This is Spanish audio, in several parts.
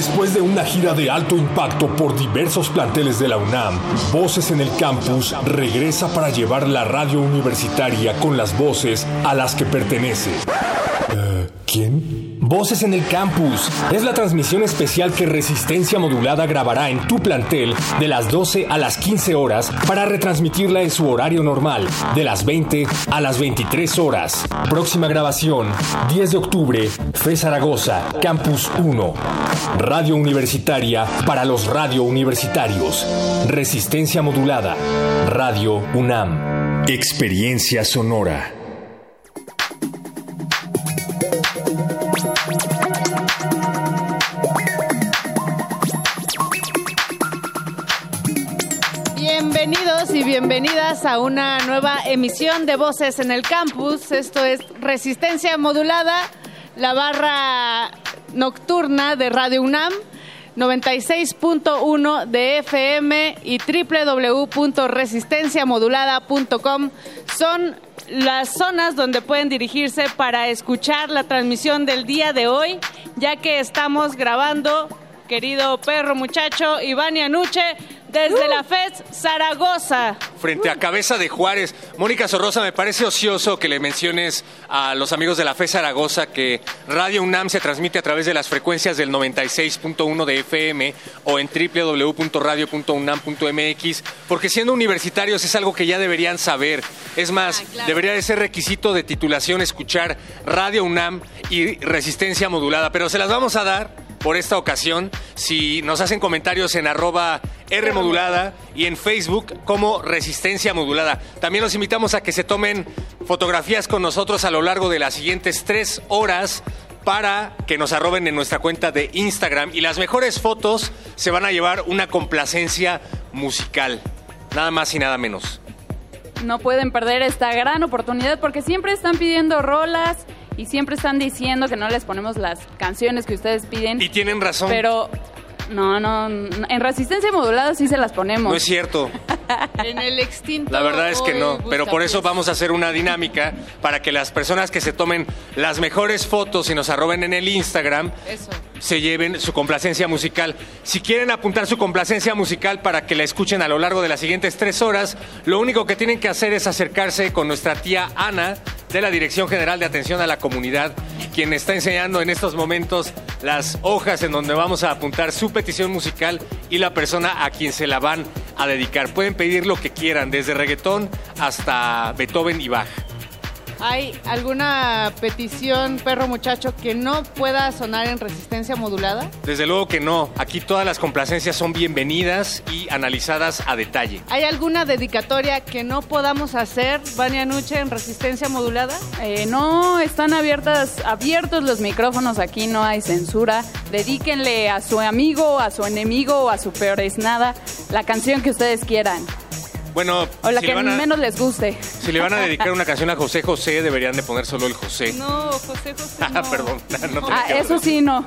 Después de una gira de alto impacto por diversos planteles de la UNAM, Voces en el Campus regresa para llevar la radio universitaria con las voces a las que pertenece. Eh, ¿Quién? Voces en el Campus es la transmisión especial que Resistencia Modulada grabará en tu plantel de las 12 a las 15 horas para retransmitirla en su horario normal, de las 20 a las 23 horas. Próxima grabación, 10 de octubre, FE Zaragoza, Campus 1. Radio Universitaria para los radio universitarios. Resistencia Modulada. Radio UNAM. Experiencia sonora. Y bienvenidas a una nueva emisión de Voces en el Campus. Esto es Resistencia Modulada, la barra nocturna de Radio UNAM. 96.1 de FM y www.resistenciamodulada.com son las zonas donde pueden dirigirse para escuchar la transmisión del día de hoy, ya que estamos grabando, querido perro muchacho, Iván Anuche, desde la FES Zaragoza. Frente a Cabeza de Juárez. Mónica Sorrosa, me parece ocioso que le menciones a los amigos de la FES Zaragoza que Radio UNAM se transmite a través de las frecuencias del 96.1 de FM o en www.radio.unam.mx, porque siendo universitarios es algo que ya deberían saber. Es más, debería de ser requisito de titulación escuchar Radio UNAM y Resistencia Modulada, pero se las vamos a dar por esta ocasión. Si nos hacen comentarios en arroba R modulada y en Facebook como Resistencia Modulada. También los invitamos a que se tomen fotografías con nosotros a lo largo de las siguientes tres horas para que nos arroben en nuestra cuenta de Instagram y las mejores fotos se van a llevar una complacencia musical. Nada más y nada menos. No pueden perder esta gran oportunidad porque siempre están pidiendo rolas y siempre están diciendo que no les ponemos las canciones que ustedes piden. Y tienen razón. Pero no, no, en resistencia modulada sí se las ponemos. No es cierto. en el extinto. La verdad es que no, pero por eso vamos a hacer una dinámica para que las personas que se tomen las mejores fotos y nos arroben en el Instagram Eso. se lleven su complacencia musical. Si quieren apuntar su complacencia musical para que la escuchen a lo largo de las siguientes tres horas, lo único que tienen que hacer es acercarse con nuestra tía Ana de la Dirección General de Atención a la Comunidad, quien está enseñando en estos momentos las hojas en donde vamos a apuntar su petición musical y la persona a quien se la van a dedicar. Pueden pedir lo que quieran, desde reggaetón hasta Beethoven y Bach. ¿Hay alguna petición, perro muchacho, que no pueda sonar en resistencia modulada? Desde luego que no. Aquí todas las complacencias son bienvenidas y analizadas a detalle. ¿Hay alguna dedicatoria que no podamos hacer, Vania Nuche, en resistencia modulada? Eh, no, están abiertas, abiertos los micrófonos aquí, no hay censura. Dedíquenle a su amigo, a su enemigo o a su peor es nada la canción que ustedes quieran. Bueno, O la si, que le van a, menos les guste. si le van a dedicar una canción a José José, deberían de poner solo el José. No, José José. Ah, no. perdón. No te Ah, eso sí, no.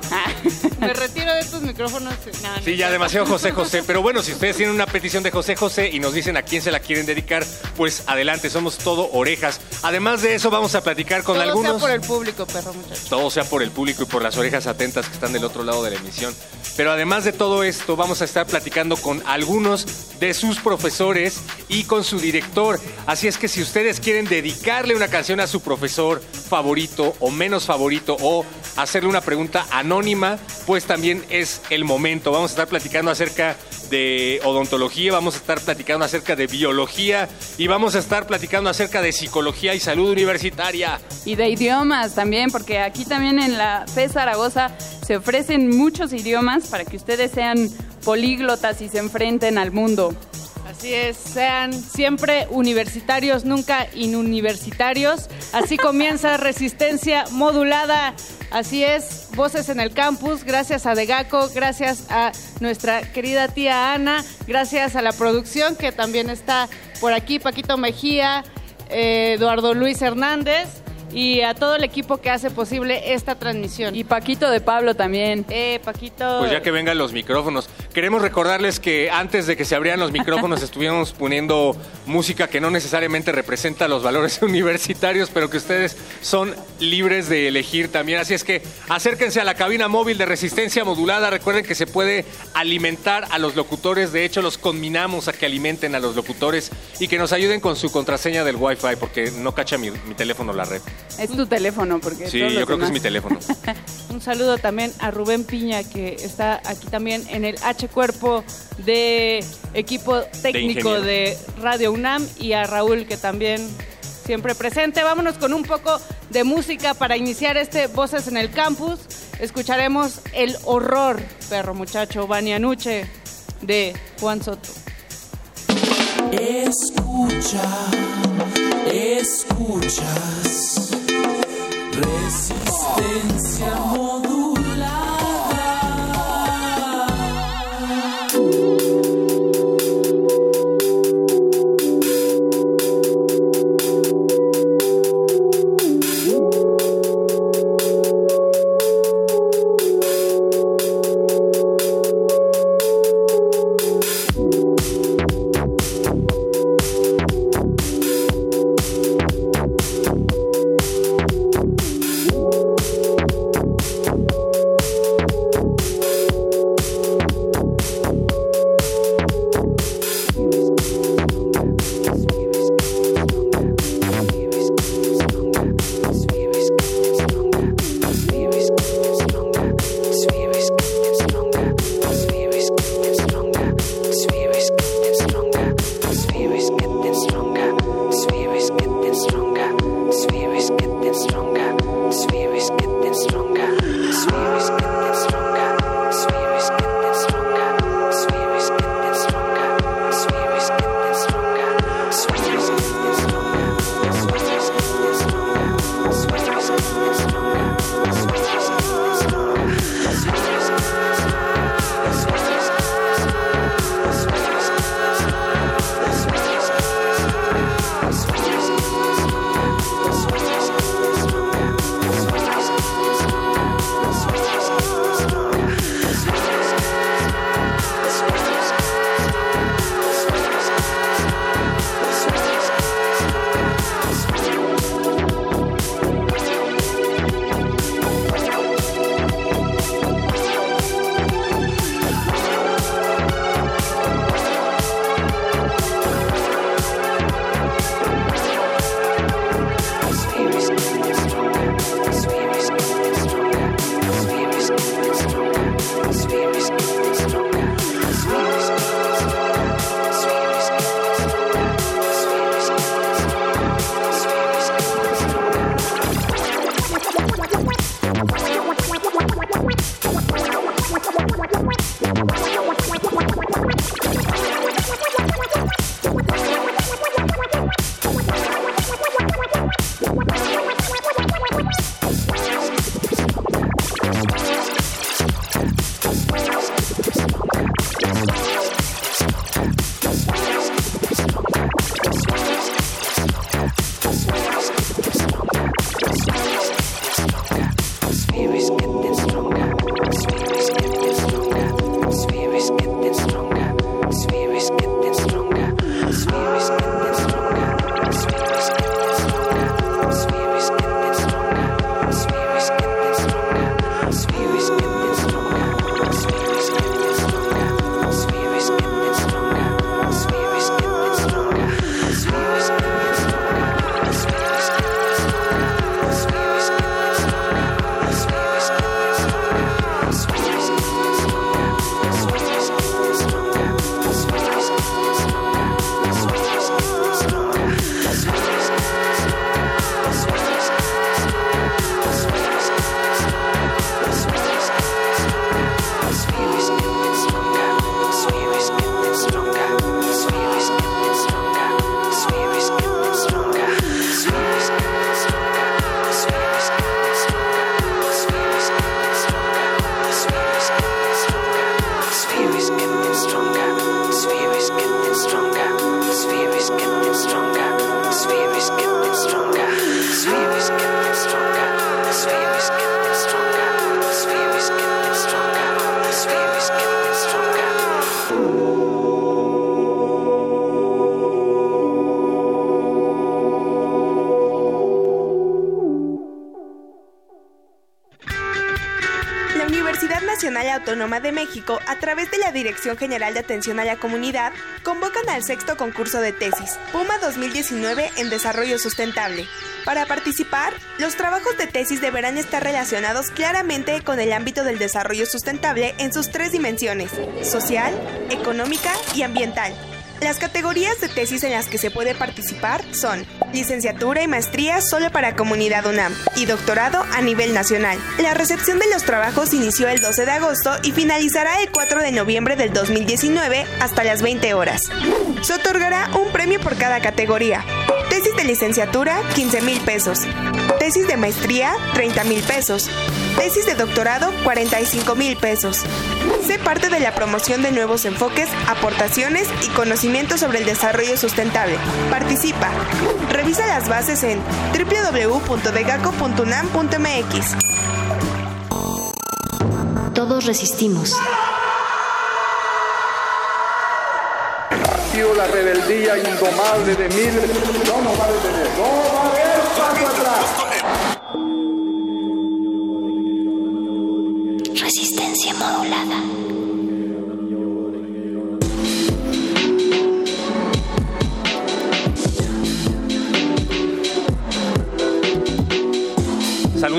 Me retiro de estos micrófonos. No, no. Sí, ya demasiado José José. Pero bueno, si ustedes tienen una petición de José José y nos dicen a quién se la quieren dedicar, pues adelante, somos todo orejas. Además de eso, vamos a platicar con Todo algunos. sea por el público, perro muchacho. todo sea por el público y por las orejas atentas que están del otro lado de la emisión. Pero además de todo esto, vamos a estar platicando con algunos de sus profesores y con su director. Así es que si ustedes quieren dedicarle una canción a su profesor favorito o menos favorito o hacerle una pregunta anónima, pues también es el momento. Vamos a estar platicando acerca de odontología, vamos a estar platicando acerca de biología y vamos a estar platicando acerca de psicología y salud universitaria. Y de idiomas también, porque aquí también en la FE Zaragoza se ofrecen muchos idiomas para que ustedes sean políglotas y se enfrenten al mundo. Así es, sean siempre universitarios, nunca inuniversitarios. Así comienza Resistencia Modulada. Así es, Voces en el Campus, gracias a Degaco, gracias a nuestra querida tía Ana, gracias a la producción que también está por aquí, Paquito Mejía, eh, Eduardo Luis Hernández y a todo el equipo que hace posible esta transmisión. Y Paquito de Pablo también. Eh, Paquito. Pues ya que vengan los micrófonos. Queremos recordarles que antes de que se abrieran los micrófonos estuvimos poniendo música que no necesariamente representa los valores universitarios, pero que ustedes son libres de elegir también. Así es que acérquense a la cabina móvil de resistencia modulada. Recuerden que se puede alimentar a los locutores. De hecho, los combinamos a que alimenten a los locutores y que nos ayuden con su contraseña del Wi-Fi, porque no cacha mi, mi teléfono la red. Es tu teléfono, porque. Sí, yo creo que es mi teléfono. Un saludo también a Rubén Piña, que está aquí también en el H Cuerpo de equipo técnico de, Radio UNAM y a Raúl, que también siempre presente. Vámonos con un poco de música para iniciar este Voces en el Campus. Escucharemos El Horror, perro muchacho, Banianuche, de Juan Soto. Escucha, escuchas. Resistencia modulada. Nacional Autónoma de México, a través de la Dirección General de Atención a la Comunidad, convocan al sexto concurso de tesis, Puma 2019 en Desarrollo Sustentable. Para participar, los trabajos de tesis deberán estar relacionados claramente con el ámbito del desarrollo sustentable en sus tres dimensiones, social, económica y ambiental. Las categorías de tesis en las que se puede participar son licenciatura y maestría solo para Comunidad UNAM y doctorado a nivel nacional. La recepción de los trabajos inició el 12 de agosto y finalizará el 4 de noviembre del 2019 hasta las 20 horas. Se otorgará un premio por cada categoría. Tesis de licenciatura, 15 mil pesos. Tesis de maestría, 30 mil pesos. Tesis de doctorado, 45 mil pesos. Sé parte de la promoción de nuevos enfoques, aportaciones y conocimientos sobre el desarrollo sustentable. Participa. Revisa las bases en www.degaco.unam.mx. Todos resistimos. sido la rebeldía indomable de miles. No nos va a detener, no va a haber paso atrás.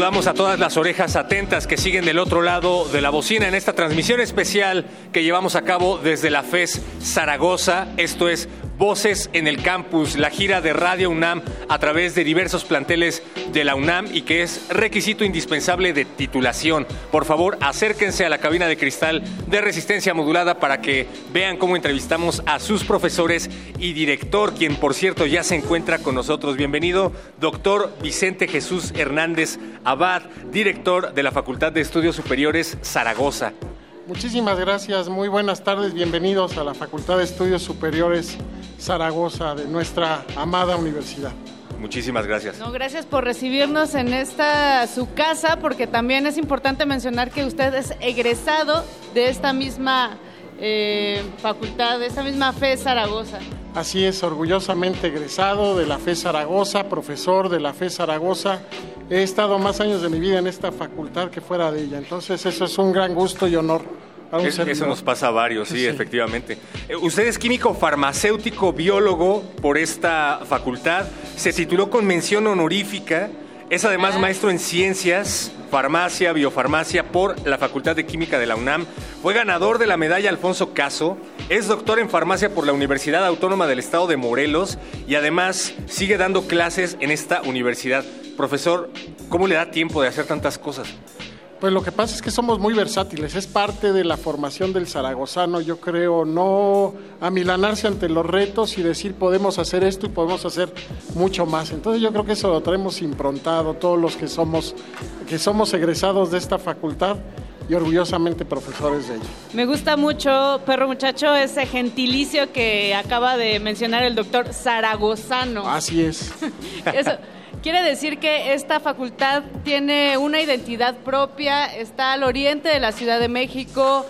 Saludamos a todas las orejas atentas que siguen del otro lado de la bocina en esta transmisión especial que llevamos a cabo desde la FES Zaragoza. Esto es Voces en el Campus, la gira de Radio UNAM a través de diversos planteles de la UNAM y que es requisito indispensable de titulación. Por favor, acérquense a la cabina de cristal de resistencia modulada para que vean cómo entrevistamos a sus profesores y director, quien por cierto ya se encuentra con nosotros. Bienvenido, doctor Vicente Jesús Hernández Abad, director de la Facultad de Estudios Superiores Zaragoza. Muchísimas gracias, muy buenas tardes, bienvenidos a la Facultad de Estudios Superiores Zaragoza de nuestra amada universidad. Muchísimas gracias. No, gracias por recibirnos en esta su casa, porque también es importante mencionar que usted es egresado de esta misma eh, facultad, de esta misma FE Zaragoza. Así es, orgullosamente egresado de la FE Zaragoza, profesor de la FE Zaragoza. He estado más años de mi vida en esta facultad que fuera de ella, entonces eso es un gran gusto y honor. Es- eso nos pasa a varios, sí, Sí. efectivamente. Eh, Usted es químico farmacéutico, biólogo por esta facultad. Se tituló con mención honorífica. Es además maestro en ciencias, farmacia, biofarmacia por la Facultad de Química de la UNAM. Fue ganador de la medalla Alfonso Caso. Es doctor en farmacia por la Universidad Autónoma del Estado de Morelos y además sigue dando clases en esta universidad. Profesor, ¿cómo le da tiempo de hacer tantas cosas? Pues lo que pasa es que somos muy versátiles, es parte de la formación del zaragozano, yo creo, no amilanarse ante los retos y decir podemos hacer esto y podemos hacer mucho más. Entonces yo creo que eso lo traemos improntado, todos los que somos, que somos egresados de esta facultad y orgullosamente profesores de ella. Me gusta mucho, perro muchacho, ese gentilicio que acaba de mencionar el doctor Zaragozano. Así es. Eso quiere decir que esta facultad tiene una identidad propia, está al oriente de la Ciudad de México.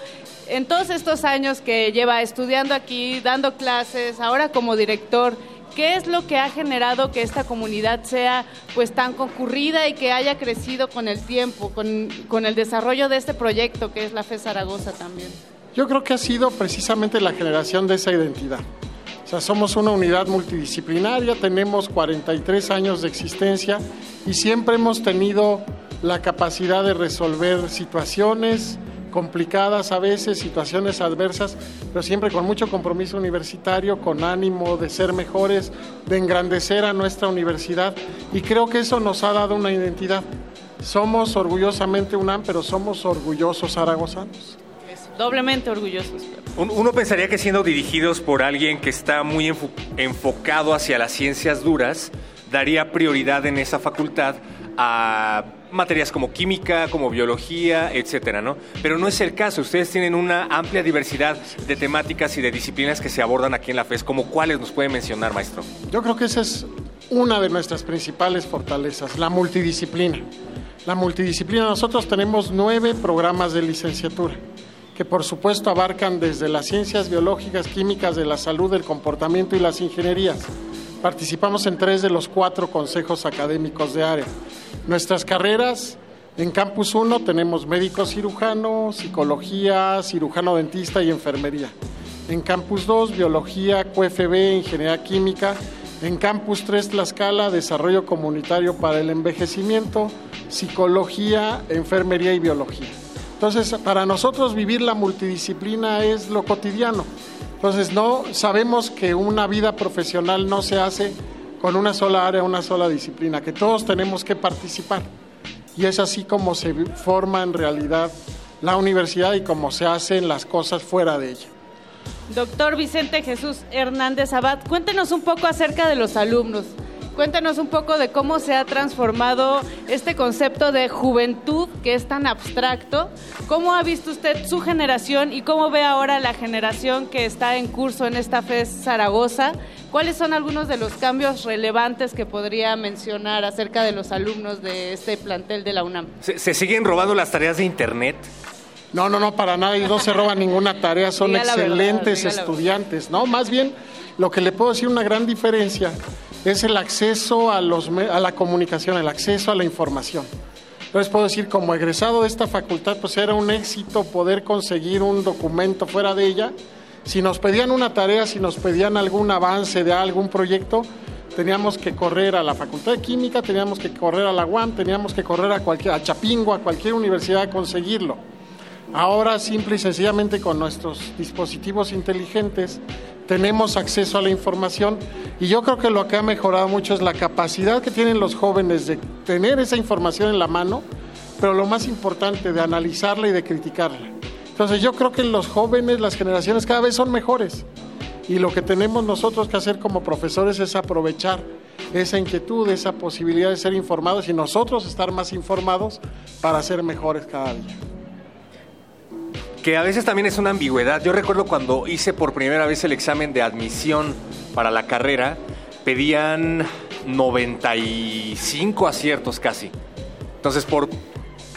En todos estos años que lleva estudiando aquí, dando clases, ahora como director, ¿qué es lo que ha generado que esta comunidad sea pues tan concurrida y que haya crecido con el tiempo, con, con el desarrollo de este proyecto que es la FE Zaragoza también? Yo creo que ha sido precisamente la generación de esa identidad. O sea, somos una unidad multidisciplinaria, tenemos 43 años de existencia y siempre hemos tenido la capacidad de resolver situaciones complicadas a veces, situaciones adversas, pero siempre con mucho compromiso universitario, con ánimo de ser mejores, de engrandecer a nuestra universidad y creo que eso nos ha dado una identidad. Somos orgullosamente UNAM, pero somos orgullosos zaragozanos. Doblemente orgullosos. Un- Uno pensaría que siendo dirigidos por alguien que está muy enfo- enfocado hacia las ciencias duras, daría prioridad en esa facultad a materias como química, como biología, etcétera, ¿no? Pero no es el caso. Ustedes tienen una amplia diversidad de temáticas y de disciplinas que se abordan aquí en la FES. ¿Como cuáles nos puede mencionar, maestro? Yo creo que esa es una de nuestras principales fortalezas, la multidisciplina. La multidisciplina, nosotros tenemos nueve programas de licenciatura, que por supuesto abarcan desde las ciencias biológicas, químicas, de la salud, del comportamiento y las ingenierías. Participamos en tres de los cuatro consejos académicos de área. Nuestras carreras En Campus 1 tenemos médico cirujano, psicología, cirujano dentista y enfermería. En Campus 2, biología, QFB, ingeniería química. En Campus 3, Tlaxcala, desarrollo comunitario para el envejecimiento, psicología, enfermería y biología. Entonces, para nosotros vivir la multidisciplina es lo cotidiano. Entonces, no sabemos que una vida profesional no se hace con una sola área, una sola disciplina, que todos tenemos que participar. Y es así como se forma en realidad la universidad y cómo se hacen las cosas fuera de ella. Doctor Vicente Jesús Hernández Abad, cuéntenos un poco acerca de los alumnos. Cuéntanos un poco de cómo se ha transformado este concepto de juventud que es tan abstracto. ¿Cómo ha visto usted su generación y cómo ve ahora la generación que está en curso en esta FES Zaragoza? ¿Cuáles son algunos de los cambios relevantes que podría mencionar acerca de los alumnos de este plantel de la UNAM? ¿Se, se siguen robando las tareas de Internet? No, no, no, para nada, ellos no se roban ninguna tarea, son verdad, excelentes estudiantes, ¿no? Más bien, lo que le puedo decir una gran diferencia es el acceso a, los, la comunicación, el acceso a la información. Entonces puedo decir, como egresado de esta facultad, pues era un éxito poder conseguir un documento fuera de ella. Si nos pedían una tarea, si nos pedían algún avance de algún proyecto, teníamos que correr a la Facultad de Química, teníamos que correr a la UAM, teníamos que correr a, cualquier, a Chapingo, a cualquier universidad a conseguirlo. Ahora, simple y sencillamente con nuestros dispositivos inteligentes, tenemos acceso a la información y yo creo que lo que ha mejorado mucho es la capacidad que tienen los jóvenes de tener esa información en la mano, pero lo más importante, de analizarla y de criticarla. Entonces yo creo que los jóvenes, las generaciones cada vez son mejores y lo que tenemos nosotros que hacer como profesores es aprovechar esa inquietud, esa posibilidad de ser informados y nosotros estar más informados para ser mejores cada día. Que a veces también es una ambigüedad. Yo recuerdo cuando hice por primera vez el examen de admisión para la carrera, pedían 95 aciertos casi. Entonces, por,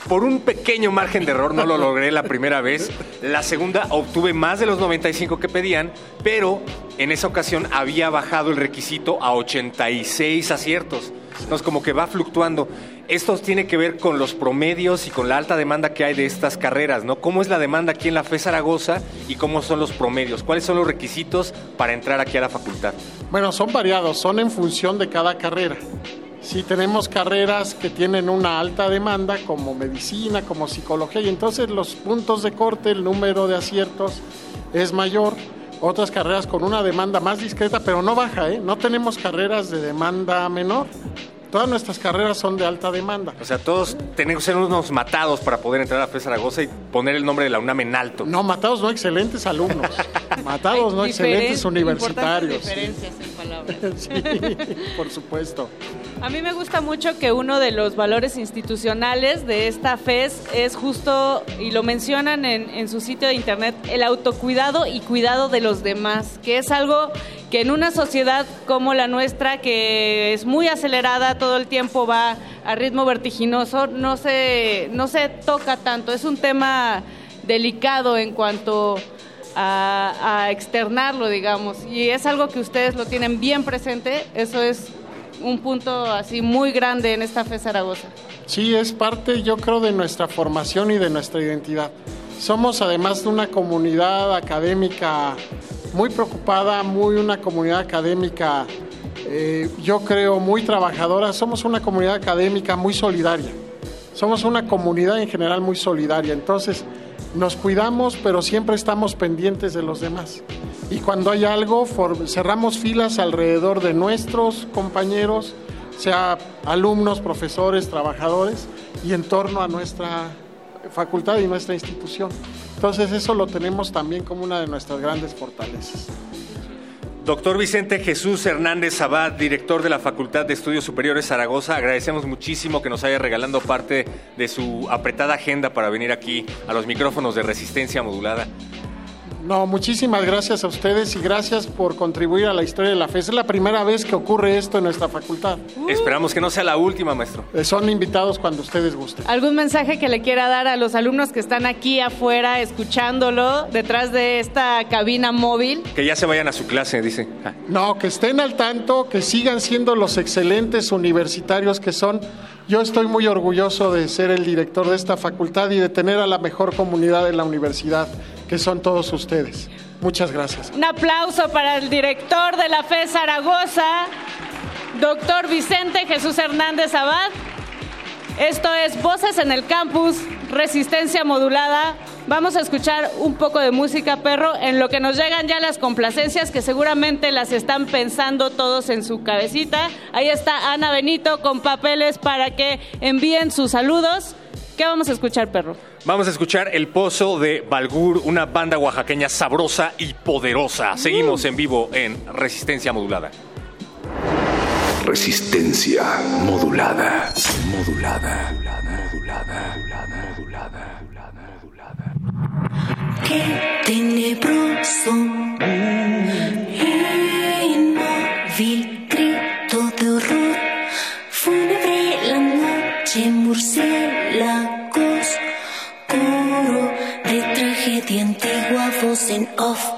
por un pequeño margen de error no lo logré la primera vez. La segunda obtuve más de los 95 que pedían, pero en esa ocasión había bajado el requisito a 86 aciertos. Entonces, como que va fluctuando. Esto tiene que ver con los promedios y con la alta demanda que hay de estas carreras, ¿no? ¿Cómo es la demanda aquí en la FE Zaragoza y cómo son los promedios? ¿Cuáles son los requisitos para entrar aquí a la facultad? Bueno, son variados, son en función de cada carrera. Si tenemos carreras que tienen una alta demanda, como medicina, como psicología, y entonces los puntos de corte, el número de aciertos es mayor. Otras carreras con una demanda más discreta, pero no baja, ¿eh? No tenemos carreras de demanda menor. Todas nuestras carreras son de alta demanda. O sea, todos tenemos que ser unos matados para poder entrar a FE Zaragoza y poner el nombre de la UNAM en alto. No, matados no, excelentes alumnos. Matados no, excelentes universitarios. diferencias en palabras. Sí, por supuesto. A mí me gusta mucho que uno de los valores institucionales de esta FES es justo, y lo mencionan en, su sitio de internet, el autocuidado y cuidado de los demás, que es algo que en una sociedad como la nuestra, que es muy acelerada, todo el tiempo va a ritmo vertiginoso, no se, no se toca tanto. Es un tema delicado en cuanto a, a externarlo, digamos, y es algo que ustedes lo tienen bien presente, eso es un punto así muy grande en esta FE Zaragoza. Sí, es parte, yo creo, de nuestra formación y de nuestra identidad. Somos además de una comunidad académica muy preocupada, muy una comunidad académica, eh, yo creo, muy trabajadora. Somos una comunidad académica muy solidaria. Somos una comunidad en general muy solidaria. Entonces, nos cuidamos, pero siempre estamos pendientes de los demás. Y cuando hay algo, cerramos filas alrededor de nuestros compañeros, sea alumnos, profesores, trabajadores, y en torno a nuestra facultad y nuestra institución. Entonces eso lo tenemos también como una de nuestras grandes fortalezas. Doctor Vicente Jesús Hernández Abad, director de la Facultad de Estudios Superiores Zaragoza, agradecemos muchísimo que nos haya regalando parte de su apretada agenda para venir aquí a los micrófonos de resistencia modulada. No, muchísimas gracias a ustedes y gracias por contribuir a la historia de la FES. Es la primera vez que ocurre esto en nuestra facultad. Esperamos que no sea la última, maestro. Eh, Son invitados cuando ustedes gusten. ¿Algún mensaje que le quiera dar a los alumnos que están aquí afuera escuchándolo detrás de esta cabina móvil? Que ya se vayan a su clase, dice. Ah. No, que estén al tanto, que sigan siendo los excelentes universitarios que son, Yo estoy muy orgulloso de ser el director de esta facultad y de tener a la mejor comunidad en la universidad, que son todos ustedes. Muchas gracias. Un aplauso para el director de la FE Zaragoza, doctor Vicente Jesús Hernández Abad. Esto es Voces en el Campus, Resistencia Modulada. Vamos a escuchar un poco de música, perro, en lo que nos llegan ya las complacencias que seguramente las están pensando todos en su cabecita. Ahí está Ana Benito con papeles para que envíen sus saludos. ¿Qué vamos a escuchar, perro? Vamos a escuchar El Pozo de Balgur, una banda oaxaqueña sabrosa y poderosa. Seguimos en vivo en Resistencia Modulada. Resistencia modulada. Modulada. Modulada. Modulada. Qué tenebroso, inmóvil noche, murciélagos, coro de tragedia antigua, voz en off.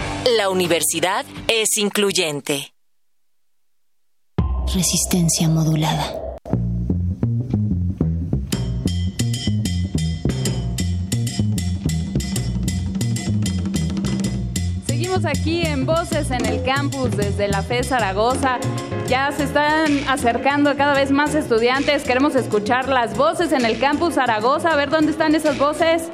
La universidad es incluyente. Resistencia modulada. Seguimos aquí en Voces en el Campus desde la FE Zaragoza. Ya se están acercando cada vez más estudiantes. Queremos escuchar las voces en el Campus Zaragoza. A ver dónde están esas voces.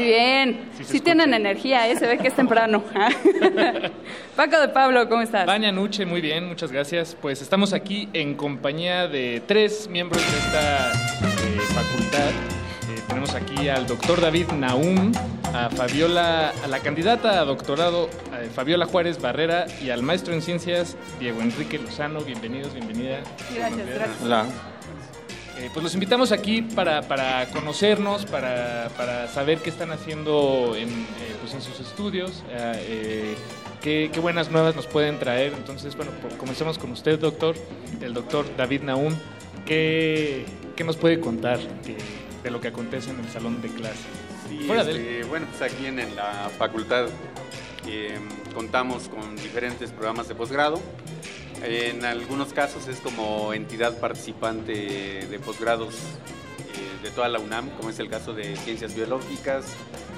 Muy bien. Sí, tienen energía, ¿eh? se ve que es temprano. Paco de Pablo, ¿cómo estás? Vania Nuche, muy bien, muchas gracias. Pues estamos aquí en compañía de tres miembros de esta eh, facultad. Eh, tenemos aquí al doctor David Naum, a Fabiola, a la candidata a doctorado eh, Fabiola Juárez Barrera y al maestro en ciencias Diego Enrique Lozano. Bienvenidos, bienvenida. Gracias, gracias. Hola. Eh, pues los invitamos aquí para, para conocernos, para, para saber qué están haciendo en, eh, pues en sus estudios, eh, qué, qué buenas nuevas nos pueden traer. Entonces, bueno, comencemos con usted, doctor, el doctor David Naum. ¿Qué, qué nos puede contar de lo que acontece en el salón de clase? Sí, Fuera de él. este, bueno, pues aquí en, en la facultad contamos con diferentes programas de posgrado. En algunos casos es como entidad participante de posgrados eh, de toda la UNAM, como es el caso de ciencias biológicas,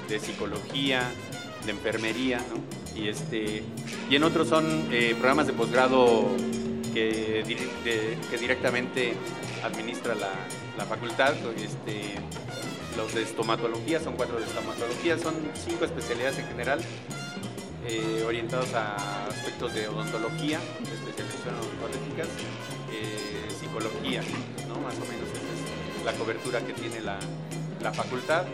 de psicología, de enfermería, ¿no? y, este, y en otros son eh, programas de posgrado que, que directamente administra la, la facultad. Este, los de estomatología, son cuatro de estomatología, son cinco especialidades en general, eh, orientados a aspectos de odontología, especialización odontológicas, eh, psicología, ¿no? Más o menos esa es la cobertura que tiene la, la facultad.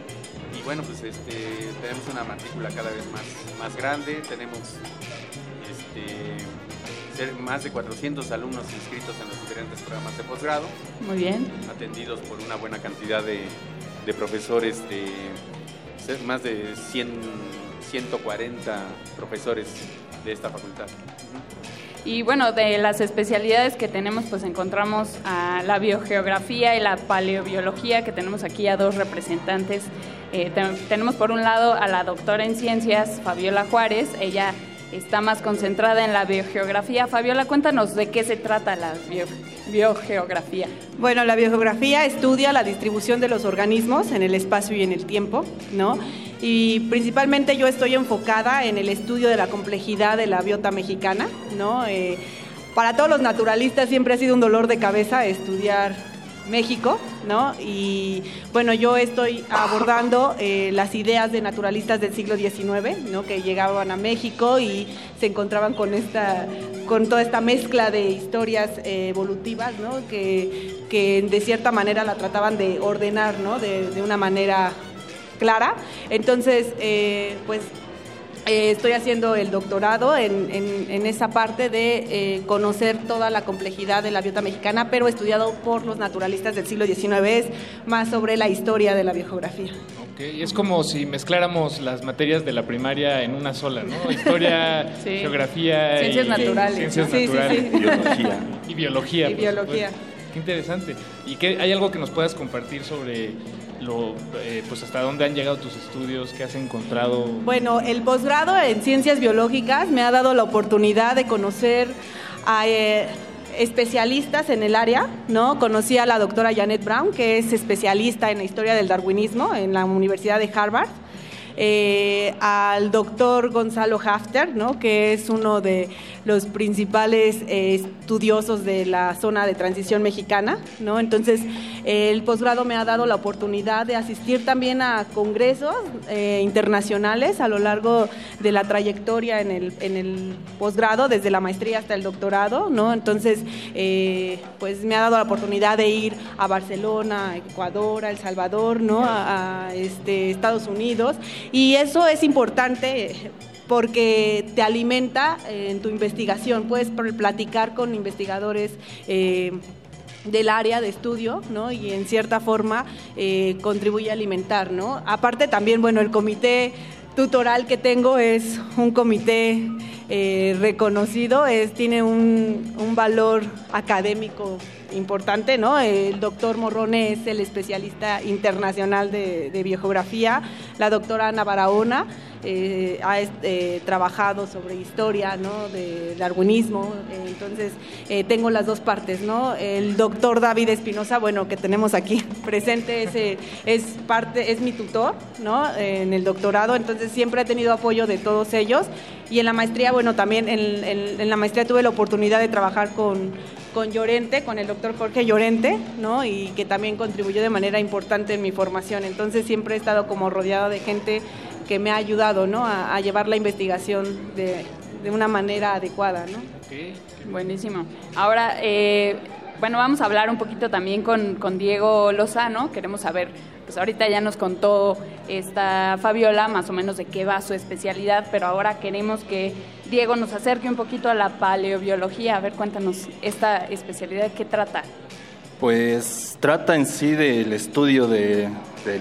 Y bueno, pues este, tenemos una matrícula cada vez más, más grande, tenemos este, más de 400 alumnos inscritos en los diferentes programas de posgrado Muy bien. atendidos por una buena cantidad de, de profesores, de más de 100, 140 profesores de esta facultad. Y bueno, de las especialidades que tenemos, pues encontramos a la biogeografía y la paleobiología, que tenemos aquí a dos representantes. Eh, te- tenemos por un lado a la doctora en ciencias, Fabiola Juárez. Ella está más concentrada en la biogeografía. Fabiola, cuéntanos de qué se trata la bio- biogeografía. Bueno, la biogeografía estudia la distribución de los organismos en el espacio y en el tiempo, ¿no? Y principalmente yo estoy enfocada en el estudio de la complejidad de la biota mexicana, ¿no? Eh, para todos los naturalistas siempre ha sido un dolor de cabeza estudiar México, ¿no? Y bueno, yo estoy abordando eh, las ideas de naturalistas del siglo XIX, ¿no? Que llegaban a México y se encontraban con esta, con toda esta mezcla de historias eh, evolutivas, ¿no? Que, que de cierta manera la trataban de ordenar, ¿no? De, de una manera clara. Entonces, eh, pues eh, estoy haciendo el doctorado en, en- en esa parte de eh, conocer toda la complejidad de la biota mexicana, pero estudiado por los naturalistas del siglo XIX, es más sobre la historia de la biogeografía. Ok, es como si mezcláramos las materias de la primaria en una sola, ¿no? Historia, Sí. geografía Ciencias y naturales, ciencias. Sí, sí, naturales. sí. Biología. Y biología. Y por biología. supuesto. Qué interesante. ¿Y qué, hay algo que nos puedas compartir sobre lo, eh, pues hasta dónde han llegado tus estudios, qué has encontrado. Bueno, el posgrado en ciencias biológicas me ha dado la oportunidad de conocer a eh, especialistas en el área, ¿no? Conocí a la doctora Janet Brown, que es especialista en la historia del darwinismo en la Universidad de Harvard. Eh, al doctor Gonzalo Hafter, ¿no? que es uno de los principales eh, estudiosos de la zona de transición mexicana. ¿no? Entonces, el posgrado me ha dado la oportunidad de asistir también a congresos eh, internacionales a lo largo de la trayectoria en el, en el posgrado, desde la maestría hasta el doctorado. ¿no? Entonces, pues me ha dado la oportunidad de ir a Barcelona, Ecuador, a El Salvador, ¿no? a, a, este, Estados Unidos. Y eso es importante porque te alimenta en tu investigación. Puedes pl- platicar con investigadores. eh, del área de estudio, ¿no? Y en cierta forma eh, contribuye a alimentar, ¿no? Aparte también, bueno, el comité tutoral que tengo es un comité eh, reconocido, es, tiene un valor académico importante, ¿no? El doctor Morrone es el especialista internacional de, de biogeografía, la doctora Ana Barahona eh, ha eh, trabajado sobre historia, ¿no? De darwinismo, entonces eh, tengo las dos partes, ¿no? El doctor David Espinosa, bueno, que tenemos aquí presente, es, eh, es parte, es mi tutor, ¿no? En el doctorado, entonces siempre he tenido apoyo de todos ellos y en la maestría, bueno, también en- en la maestría tuve la oportunidad de trabajar con, con Llorente, con el doctor Jorge Llorente, ¿no? Y que también contribuyó de manera importante en mi formación. Entonces siempre he estado como rodeada de gente que me ha ayudado, ¿no? A, a llevar la investigación de, de una manera adecuada, ¿no? Buenísimo. Ahora, eh, bueno, vamos a hablar un poquito también con, con Diego Lozano. Queremos saber, pues ahorita ya nos contó esta Fabiola más o menos de qué va su especialidad, pero ahora queremos que Diego nos acerque un poquito a la paleobiología. A ver, cuéntanos esta especialidad, ¿qué trata? Pues trata en sí del estudio de,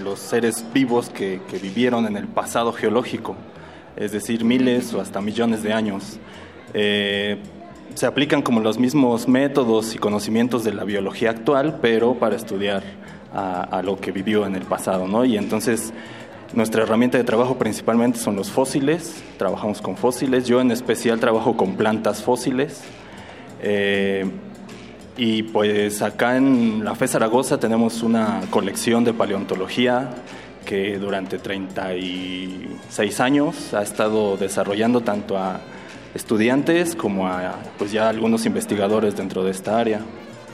los seres vivos que, que vivieron en el pasado geológico, es decir, miles o hasta millones de años. Eh, se aplican como los mismos métodos y conocimientos de la biología actual, pero para estudiar a, lo que vivió en el pasado, ¿no? Y entonces nuestra herramienta de trabajo principalmente son los fósiles, trabajamos con fósiles, yo en especial trabajo con plantas fósiles. Eh, y pues acá en la FE Zaragoza tenemos una colección de paleontología que durante 36 años ha estado desarrollando tanto a estudiantes como a pues ya algunos investigadores dentro de esta área.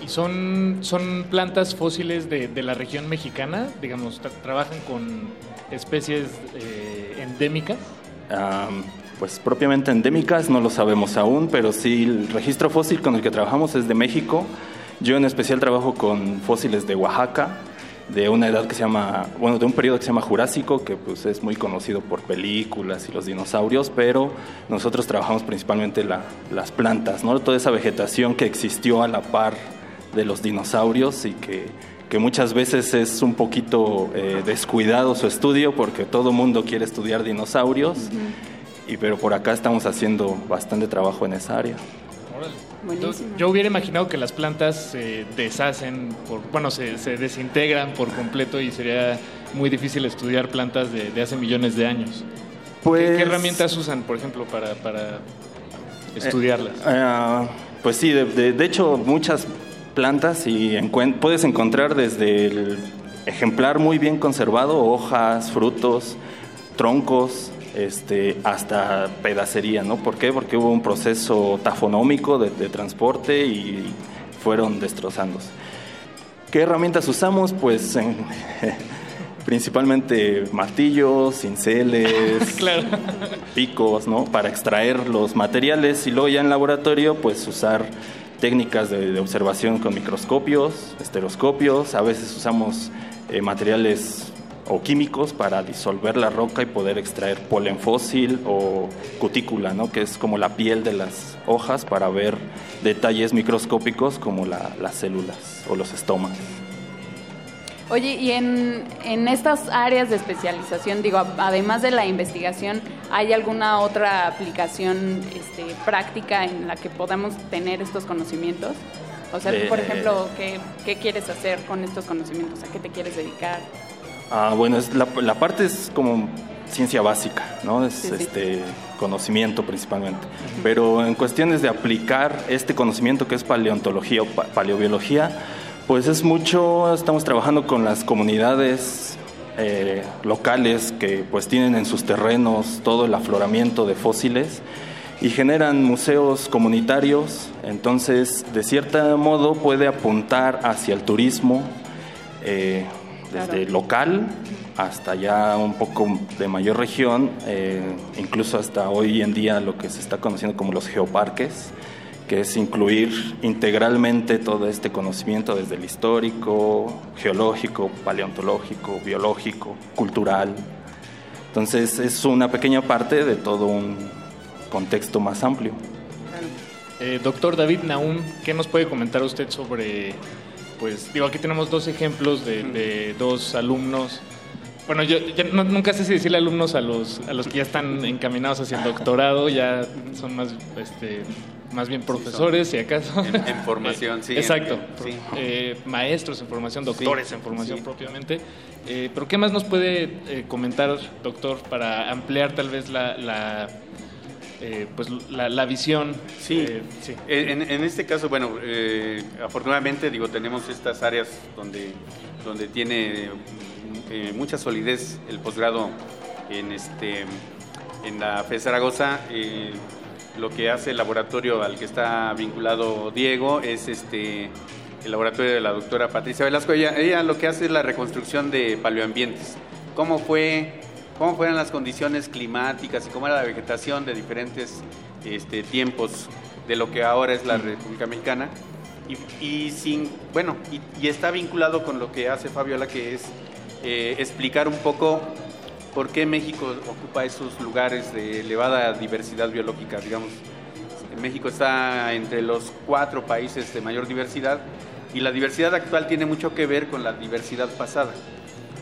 ¿Y son, son plantas fósiles de, de la región mexicana? Digamos, tra- ¿trabajan con especies eh, endémicas? Am, pues propiamente endémicas no lo sabemos aún, pero sí el registro fósil con el que trabajamos es de México. Yo en especial trabajo con fósiles de Oaxaca, de una edad que se llama, bueno, de un periodo que se llama Jurásico, que pues es muy conocido por películas y los dinosaurios, pero nosotros trabajamos principalmente la- las plantas, ¿no? Toda esa vegetación que existió a la par de los dinosaurios y que, que muchas veces es un poquito eh, descuidado su estudio porque todo mundo quiere estudiar dinosaurios, y, pero por acá estamos haciendo bastante trabajo en esa área. Entonces, yo hubiera imaginado que las plantas se deshacen, por, bueno, se, se desintegran por completo y sería muy difícil estudiar plantas de, de hace millones de años. ¿Qué, Pues- qué herramientas usan, por ejemplo, para, para estudiarlas? Eh, eh, pues sí, de, de- de hecho muchas plantas y puedes encontrar desde el ejemplar muy bien conservado, hojas, frutos, troncos, este, hasta pedacería, ¿no? ¿Por qué? Porque hubo un proceso tafonómico de, de transporte y fueron destrozándose. ¿Qué herramientas usamos? Pues en- principalmente martillos, cinceles, picos, ¿no? Para extraer los materiales y luego ya en laboratorio, pues usar técnicas de, observación con microscopios, estereoscopios, a veces usamos eh, materiales o químicos para disolver la roca y poder extraer polen fósil o cutícula, ¿no? que es como la piel de las hojas para ver detalles microscópicos como la- las células o los estomas. Oye, y en, en estas áreas de especialización, digo, además de la investigación, ¿hay alguna otra aplicación este, práctica en la que podamos tener estos conocimientos? O sea, tú, por Eh, ejemplo, ¿qué, ¿qué quieres hacer con estos conocimientos? ¿A qué te quieres dedicar? Ah, bueno, es la, la parte es como ciencia básica, ¿no? Es Sí, sí. este conocimiento principalmente. Pero en cuestiones de aplicar este conocimiento que es paleontología o pa- paleobiología, pues es mucho, estamos trabajando con las comunidades eh, locales que pues tienen en sus terrenos todo el afloramiento de fósiles y generan museos comunitarios, entonces de cierto modo puede apuntar hacia el turismo eh, desde local hasta ya un poco de mayor región, eh, incluso hasta hoy en día lo que se está conociendo como los geoparques, que es incluir integralmente todo este conocimiento desde el histórico, geológico, paleontológico, biológico, cultural. Entonces es una pequeña parte de todo un contexto más amplio. Eh, doctor David Naum, ¿qué nos puede comentar usted sobre, pues, digo, aquí tenemos dos ejemplos de, de dos alumnos. Bueno, yo ya no- nunca sé si decirle alumnos a los, a los que ya están encaminados hacia el doctorado, ya son más, este, más bien profesores, si acaso. En- en formación, sí, en- Exacto. sí. Eh, maestros en formación, doctores Sí, en formación sí. propiamente. Eh, pero ¿qué más nos puede eh, comentar, doctor, para ampliar tal vez la, la, eh, pues, la, la visión? Sí, sí. En, en este caso, bueno, eh, afortunadamente, digo, tenemos estas áreas donde, donde tiene mucha solidez el posgrado en, este, en la FE Zaragoza. Lo que hace el laboratorio al que está vinculado Diego es este el laboratorio de la doctora Patricia Velasco. Ella, lo que hace es la reconstrucción de paleoambientes. ¿Cómo fue cómo fueron las condiciones climáticas y cómo era la vegetación de diferentes este, tiempos de lo que ahora es la República Mexicana. Y, sin, bueno, y está vinculado con lo que hace Fabiola, que es eh, explicar un poco por qué México ocupa esos lugares de elevada diversidad biológica, digamos. México está entre los cuatro países de mayor diversidad y la diversidad actual tiene mucho que ver con la diversidad pasada.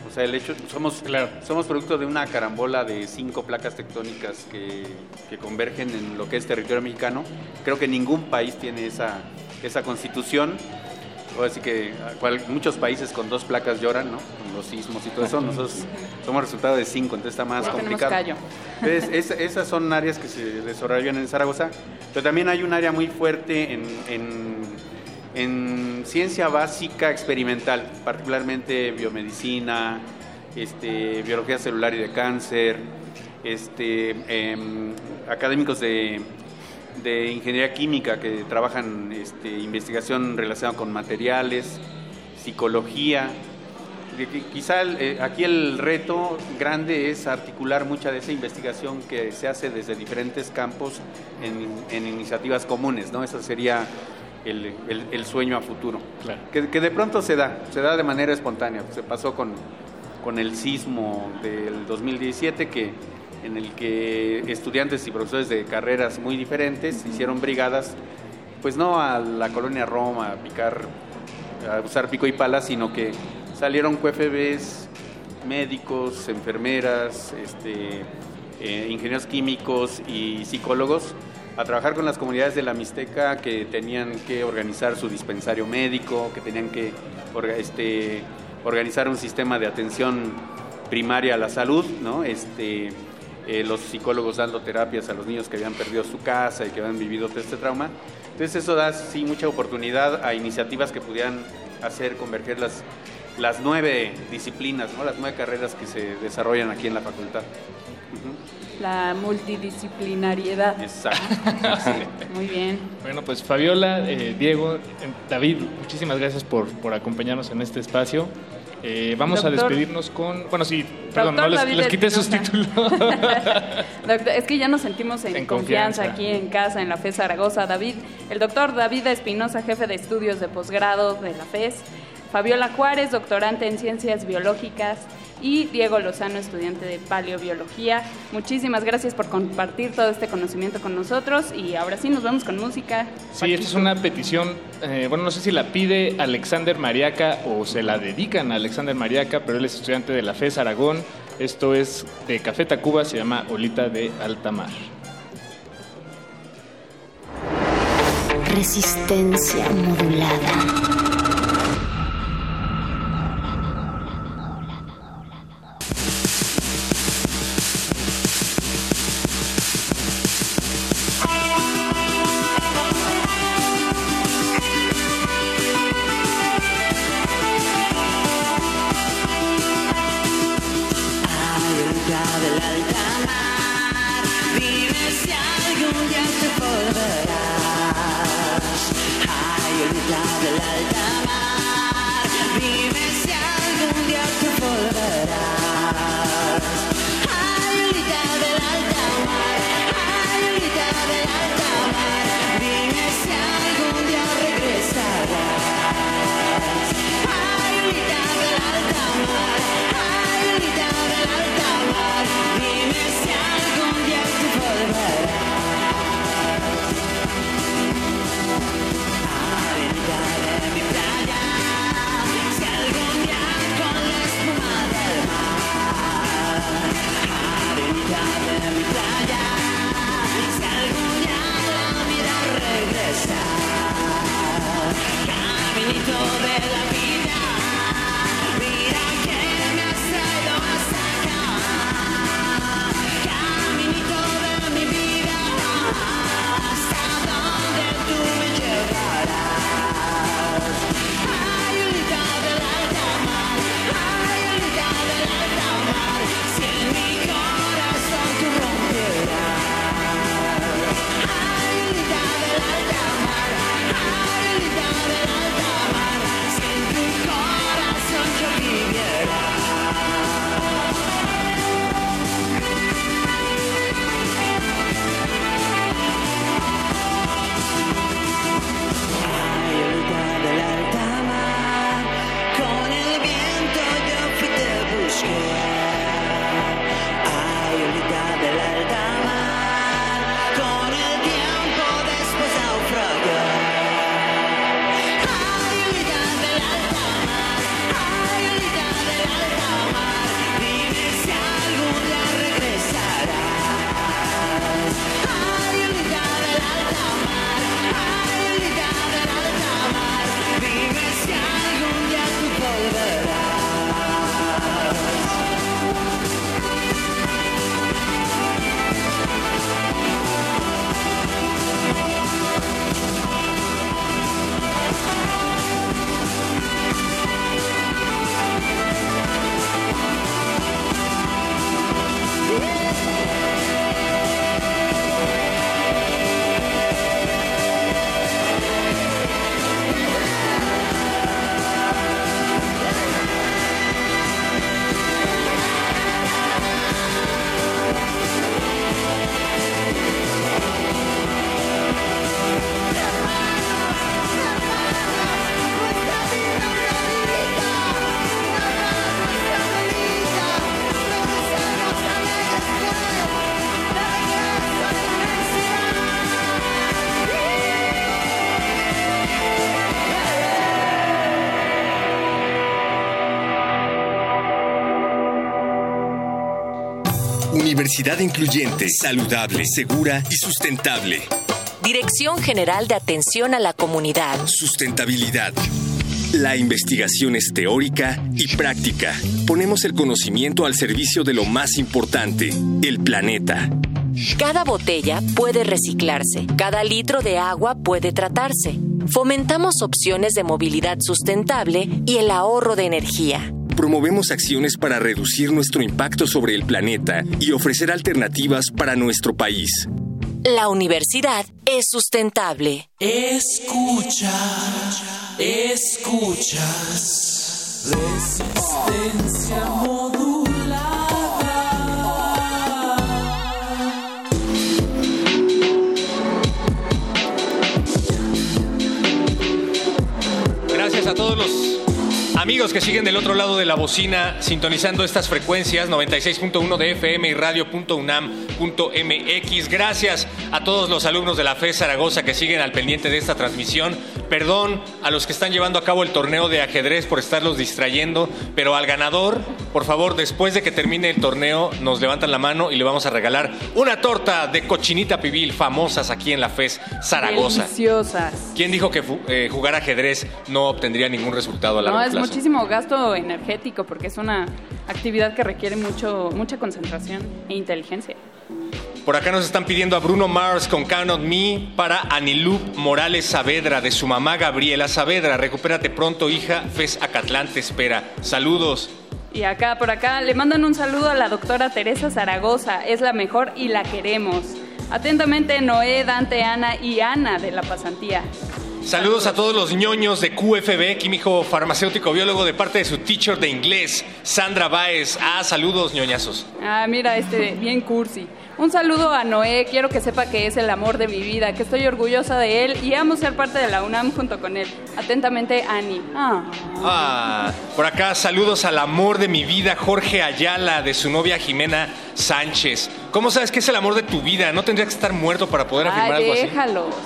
O sea, el hecho, somos, somos producto de una carambola de cinco placas tectónicas que, que convergen en lo que es territorio mexicano. Creo que ningún país tiene esa, esa constitución. Así que cual- muchos países con dos placas lloran, ¿no? Con los sismos y todo eso. Nosotros somos resultado de cinco, entonces está más complicado. callo. Entonces, es- esas son áreas que se desarrollan en Zaragoza, pero también hay un área muy fuerte en, en- en ciencia básica experimental, particularmente biomedicina, este, biología celular y de cáncer, este, em, académicos de, de ingeniería química que trabajan este, investigación relacionada con materiales, psicología, Quizá el, eh, aquí el reto grande es articular mucha de esa investigación que se hace desde diferentes campos en, en iniciativas comunes, ¿no? Eso sería el, el- el sueño a futuro. Que, que de pronto se da, se da de manera espontánea. Se pasó con, con el sismo del 2017 que en el que estudiantes y profesores de carreras muy diferentes hicieron brigadas, pues no a la colonia Roma a picar a usar pico y pala, sino que salieron QFBs, médicos, enfermeras, este, eh, ingenieros químicos y psicólogos a trabajar con las comunidades de la Mixteca que tenían que organizar su dispensario médico, que tenían que este, organizar un sistema de atención primaria a la salud, ¿no? Este, eh, los psicólogos dando terapias a los niños que habían perdido su casa y que habían vivido todo este trauma. Entonces eso da sí mucha oportunidad a iniciativas que pudieran hacer converger las, las nueve disciplinas, ¿no? las nueve carreras que se desarrollan aquí en la facultad. La multidisciplinariedad. Exacto. Muy bien. Bueno, pues Fabiola, eh, Diego, eh, David, muchísimas gracias por, por acompañarnos en este espacio. Eh, vamos Doctor- a despedirnos con... Bueno, sí, perdón, Doctor no les, quité sus títulos. Doctor, es que ya nos sentimos en, En confianza. confianza. aquí en casa, en la FES Zaragoza. David, el doctor David Espinosa, jefe de estudios de posgrado de la FES. Fabiola Juárez, doctorante en ciencias biológicas. Y Diego Lozano, estudiante de paleobiología. Muchísimas gracias por compartir todo este conocimiento con nosotros. Y ahora sí, nos vamos con música. Sí, esta es una petición, eh, bueno, no sé si la pide Alexander Mariaca o se la dedican a Alexander Mariaca, pero él es estudiante de la FES Aragón. Esto es de Café Tacuba, se llama Olita de Alta Mar. Resistencia modulada. Universidad incluyente, saludable, segura y sustentable. Dirección General de Atención a la Comunidad. Sustentabilidad. La investigación es teórica y práctica. Ponemos el conocimiento al servicio de lo más importante, el planeta. Cada botella puede reciclarse, cada litro de agua puede tratarse. Fomentamos opciones de movilidad sustentable y el ahorro de energía. Promovemos acciones para reducir nuestro impacto sobre el planeta y ofrecer alternativas para nuestro país. La universidad es sustentable. Escucha, escuchas. Resistencia modulada. Amigos que siguen del otro lado de la bocina sintonizando estas frecuencias 96.1 de FM y radio.unam.mx. Gracias a todos los alumnos de la FE Zaragoza que siguen al pendiente de esta transmisión. Perdón a los que están llevando a cabo el torneo de ajedrez por estarlos distrayendo, pero al ganador, por favor, después de que termine el torneo, nos levantan la mano y le vamos a regalar una torta de cochinita pibil famosas aquí en la FES Zaragoza. Deliciosas. ¿Quién dijo que eh, jugar ajedrez no obtendría ningún resultado a largo No, plazo? Muchísimo gasto energético porque es una actividad que requiere mucho, mucha concentración e inteligencia. Por acá nos están pidiendo a Bruno Mars con Count Me para Anilup Morales Saavedra de su mamá Gabriela Saavedra. Recupérate pronto, hija. Fes Acatlán te espera. Saludos. Y acá, por acá, le mandan un saludo a la doctora Teresa Zaragoza. Es la mejor y la queremos. Atentamente, Noé, Dante, Ana y Ana de la pasantía. Saludos a todos los ñoños de QFB, químico farmacéutico biólogo, de parte de su teacher de inglés, Sandra Baez. Ah, saludos, ñoñazos. Ah, mira, este, bien cursi. Un saludo a Noé, quiero que sepa que es el amor de mi vida, que estoy orgullosa de él y amo ser parte de la UNAM junto con él. Atentamente, Ani. Ah. Ah, por acá saludos al amor de mi vida, Jorge Ayala, de su novia Jimena Sánchez. ¿Cómo sabes que es el amor de tu vida? ¿No tendría que estar muerto para poder afirmar Ay, algo así? déjalos.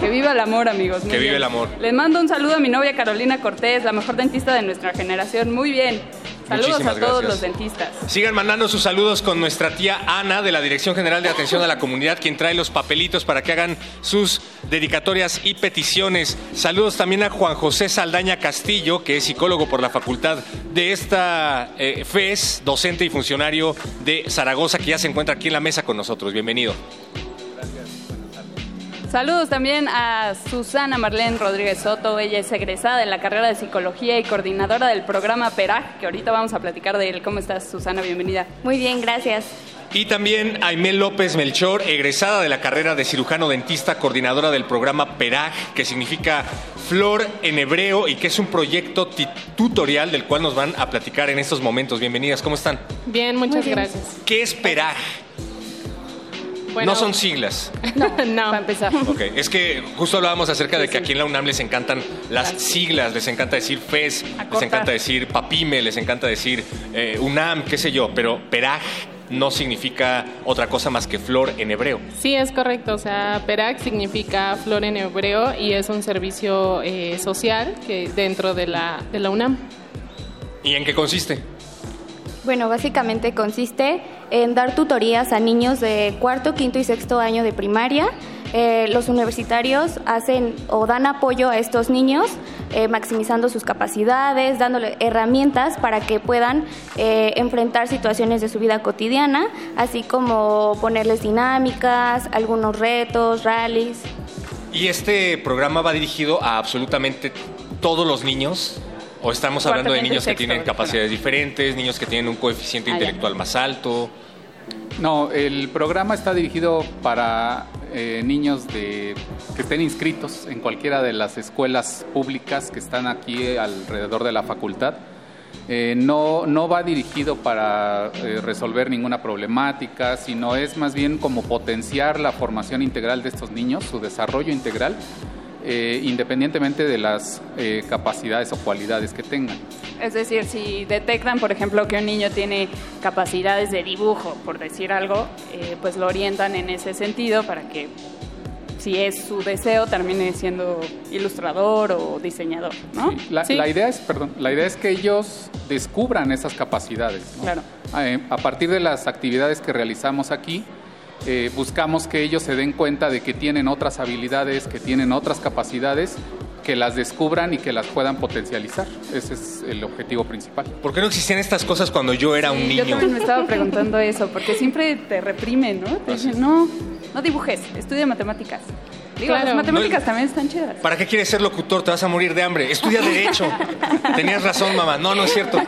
Que viva el amor, amigos. Muy Que bien. el amor. Les mando un saludo a mi novia Carolina Cortés, la mejor dentista de nuestra generación. Muy bien. Saludos Muchísimas a todos gracias. los dentistas. Sigan mandando sus saludos con nuestra tía Ana de la Dirección General de Atención a la Comunidad, quien trae los papelitos para que hagan sus dedicatorias y peticiones. Saludos también a Juan José Saldaña Castillo, que es psicólogo por la facultad de esta eh, FES, docente y funcionario de Zaragoza, que ya se encuentra aquí en la mesa con nosotros. Bienvenido. Saludos también a Susana Marlene Rodríguez Soto. Ella es egresada de la carrera de psicología y coordinadora del programa PERAG, que ahorita vamos a platicar de él. ¿Cómo estás, Susana? Bienvenida. Muy bien, gracias. Y también Aimé López Melchor, egresada de la carrera de cirujano dentista, coordinadora del programa PERAG, que significa Flor en hebreo y que es un proyecto tutorial del cual nos van a platicar en estos momentos. Bienvenidas, ¿cómo están? Bien, muchas gracias. ¿Qué es PERAG? Bueno, no son siglas. No, para empezar. Ok, es que justo hablábamos acerca de que aquí en la UNAM les encantan las siglas, les encanta decir FES, les encanta decir PAPIME, les encanta decir eh, UNAM, qué sé yo, pero PERAG no significa otra cosa más que flor en hebreo. Sí, es correcto. O sea, PERAC significa flor en hebreo y es un servicio eh, social que dentro de la, de la UNAM. ¿Y en qué consiste? Bueno, básicamente consiste en dar tutorías a niños de cuarto, quinto y sexto año de primaria. Eh, los universitarios hacen o dan apoyo a estos niños, eh, maximizando sus capacidades, dándole herramientas para que puedan eh, enfrentar situaciones de su vida cotidiana, así como ponerles dinámicas, algunos retos, rallies. ¿Y este programa va dirigido a absolutamente todos los niños? ¿O estamos hablando de niños que tienen bueno. capacidades diferentes, niños que tienen un coeficiente Ah, intelectual más alto? No, el programa está dirigido para eh, niños de, que estén inscritos en cualquiera de las escuelas públicas que están aquí alrededor de la facultad. Eh, no, no va dirigido para eh, resolver ninguna problemática, sino es más bien como potenciar la formación integral de estos niños, su desarrollo integral, eh, independientemente de las eh, capacidades o cualidades que tengan. Es decir, si detectan, por ejemplo, que un niño tiene capacidades de dibujo, por decir algo, eh, pues lo orientan en ese sentido para que si es su deseo, termine siendo ilustrador o diseñador, ¿no? La, la idea es, perdón, la idea es que ellos descubran esas capacidades. ¿no? Claro. Eh, a partir de las actividades que realizamos aquí, eh, buscamos que ellos se den cuenta de que tienen otras habilidades, que tienen otras capacidades, que las descubran y que las puedan potencializar. Ese es el objetivo principal. ¿Por qué no existían estas cosas cuando yo era un Sí, Yo niño? también me estaba preguntando eso, porque siempre te reprimen, ¿no? Te dicen, no, no dibujes, estudia matemáticas. Digo, Claro. las matemáticas No, también están chidas. ¿Para qué quieres ser locutor? Te vas a morir de hambre. Estudia Derecho. Tenías razón, mamá. No, no es cierto.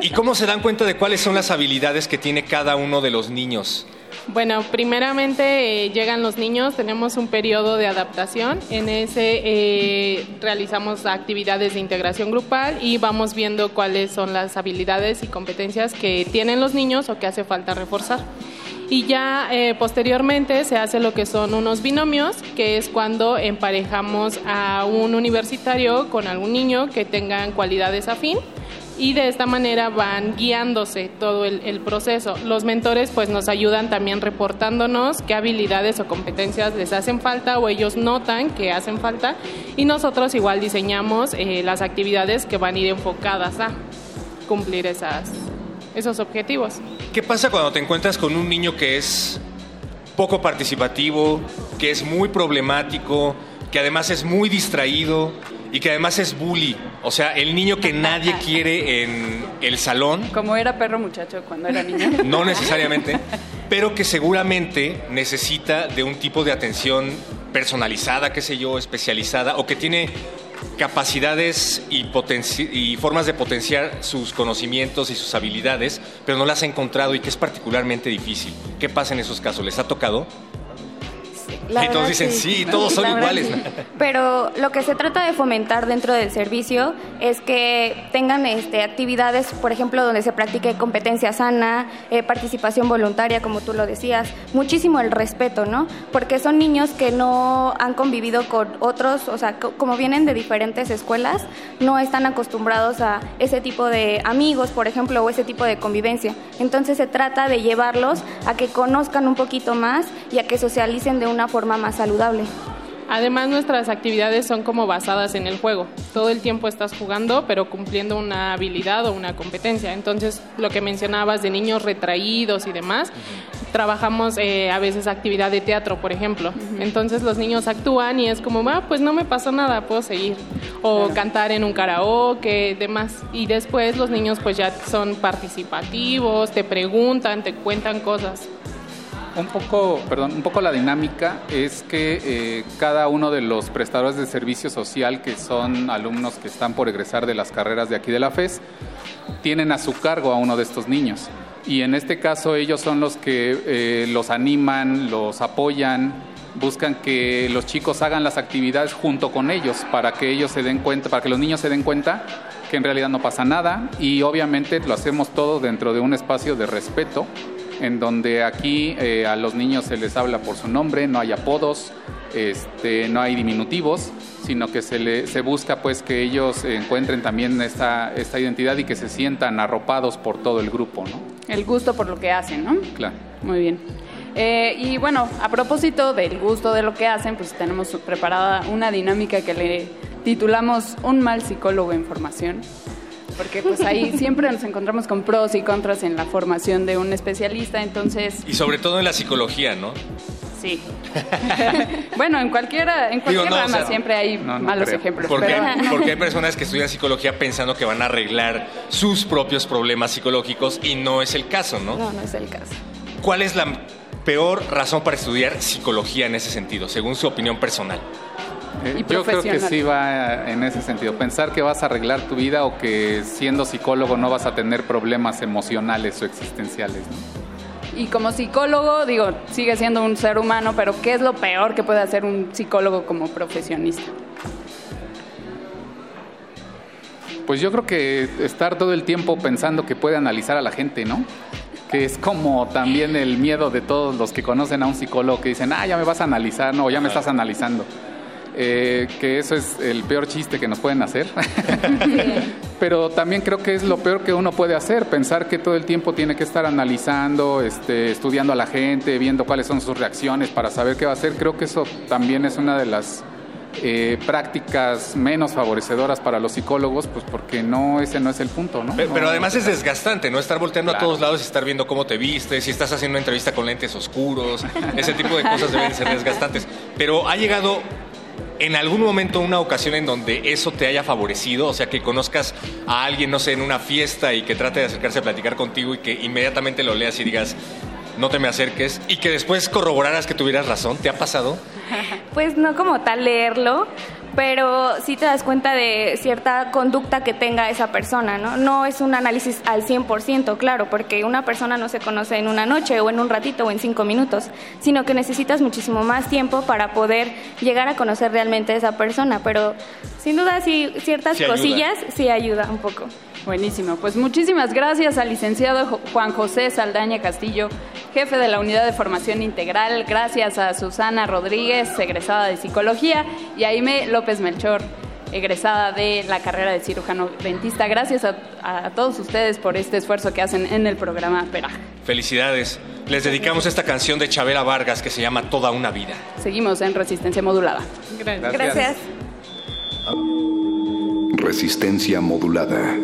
¿Y cómo se dan cuenta de cuáles son las habilidades que tiene cada uno de los niños? Bueno, primeramente eh, llegan los niños, tenemos un periodo de adaptación, en ese eh, realizamos actividades de integración grupal y vamos viendo cuáles son las habilidades y competencias que tienen los niños o que hace falta reforzar. Y ya eh, posteriormente se hace lo que son unos binomios, que es cuando emparejamos a un universitario con algún niño que tengan cualidades afín y de esta manera van guiándose todo el, proceso. Los mentores pues nos ayudan también reportándonos qué habilidades o competencias les hacen falta o ellos notan que hacen falta y nosotros igual diseñamos eh, las actividades que van a ir enfocadas a cumplir esas, esos objetivos. ¿Qué pasa cuando te encuentras con un niño que es poco participativo, que es muy problemático, que además es muy distraído y que además es bully? O sea, el niño que nadie quiere en el salón, Como era perro muchacho cuando era niño. no necesariamente, pero que seguramente necesita de un tipo de atención personalizada, qué sé yo, especializada, o que tiene capacidades y, y formas de potenciar sus conocimientos y sus habilidades, pero no las ha encontrado y que es particularmente difícil. ¿Qué pasa en esos casos? ¿Les ha tocado? La y todos dicen, sí, todos son iguales. sí. Pero lo que se trata de fomentar dentro del servicio es que tengan este, actividades, por ejemplo, donde se practique competencia sana, eh, participación voluntaria, como tú lo decías, muchísimo el respeto, ¿no? Porque son niños que no han convivido con otros, o sea, co- como vienen de diferentes escuelas, no están acostumbrados a ese tipo de amigos, por ejemplo, o ese tipo de convivencia. Entonces se trata de llevarlos a que conozcan un poquito más y a que socialicen de una forma más saludable. Además, nuestras actividades son como basadas en el juego. Todo el tiempo estás jugando, pero cumpliendo una habilidad o una competencia. Entonces, lo que mencionabas de niños retraídos y demás, trabajamos eh, a veces actividad de teatro, por ejemplo. Entonces, los niños actúan y es como, ah, pues no me pasó nada, puedo seguir. O cantar en un karaoke, demás. Y después los niños pues ya son participativos, te preguntan, te cuentan cosas. Un poco, perdón, un poco la dinámica es que eh, cada uno de los prestadores de servicio social, que son alumnos que están por egresar de las carreras de aquí de la FES, tienen a su cargo a uno de estos niños. Y en este caso ellos son los que eh, los animan, los apoyan, buscan que los chicos hagan las actividades junto con ellos para que ellos se den cuenta, para que los niños se den cuenta que en realidad no pasa nada y obviamente lo hacemos todo dentro de un espacio de respeto en donde aquí eh, a los niños se les habla por su nombre, no hay apodos, este, no hay diminutivos, sino que se, le, se busca pues que ellos encuentren también esta, esta identidad y que se sientan arropados por todo el grupo, ¿no? El gusto por lo que hacen, ¿no? Claro. Muy bien. Eh, y bueno, a propósito del gusto de lo que hacen, pues tenemos preparada una dinámica que le titulamos Un mal psicólogo en formación. Porque pues ahí siempre nos encontramos con pros y contras en la formación de un especialista, entonces Y sobre todo en la psicología, ¿no? sí. bueno, en cualquiera, en cualquier Digo, no, o rama sea, siempre hay malos ejemplos. Porque, pero- porque hay personas que estudian psicología pensando que van a arreglar sus propios problemas psicológicos y no es el caso, ¿no? No, no es el caso. ¿Cuál es la peor razón para estudiar psicología en ese sentido, según su opinión personal? Eh, Y Yo creo que sí va en ese sentido. Pensar que vas a arreglar tu vida o que siendo psicólogo no vas a tener problemas emocionales o existenciales. ¿no? Y como psicólogo, digo, sigue siendo un ser humano, pero ¿qué es lo peor que puede hacer un psicólogo como profesionista? Pues yo creo que estar todo el tiempo pensando que puede analizar a la gente, ¿no? Que es como también el miedo de todos los que conocen a un psicólogo que dicen, ah, ya me vas a analizar, no, ya me estás analizando. Eh, que eso es el peor chiste que nos pueden hacer. Pero también creo que es lo peor que uno puede hacer, pensar que todo el tiempo tiene que estar analizando, este, estudiando a la gente, viendo cuáles son sus reacciones para saber qué va a hacer. Creo que eso también es una de las eh, prácticas menos favorecedoras para los psicólogos, pues porque no ese no es el punto, ¿no? Pero, pero No- además es desgastante, ¿no? Estar volteando Claro. a todos lados y estar viendo cómo te vistes, si estás haciendo una entrevista con lentes oscuros, ese tipo de cosas deben ser desgastantes. Pero ha llegado en algún momento una ocasión en donde eso te haya favorecido, o sea, que conozcas a alguien, no sé, en una fiesta y que trate de acercarse a platicar contigo y que inmediatamente lo leas y digas, no te me acerques, y que después corroboraras que tuvieras razón, ¿te ha pasado? Pues no como tal leerlo, pero sí te das cuenta de cierta conducta que tenga esa persona, ¿no? No es un análisis al 100%, claro, porque una persona no se conoce en una noche o en un ratito o en cinco minutos, sino que necesitas muchísimo más tiempo para poder llegar a conocer realmente a esa persona, pero sin duda sí, ciertas Sí ayuda. cosillas sí ayuda un poco. Buenísimo. Pues muchísimas gracias al licenciado Juan José Saldaña Castillo, jefe de la Unidad de Formación Integral. Gracias a Susana Rodríguez, egresada de Psicología, y a Aime López Melchor, egresada de la carrera de cirujano dentista. Gracias a, a todos ustedes por este esfuerzo que hacen en el programa Peraja. Felicidades. Les dedicamos esta canción de Chabela Vargas que se llama Toda una vida. Seguimos en Resistencia Modulada. Gracias. Gracias. Resistencia modulada.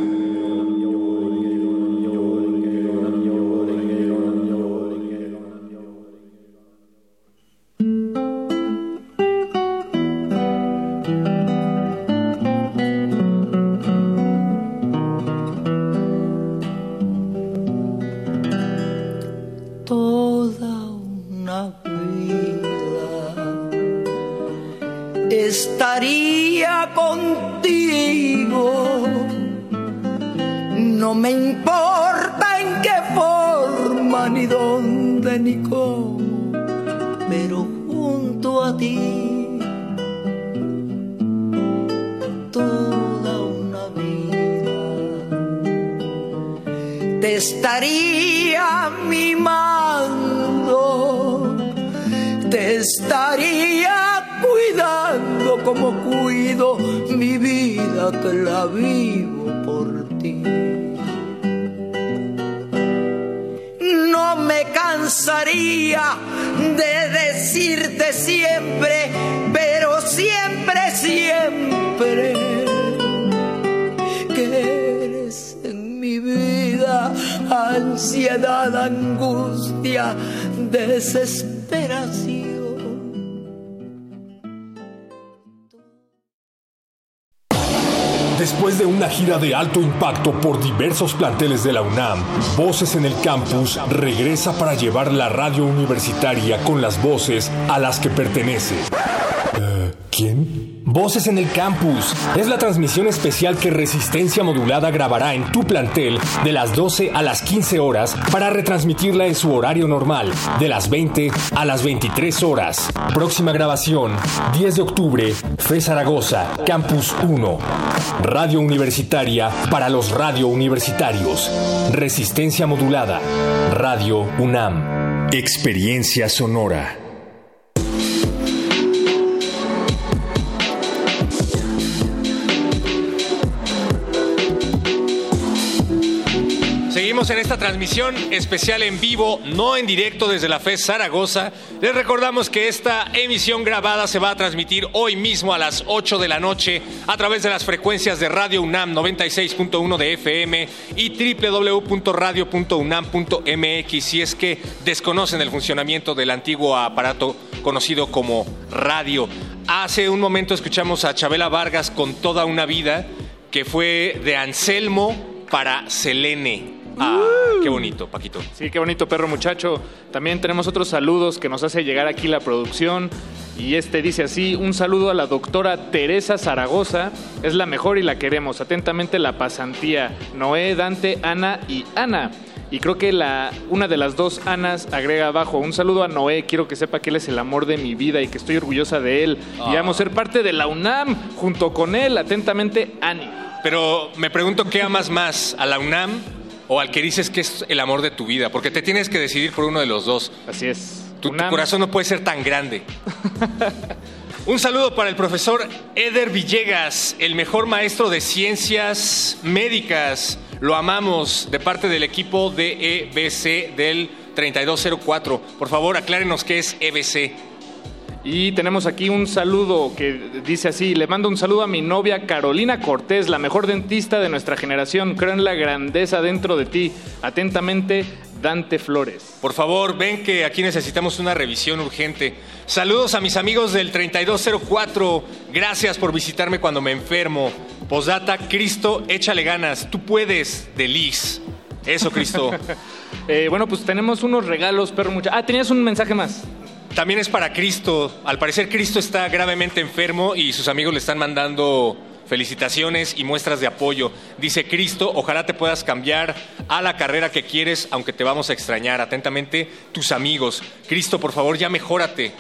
Después de una gira de alto impacto por diversos planteles de la UNAM, Voces en el Campus regresa para llevar la radio universitaria con las voces a las que pertenece. Eh, ¿Quién? Voces en el Campus es la transmisión especial que Resistencia Modulada grabará en tu plantel de las 12 a las 15 horas para retransmitirla en su horario normal, de las 20 a las 23 horas. Próxima grabación, 10 de octubre, FE Zaragoza, Campus 1. Radio Universitaria para los radio universitarios. Resistencia Modulada. Radio UNAM. Experiencia sonora. En esta transmisión especial en vivo, no en directo desde la FES Zaragoza. Les recordamos que esta emisión grabada se va a transmitir hoy mismo a las 8 de la noche a través de las frecuencias de Radio UNAM 96.1 de FM y www.radio.unam.mx si es que desconocen el funcionamiento del antiguo aparato conocido como radio. Hace un momento escuchamos a Chabela Vargas con toda una vida que fue de Anselmo para Selene. Ah, qué bonito, Paquito. Sí, qué bonito perro muchacho. También tenemos otros saludos que nos hace llegar aquí la producción. Y este dice así, un saludo a la doctora Teresa Zaragoza, es la mejor y la queremos. Atentamente la pasantía, Noé, Dante, Ana y Ana. Y creo que la, una de las dos Anas agrega abajo, un saludo a Noé, quiero que sepa que él es el amor de mi vida y que estoy orgullosa de él. Y vamos a ser parte de la UNAM junto con él. Atentamente, Ani. Pero me pregunto, ¿qué amas más? ¿A la UNAM o al que dices que es el amor de tu vida? Porque te tienes que decidir por uno de los dos. Así es. Tu, tu corazón no puede ser tan grande. Un saludo para el profesor Eder Villegas, el mejor maestro de ciencias médicas. Lo amamos de parte del equipo de EBC del 3204. Por favor, aclárenos qué es EBC. Y tenemos aquí un saludo que dice así, le mando un saludo a mi novia Carolina Cortés, la mejor dentista de nuestra generación. Creo en la grandeza dentro de ti. Atentamente, Dante Flores. Por favor, ven que aquí necesitamos una revisión urgente. Saludos a mis amigos del 3204. Gracias por visitarme cuando me enfermo. Posdata, Cristo, échale ganas. Tú puedes, de Liz. Eso, Cristo. Eh, bueno, pues tenemos unos regalos, perro mucha. Ah, tenías un mensaje más. También es para Cristo. Al parecer Cristo está gravemente enfermo y sus amigos le están mandando felicitaciones y muestras de apoyo. Dice Cristo, ojalá te puedas cambiar a la carrera que quieres, aunque te vamos a extrañar. Atentamente, tus amigos. Cristo, por favor, ya mejórate.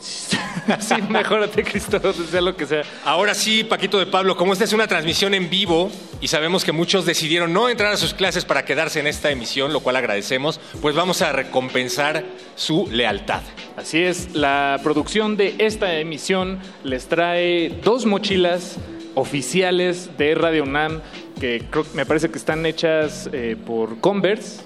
sí, mejórate, Cristo, sea lo que sea. Ahora sí, Paquito de Pablo, como esta es una transmisión en vivo y sabemos que muchos decidieron no entrar a sus clases para quedarse en esta emisión, lo cual agradecemos, pues vamos a recompensar su lealtad. Así es, la producción de esta emisión les trae dos mochilas oficiales de Radio UNAM que creo, me parece que están hechas eh, por Converse.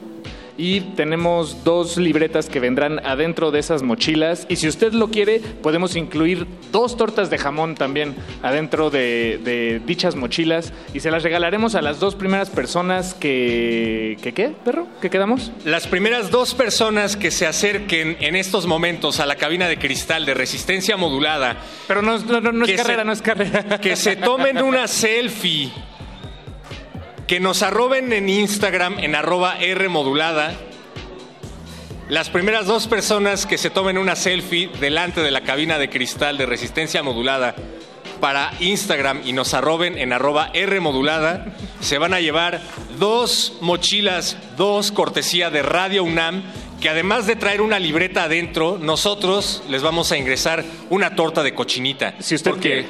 Y tenemos dos libretas que vendrán adentro de esas mochilas. Y si usted lo quiere, podemos incluir dos tortas de jamón también adentro de, de dichas mochilas. Y se las regalaremos a las dos primeras personas que... ¿Que qué, perro? ¿Qué quedamos? Las primeras dos personas que se acerquen en estos momentos a la cabina de cristal de resistencia modulada. Pero no, no, no, no es que carrera, se- no es carrera. Que se tomen una selfie. Que nos arroben en Instagram en arroba R modulada. Las primeras dos personas que se tomen una selfie delante de la cabina de cristal de resistencia modulada para Instagram y nos arroben en arroba R modulada, se van a llevar dos mochilas, dos cortesía de Radio UNAM, que además de traer una libreta adentro, nosotros les vamos a ingresar una torta de cochinita. Si usted Porque quiere.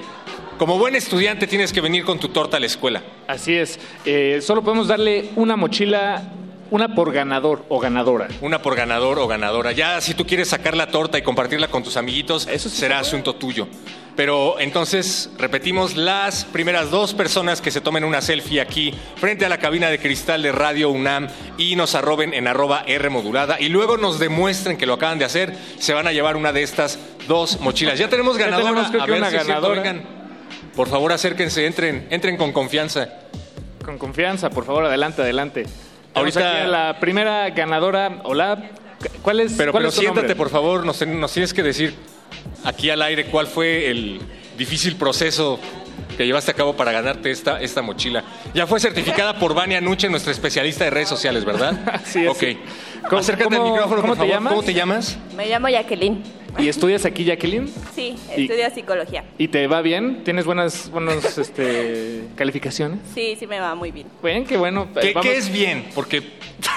Como buen estudiante tienes que venir con tu torta a la escuela. Así es. Eh, solo podemos darle una mochila, una por ganador o ganadora. Una por ganador o ganadora. Ya si tú quieres sacar la torta y compartirla con tus amiguitos, eso será asunto tuyo. Pero entonces, repetimos, las primeras dos personas que se tomen una selfie aquí frente a la cabina de cristal de Radio UNAM y nos arroben en arroba R modulada y luego nos demuestren que lo acaban de hacer, se van a llevar una de estas dos mochilas. Ya tenemos Ya ganadora. tenemos, creo a que ver una si ganadora. Por favor, acérquense, entren, entren con confianza. Con confianza, por favor, adelante, adelante. Ahorita Ahorita- aquí a la primera ganadora. Hola. ¿Cuál es, Pero, cuál pero es tu siéntate, nombre? por favor, nos, tienes que decir aquí al aire cuál fue el difícil proceso que llevaste a cabo para ganarte esta, esta mochila. Ya fue certificada por Vania Nuche, nuestra especialista de redes sociales, ¿verdad? Sí, es. Ok. ¿Cómo- Acércate al micrófono, cómo por te favor. llamas? ¿Cómo te llamas? Me llamo Jacqueline. ¿Y estudias aquí, Jacqueline? Sí, Y- estudio psicología. ¿Y te va bien? ¿Tienes buenas, buenas este, calificaciones? Sí, sí me va muy bien. Bien, qué bueno. ¿Qué, vamos- qué es bien? Porque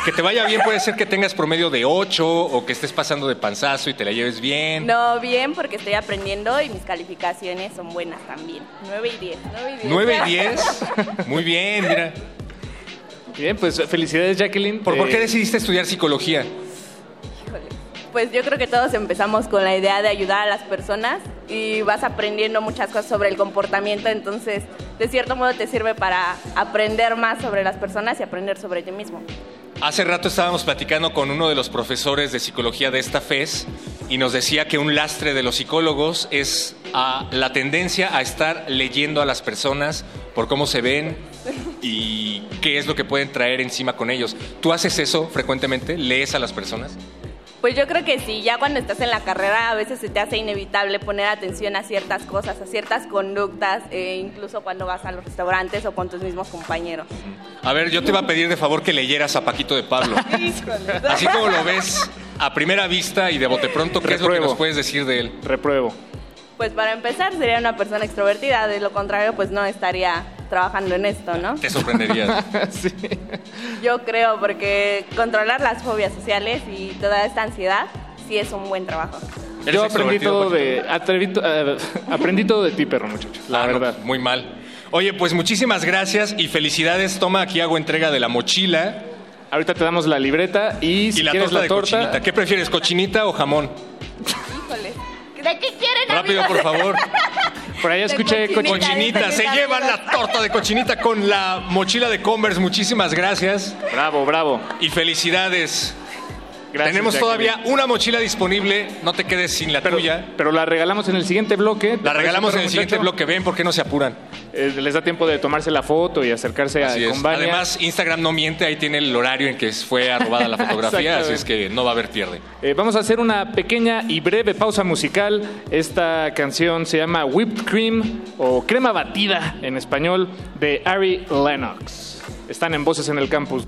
que te vaya bien puede ser que tengas promedio de 8 o que estés pasando de panzazo y te la lleves bien. No, bien, porque estoy aprendiendo y mis calificaciones son buenas también. 9 y 10. 9 y 10. 9 y 10. Muy bien, mira. Bien, pues felicidades, Jacqueline. ¿Por, ¿Por Eh, qué decidiste estudiar psicología? Pues yo creo que todos empezamos con la idea de ayudar a las personas y vas aprendiendo muchas cosas sobre el comportamiento, entonces de cierto modo te sirve para aprender más sobre las personas y aprender sobre ti mismo. Hace rato estábamos platicando con uno de los profesores de psicología de esta FES y nos decía que un lastre de los psicólogos es la tendencia a estar leyendo a las personas por cómo se ven y qué es lo que pueden traer encima con ellos. ¿Tú haces eso frecuentemente? ¿Lees a las personas? Pues yo creo que sí, ya cuando estás en la carrera a veces se te hace inevitable poner atención a ciertas cosas, a ciertas conductas, e incluso cuando vas a los restaurantes o con tus mismos compañeros. A ver, yo te iba a pedir de favor que leyeras a Paquito de Pablo. Así como lo ves a primera vista y de bote pronto, ¿qué es lo que nos puedes decir de él? Repruebo. Pues para empezar sería una persona extrovertida, de lo contrario pues no estaría trabajando en esto, ¿no? Te sorprenderías. Yo creo porque controlar las fobias sociales y toda esta ansiedad sí es un buen trabajo. Yo aprendí todo, de, eh, aprendí todo de ti, perro muchacho. La Ah, no, verdad. muy mal. Oye, pues muchísimas gracias y felicidades. Toma, aquí hago entrega de la mochila. Ahorita te damos la libreta y si y la quieres torta la de torta, cochinita. ¿Qué prefieres, cochinita o jamón? Híjole. ¿De qué quieren Rápido, por favor. Por ahí escuché cochinita. cochinita. Se llevan la torta de cochinita con la mochila de Converse. Muchísimas gracias. Bravo, bravo. Y felicidades. Gracias, Tenemos todavía una mochila disponible. No te quedes sin la tuya. Pero la regalamos en el siguiente bloque. La regalamos en el muchacho? siguiente bloque. Ven, ¿por qué no se apuran? Eh, les da tiempo de tomarse la foto y acercarse Así a. Además, Instagram no miente. Ahí tiene el horario en que fue arrobada la fotografía. así es que no va a haber pierde. Eh, vamos a hacer una pequeña y breve pausa musical. Esta canción se llama Whipped Cream o Crema Batida en español de Ari Lennox. Están en Voces en el Campus.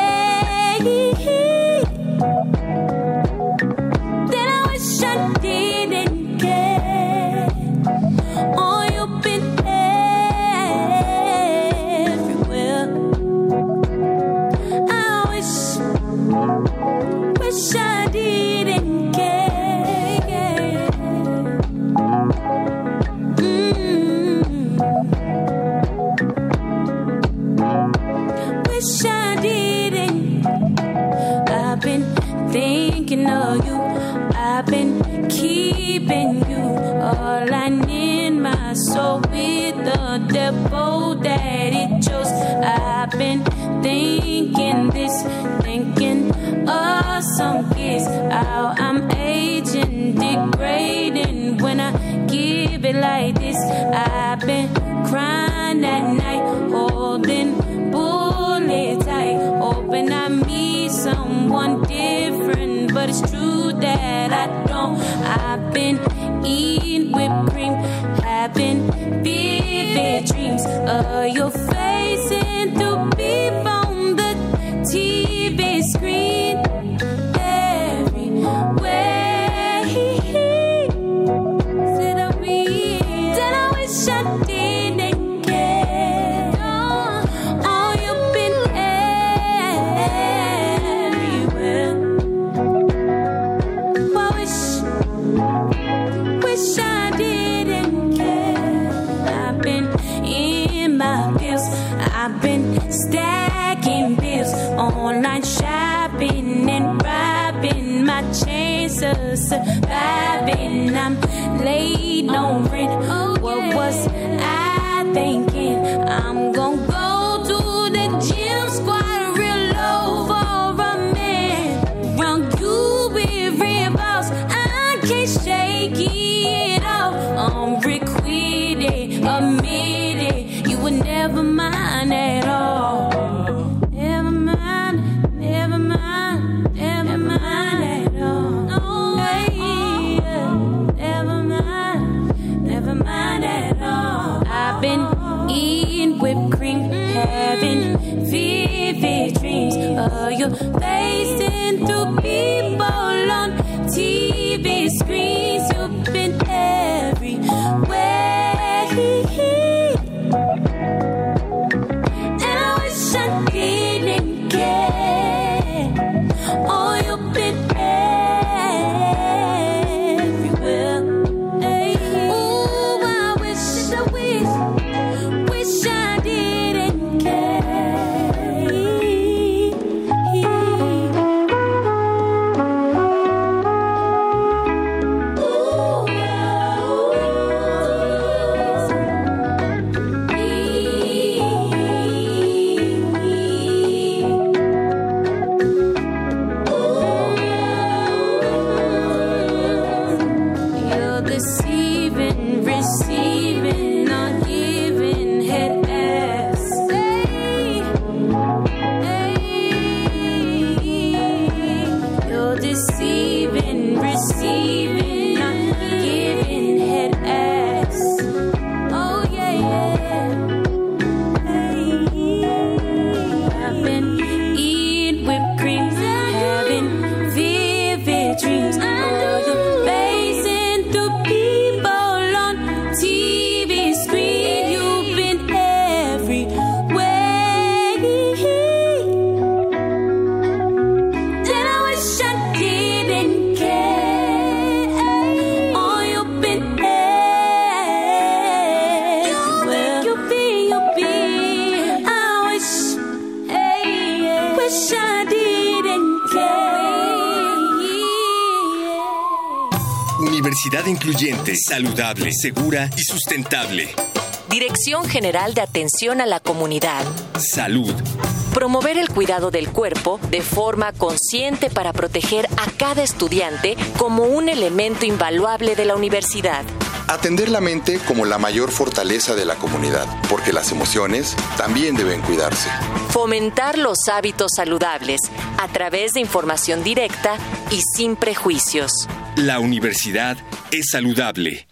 someone different. But it's true that I don't. I've been eating whipped cream, having vivid dreams of your face late incluyente, saludable, segura y sustentable. Dirección General de Atención a la Comunidad. Salud. Promover el cuidado del cuerpo de forma consciente para proteger a cada estudiante como un elemento invaluable de la universidad. Atender la mente como la mayor fortaleza de la comunidad, porque las emociones también deben cuidarse. Fomentar los hábitos saludables a través de información directa y sin prejuicios. La universidad es saludable.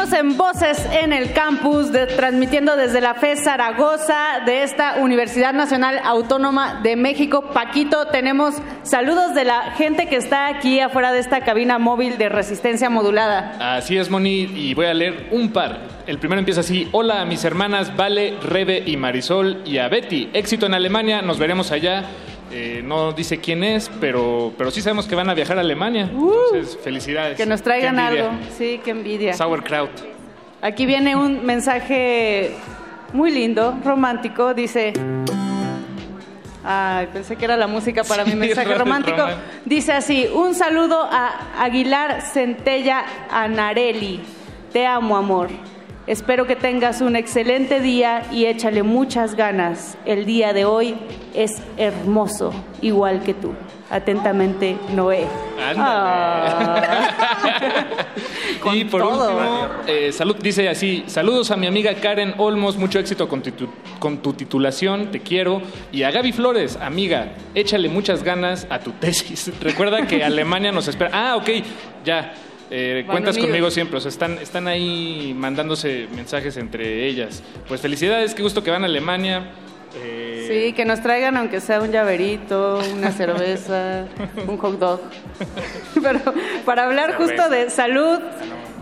En Voces en el Campus, transmitiendo desde la FE Zaragoza de esta Universidad Nacional Autónoma de México. Paquito, tenemos saludos de la gente que está aquí afuera de esta cabina móvil de resistencia modulada. Así es, Moni, y voy a leer un par. El primero empieza así. Hola a mis hermanas Vale, Rebe y Marisol y a Betty. Éxito en Alemania, nos veremos allá. Eh, no dice quién es, pero, pero sí sabemos que van a viajar a Alemania. Entonces, felicidades. Uh. Que nos traigan algo. Sí, qué envidia. Sauerkraut. Aquí viene un mensaje muy lindo, romántico. Dice. Ay, pensé que era la música para mi mensaje rom- romántico. román- Dice así: Un saludo a Aguilar Centella Anarelli. Te amo, amor. Espero que tengas un excelente día y échale muchas ganas. El día de hoy es hermoso, igual que tú. Atentamente, Noé. y por todo. último, eh, salud, dice así, saludos a mi amiga Karen Olmos, mucho éxito con tu, con tu titulación, te quiero. Y a Gaby Flores, amiga, échale muchas ganas a tu tesis. Recuerda que Alemania nos espera. Ah, ok, ya. Eh, cuentas conmigo siempre, o sea, están, están ahí mandándose mensajes entre ellas. Pues felicidades, qué gusto que van a Alemania. Eh, Sí, que nos traigan aunque sea un llaverito, una cerveza, un hot dog. Pero para hablar justo de salud,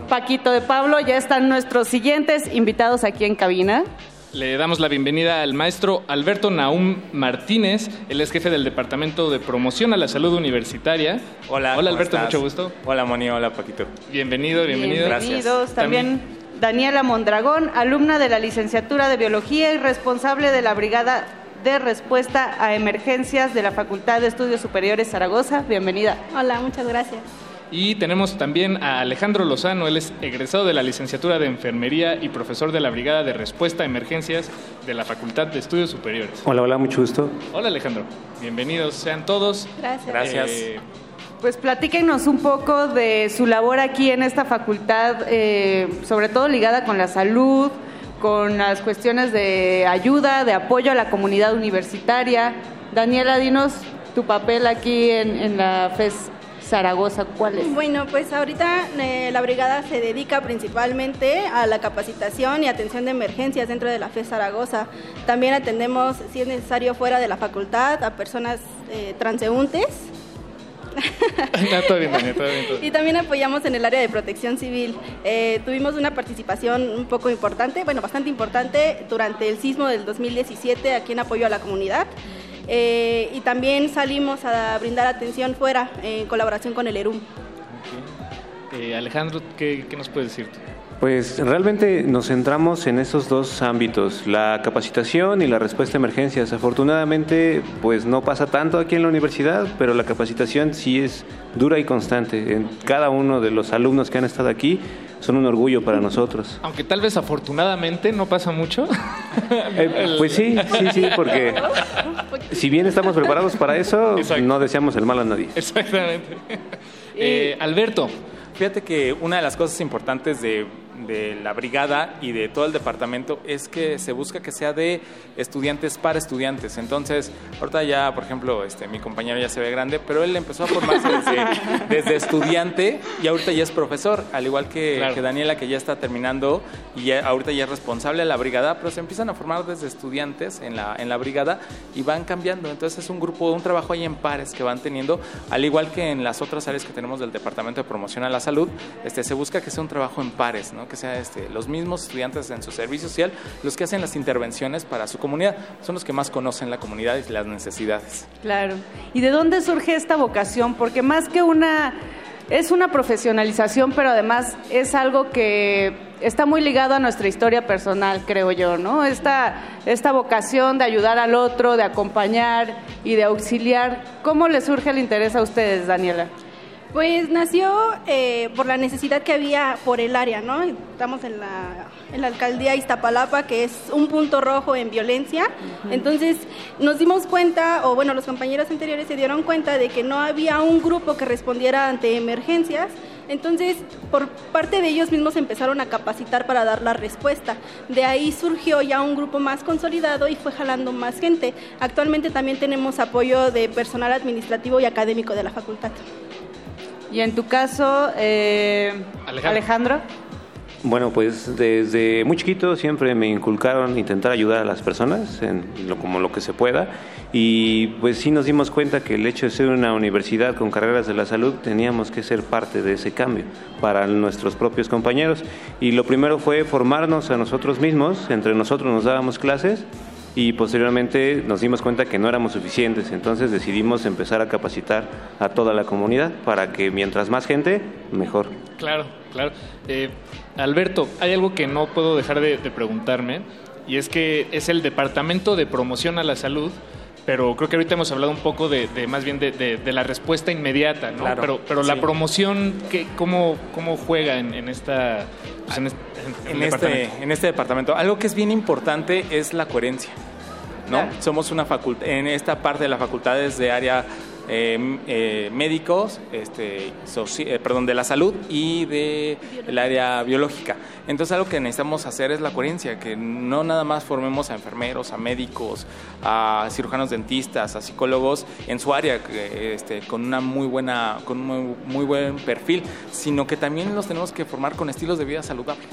Paquito de Pablo, ya están nuestros siguientes invitados aquí en cabina. Le damos la bienvenida al maestro Alberto Naum Martínez, él es jefe del Departamento de Promoción a la Salud Universitaria. Hola, Hola ¿cómo Alberto, estás? mucho gusto. Hola Moni, hola Paquito. Bienvenido, bienvenido. Bienvenidos. También Daniela Mondragón, alumna de la licenciatura de Biología y responsable de la Brigada de Respuesta a Emergencias de la Facultad de Estudios Superiores Zaragoza. Bienvenida. Hola, muchas gracias. Y tenemos también a Alejandro Lozano, él es egresado de la licenciatura de Enfermería y profesor de la Brigada de Respuesta a Emergencias de la Facultad de Estudios Superiores. Hola, hola, mucho gusto. Hola Alejandro, bienvenidos sean todos. Gracias. Gracias. Eh, Pues platíquenos un poco de su labor aquí en esta facultad, eh, sobre todo ligada con la salud, con las cuestiones de ayuda, de apoyo a la comunidad universitaria. Daniela, dinos tu papel aquí en, en la FES Zaragoza, ¿cuál es? Bueno, pues ahorita eh, la brigada se dedica principalmente a la capacitación y atención de emergencias dentro de la FE Zaragoza. También atendemos, si es necesario, fuera de la facultad a personas eh, transeúntes no, todo bien, todo bien, todo bien. y también apoyamos en el área de protección civil. Eh, tuvimos una participación un poco importante, bueno, bastante importante durante el sismo del 2017 aquí en apoyo a la comunidad. Eh, y también salimos a brindar atención fuera en colaboración con el ERUM. Eh, Alejandro, ¿qué, qué nos puedes decir? Pues realmente nos centramos en esos dos ámbitos, la capacitación y la respuesta a emergencias. Afortunadamente, pues no pasa tanto aquí en la universidad, pero la capacitación sí es dura y constante. En cada uno de los alumnos que han estado aquí son un orgullo para nosotros. Aunque tal vez afortunadamente no pasa mucho. Eh, pues sí, sí, sí, porque si bien estamos preparados para eso, no deseamos el mal a nadie. Exactamente. Eh, Alberto. Fíjate que una de las cosas importantes de, de la brigada y de todo el departamento es que se busca que sea de estudiantes para estudiantes. Entonces, ahorita ya, por ejemplo, este, mi compañero ya se ve grande, pero él empezó a formarse desde, desde estudiante y ahorita ya es profesor, al igual que, Claro. que Daniela, que ya está terminando y ya, ahorita ya es responsable de la brigada, pero se empiezan a formar desde estudiantes en la, en la brigada y van cambiando. Entonces es un grupo, un trabajo ahí en pares que van teniendo, al igual que en las otras áreas que tenemos del Departamento de Promoción a la Salud, este, se busca que sea un trabajo en pares, ¿no? Que sea este, los mismos estudiantes en su servicio social los que hacen las intervenciones para su comunidad, son los que más conocen la comunidad y las necesidades. Claro. ¿Y de dónde surge esta vocación? Porque más que una es una profesionalización, pero además es algo que está muy ligado a nuestra historia personal, creo yo, ¿no? Esta, esta vocación de ayudar al otro, de acompañar y de auxiliar. ¿Cómo le surge el interés a ustedes, Daniela? Pues nació eh, por la necesidad que había por el área, ¿no? Estamos en la, en la alcaldía Iztapalapa, que es un punto rojo en violencia. Entonces nos dimos cuenta, o bueno, los compañeros anteriores se dieron cuenta de que no había un grupo que respondiera ante emergencias. Entonces, por parte de ellos mismos empezaron a capacitar para dar la respuesta. De ahí surgió ya un grupo más consolidado y fue jalando más gente. Actualmente también tenemos apoyo de personal administrativo y académico de la facultad. Y en tu caso, eh, Alejandro. Bueno, pues desde muy chiquito siempre me inculcaron intentar ayudar a las personas en lo, como lo que se pueda. Y pues sí nos dimos cuenta que el hecho de ser una universidad con carreras de la salud teníamos que ser parte de ese cambio para nuestros propios compañeros. Y lo primero fue formarnos a nosotros mismos, entre nosotros nos dábamos clases y posteriormente nos dimos cuenta que no éramos suficientes, entonces decidimos empezar a capacitar a toda la comunidad para que mientras más gente, mejor. Claro, claro. Eh, Alberto, hay algo que no puedo dejar de, de preguntarme y es que es el Departamento de Promoción a la Salud pero creo que ahorita hemos hablado un poco de, de más bien de, de- de la respuesta inmediata, ¿no? Claro, pero pero la promoción, ¿qué, cómo, ¿cómo juega en, en esta... pues, en, este, en el en este, departamento? en este departamento. Algo que es bien importante es la coherencia. ¿no? Somos una facultad, en esta parte de la facultad es de área eh, m- eh, médicos, este, eh, perdón, de la salud y de el área biológica. Entonces algo que necesitamos hacer es la coherencia, que no nada más formemos a enfermeros, a médicos, a cirujanos dentistas, a psicólogos en su área, este, con una muy buena, con un muy, muy buen perfil, sino que también los tenemos que formar con estilos de vida saludable.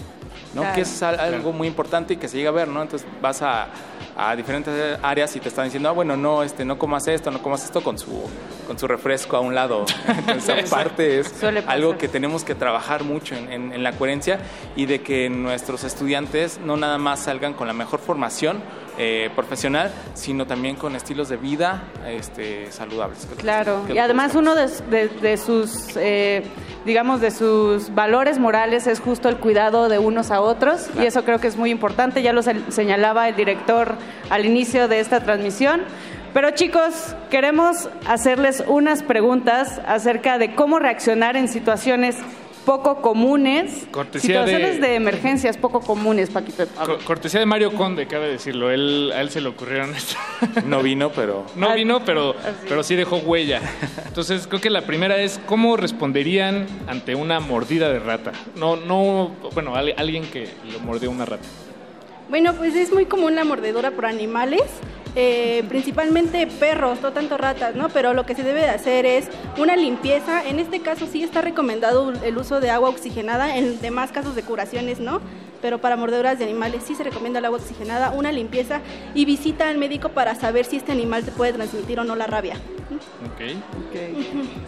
¿no? Claro. Que es al- algo muy importante y que se llega a ver, ¿no? Entonces vas a, a diferentes áreas y te están diciendo, ah, bueno, no, este, no comas esto, no comas esto con su, con su refresco a un lado. Entonces, aparte es algo que tenemos que trabajar mucho en, en- en la coherencia y de que nuestros estudiantes no nada más salgan con la mejor formación eh, profesional, sino también con estilos de vida este, saludables. Claro, y además uno de, de- de sus, eh, digamos, de sus valores morales es justo el cuidado de unos a otros y eso creo que es muy importante, ya lo se- señalaba el director al inicio de esta transmisión. Pero chicos, queremos hacerles unas preguntas acerca de cómo reaccionar en situaciones poco comunes, Cortesía de- situaciones de... emergencias poco comunes, Paquito. Co- Cortesía de Mario Conde, cabe decirlo. Él, a él se le ocurrieron esto. No vino, pero... No vino, pero, pero sí dejó huella. Entonces, creo que la primera es, ¿cómo responderían ante una mordida de rata? No, no, bueno, al- alguien que lo mordió una rata. Bueno, pues es muy común la mordedura por animales, eh, principalmente perros, no tanto ratas, ¿no? Pero lo que se debe de hacer es una limpieza. En este caso sí está recomendado el uso de agua oxigenada, en demás casos de curaciones, ¿no? Pero para mordeduras de animales sí se recomienda el agua oxigenada, una limpieza y visita al médico para saber si este animal te puede transmitir o no la rabia.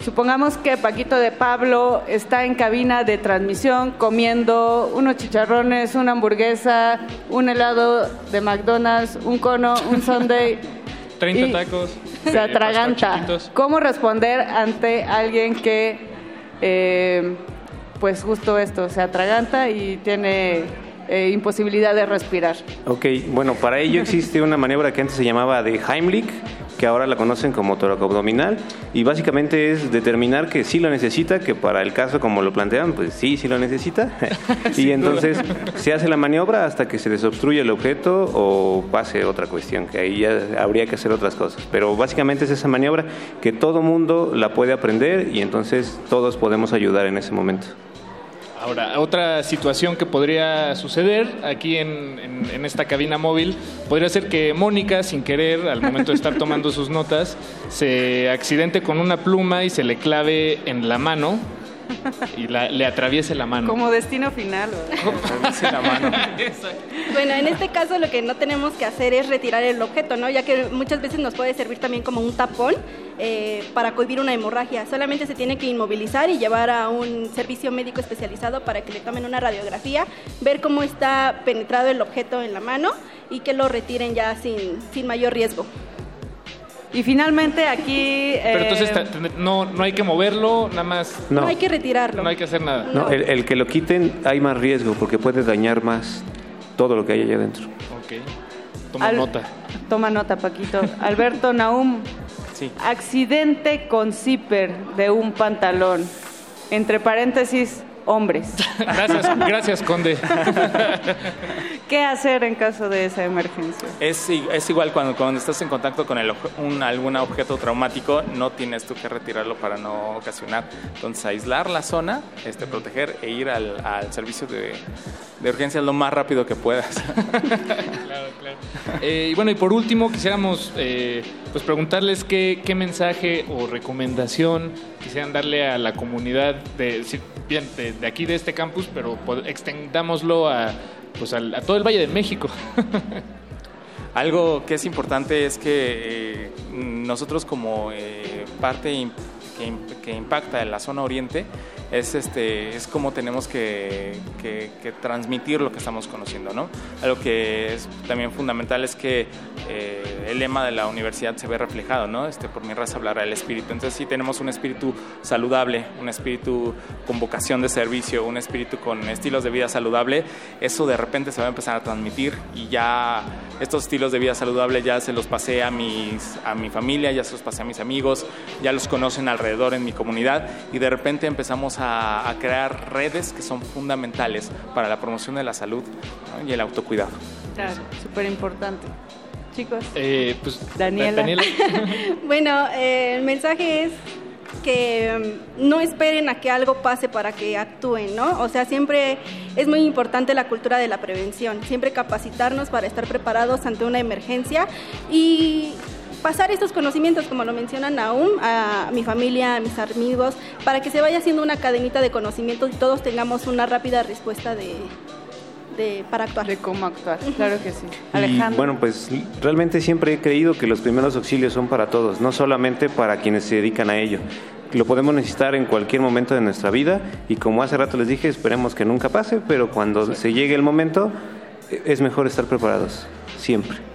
Supongamos que Paquito de Pablo está en cabina de transmisión comiendo unos chicharrones, una hamburguesa, un helado de McDonald's, un cono, un sundae. 30 y tacos. Se eh, atraganta. ¿Cómo responder ante alguien que, eh, pues justo esto, se atraganta y tiene eh, imposibilidad de respirar? Ok, bueno, para ello existe una maniobra que antes se llamaba de Heimlich, que ahora la conocen como toracoabdominal, y básicamente es determinar que sí lo necesita, que para el caso como lo plantean, pues sí, sí lo necesita, y entonces se hace la maniobra hasta que se desobstruye el objeto o pase otra cuestión, que ahí ya habría que hacer otras cosas. Pero básicamente es esa maniobra que todo mundo la puede aprender y entonces todos podemos ayudar en ese momento. Ahora, otra situación que podría suceder aquí en, en- en esta cabina móvil podría ser que Mónica, sin querer, al momento de estar tomando sus notas, se accidente con una pluma y se le clave en la mano y la- le atraviese la mano. Como destino final. Bueno, en este caso lo que no tenemos que hacer es retirar el objeto, ¿no? Ya que muchas veces nos puede servir también como un tapón eh, para cohibir una hemorragia. Solamente se tiene que inmovilizar y llevar a un servicio médico especializado para que le tomen una radiografía, ver cómo está penetrado el objeto en la mano y que lo retiren ya sin, sin mayor riesgo. Y finalmente aquí... Pero eh, entonces ten- no, no hay que moverlo, nada más. No. No hay que retirarlo. No hay que hacer nada. No, el, el que lo quiten hay más riesgo porque puede dañar más todo lo que hay allá adentro. Ok. Toma Al- nota. Toma nota, Paquito. Alberto Naum. Sí. Accidente con zipper de un pantalón. Entre paréntesis, hombres. Gracias, gracias, Conde. ¿Qué hacer en caso de esa emergencia? Es, es igual cuando, cuando estás en contacto con el, un, algún objeto traumático, no tienes tú que retirarlo para no ocasionar. Entonces, aislar la zona, este, proteger e ir al, al servicio de, de urgencias lo más rápido que puedas. Claro, claro. Eh, y bueno, y por último, quisiéramos eh, pues preguntarles qué, qué mensaje o recomendación quisieran darle a la comunidad de, bien, de, de aquí, de este campus, pero extendámoslo a, pues, a todo el Valle de México. Algo que es importante es que eh, nosotros como eh, parte que, que impacta en la zona oriente es este es como tenemos que, transmitir lo que estamos conociendo, ¿no? Algo que es también fundamental es que eh, el lema de la universidad se ve reflejado, ¿no? Este por mi raza hablará el espíritu. Entonces si tenemos un espíritu saludable, un espíritu con vocación de servicio, un espíritu con estilos de vida saludable, eso de repente se va a empezar a transmitir y ya estos estilos de vida saludable ya se los pasé a mis a mi familia, ya se los pasé a mis amigos, ya los conocen alrededor en mi comunidad y de repente empezamos a, a crear redes que son fundamentales para la promoción de la salud ¿no? y el autocuidado. Claro, súper importante. Chicos. Eh, pues, Daniela. Daniela. Bueno, eh, el mensaje es que mm, no esperen a que algo pase para que actúen, ¿no? O sea, siempre es muy importante la cultura de la prevención, siempre capacitarnos para estar preparados ante una emergencia y pasar estos conocimientos, como lo mencionan aún, a mi familia, a mis amigos, para que se vaya haciendo una cadenita de conocimientos y todos tengamos una rápida respuesta de, de para actuar. De cómo actuar, claro que sí. Y Alejandro. bueno, pues realmente siempre he creído que los primeros auxilios son para todos, no solamente para quienes se dedican a ello. Lo podemos necesitar en cualquier momento de nuestra vida y como hace rato les dije, esperemos que nunca pase, pero cuando se llegue el momento eh, es mejor estar preparados, siempre.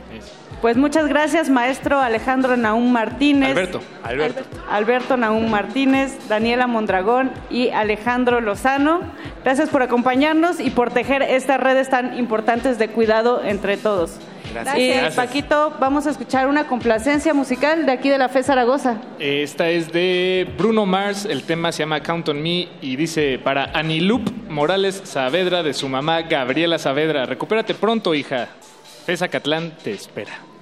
Pues muchas gracias, maestro Alejandro Naum Martínez. Alberto. Alberto. Alberto Naum Martínez, Daniela Mondragón y Alejandro Lozano. Gracias por acompañarnos y por tejer estas redes tan importantes de cuidado entre todos. Gracias. Y Gracias. Paquito, vamos a escuchar una complacencia musical de aquí de la FE Zaragoza. Esta es de Bruno Mars, el tema se llama Count on Me y dice para Anilup Morales Saavedra de su mamá Gabriela Saavedra. Recupérate pronto, hija. Fesa Catlán te espera.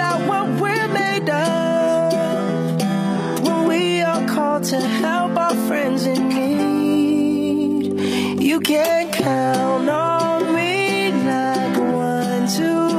Out what we're made of when we are called to help our friends in need. You can count on me like one, two,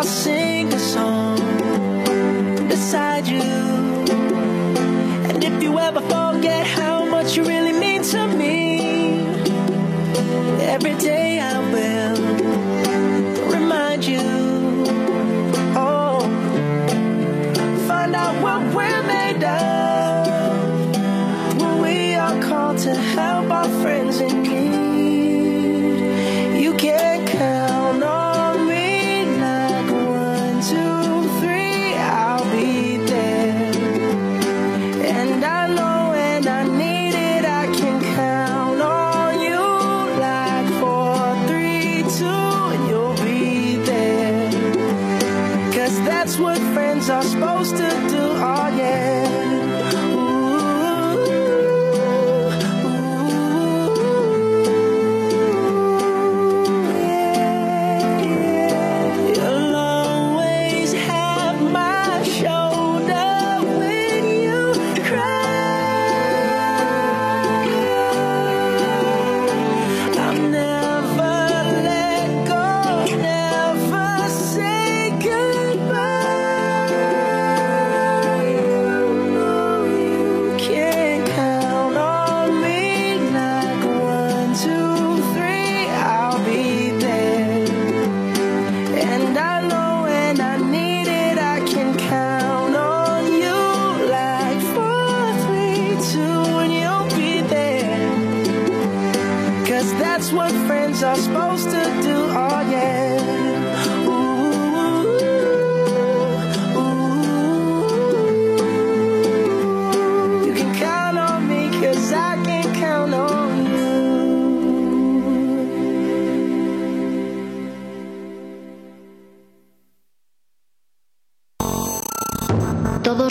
I'll sing a song beside you. And if you ever forget how much you really mean to me, every day I will remind you. Oh, find out what we're made of when we are called to help our friends in need.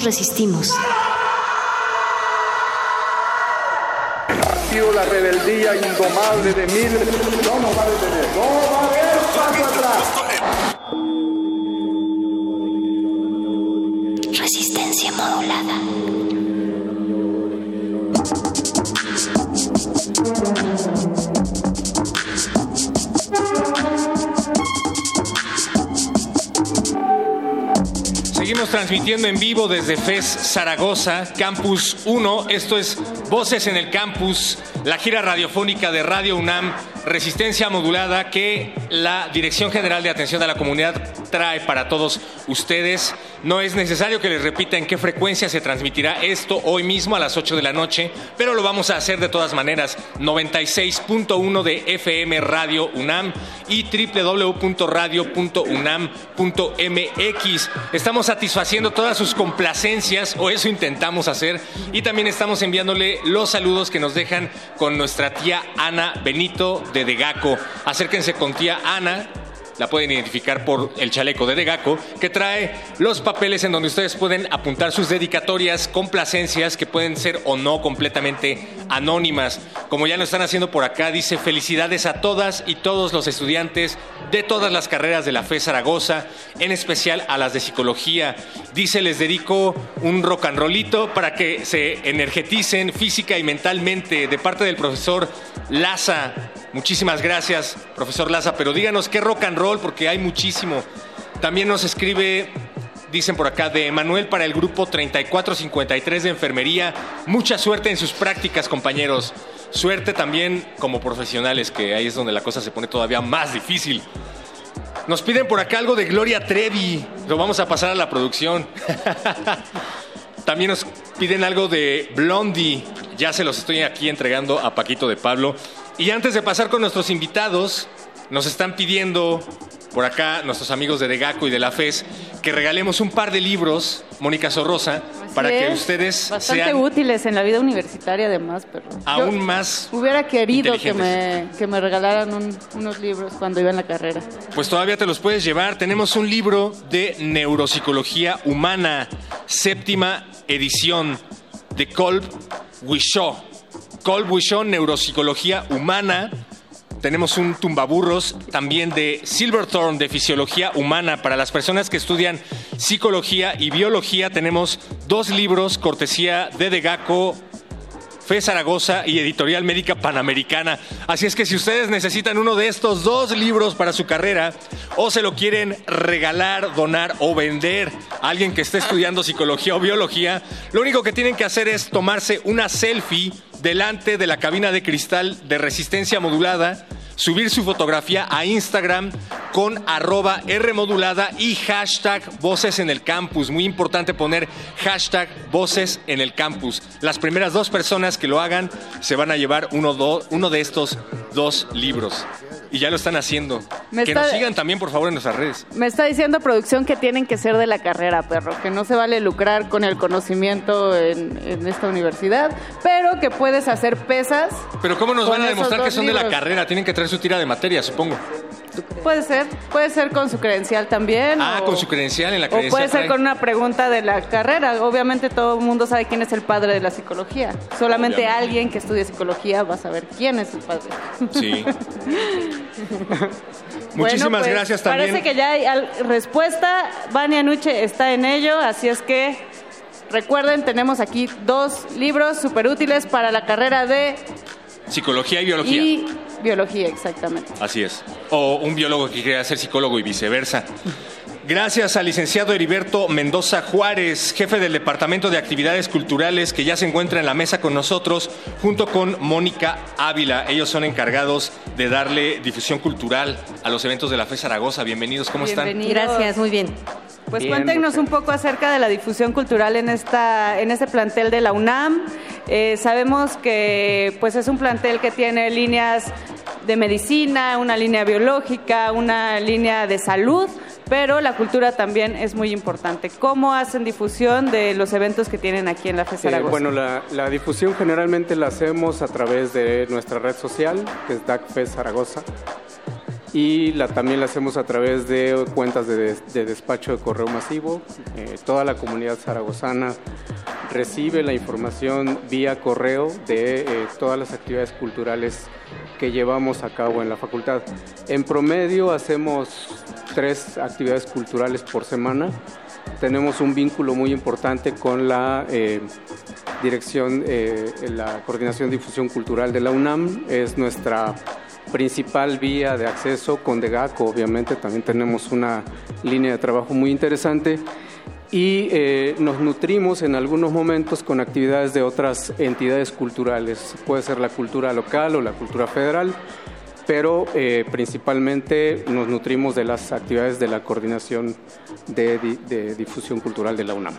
Resistimos. Ha la rebeldía indomable de miles. No nos va a detener. No va a haber paso atrás. Transmitiendo en vivo desde FES Zaragoza, Campus 1. Esto es Voces en el Campus, la gira radiofónica de Radio UNAM, Resistencia Modulada, que la Dirección General de Atención a la Comunidad trae para todos ustedes. No es necesario que les repita en qué frecuencia se transmitirá esto hoy mismo a las 8 de la noche, pero lo vamos a hacer de todas maneras. 96.1 de FM Radio UNAM y www.radio.unam.mx. Estamos satisfaciendo todas sus complacencias, o eso intentamos hacer, y también estamos enviándole los saludos que nos dejan con nuestra tía Ana Benito de Degaco. Acérquense con tía Ana, la pueden identificar por el chaleco de Degaco, que trae los papeles en donde ustedes pueden apuntar sus dedicatorias, complacencias, que pueden ser o no completamente anónimas. Como ya lo están haciendo por acá, dice felicidades a todas y todos los estudiantes de todas las carreras de la FE Zaragoza, en especial a las de psicología. Dice, les dedico un rock and rollito para que se energeticen física y mentalmente de parte del profesor Laza. Muchísimas gracias, profesor Laza, pero díganos qué rock and roll, porque hay muchísimo. También nos escribe, dicen por acá, de Emanuel para el grupo 3453 de enfermería. Mucha suerte en sus prácticas, compañeros. Suerte también como profesionales, que ahí es donde la cosa se pone todavía más difícil. Nos piden por acá algo de Gloria Trevi. Lo vamos a pasar a la producción. También nos piden algo de Blondie. Ya se los estoy aquí entregando a Paquito de Pablo. Y antes de pasar con nuestros invitados, nos están pidiendo por acá nuestros amigos de Degaco y de la FES que regalemos un par de libros, Mónica Sorrosa, para que es. ustedes Bastante sean útiles en la vida universitaria además, pero aún yo más hubiera querido que me, que me regalaran un- unos libros cuando iba en la carrera. Pues todavía te los puedes llevar. Tenemos un libro de neuropsicología humana, séptima edición, de Kolb Wishaw. Kolb Wishaw, neuropsicología humana. Tenemos un tumbaburros también de Silverthorne de fisiología humana. Para las personas que estudian psicología y biología, tenemos dos libros, cortesía de Degaco, Fe Zaragoza y Editorial Médica Panamericana. Así es que si ustedes necesitan uno de estos dos libros para su carrera o se lo quieren regalar, donar o vender a alguien que esté estudiando psicología o biología, lo único que tienen que hacer es tomarse una selfie delante de la cabina de cristal de resistencia modulada subir su fotografía a Instagram con arroba R modulada y hashtag voces en el campus. Muy importante poner hashtag voces en el campus. Las primeras dos personas que lo hagan se van a llevar uno, uno de estos dos libros. Y ya lo están haciendo. Me que está- nos sigan también, por favor, en nuestras redes. Me está diciendo producción que tienen que ser de la carrera, perro, que no se vale lucrar con el conocimiento en, en esta universidad, pero que puedes hacer pesas. Pero ¿cómo nos van a demostrar que son de la carrera? Tienen que traer su tira de materia, supongo. Puede ser, puede ser con su credencial también. Ah, o- con su credencial en la O credencial. puede ser con una pregunta de la carrera. Obviamente todo el mundo sabe quién es el padre de la psicología. Solamente Obviamente. alguien que estudia psicología va a saber quién es el padre. Sí. Bueno, Muchísimas pues, gracias también. Parece que ya hay respuesta. Vania Nuche está en ello, así es que recuerden, tenemos aquí dos libros súper útiles para la carrera de Psicología y biología. y biología, exactamente. Así es. O un biólogo que quiera ser psicólogo y viceversa. Gracias al licenciado Heriberto Mendoza Juárez, jefe del Departamento de Actividades Culturales, que ya se encuentra en la mesa con nosotros, junto con Mónica Ávila. Ellos son encargados de darle difusión cultural a los eventos de la FE Zaragoza. Bienvenidos, ¿cómo están? Bienvenidos. Gracias, muy bien. Pues Bien, cuéntenos un poco acerca de la difusión cultural en esta en este plantel de la UNAM. Eh, sabemos que pues es un plantel que tiene líneas de medicina, una línea biológica, una línea de salud, pero la cultura también es muy importante. ¿Cómo hacen difusión de los eventos que tienen aquí en la FE Eh, Zaragoza? bueno, la, la difusión generalmente la hacemos a través de nuestra red social, que es DACFE Zaragoza, y la, también la hacemos a través de cuentas de, des- de despacho de correo masivo. Eh, toda la comunidad zaragozana recibe la información vía correo de eh, todas las actividades culturales que llevamos a cabo en la facultad. En promedio hacemos tres actividades culturales por semana. Tenemos un vínculo muy importante con la eh, dirección, la Coordinación de Difusión Cultural de la UNAM. Es nuestra principal vía de acceso con DEGACO, obviamente. También tenemos una línea de trabajo muy interesante y eh, nos nutrimos en algunos momentos con actividades de otras entidades culturales. Puede ser la cultura local o la cultura federal, pero eh, principalmente nos nutrimos de las actividades de la coordinación de, di- de difusión cultural de la UNAM.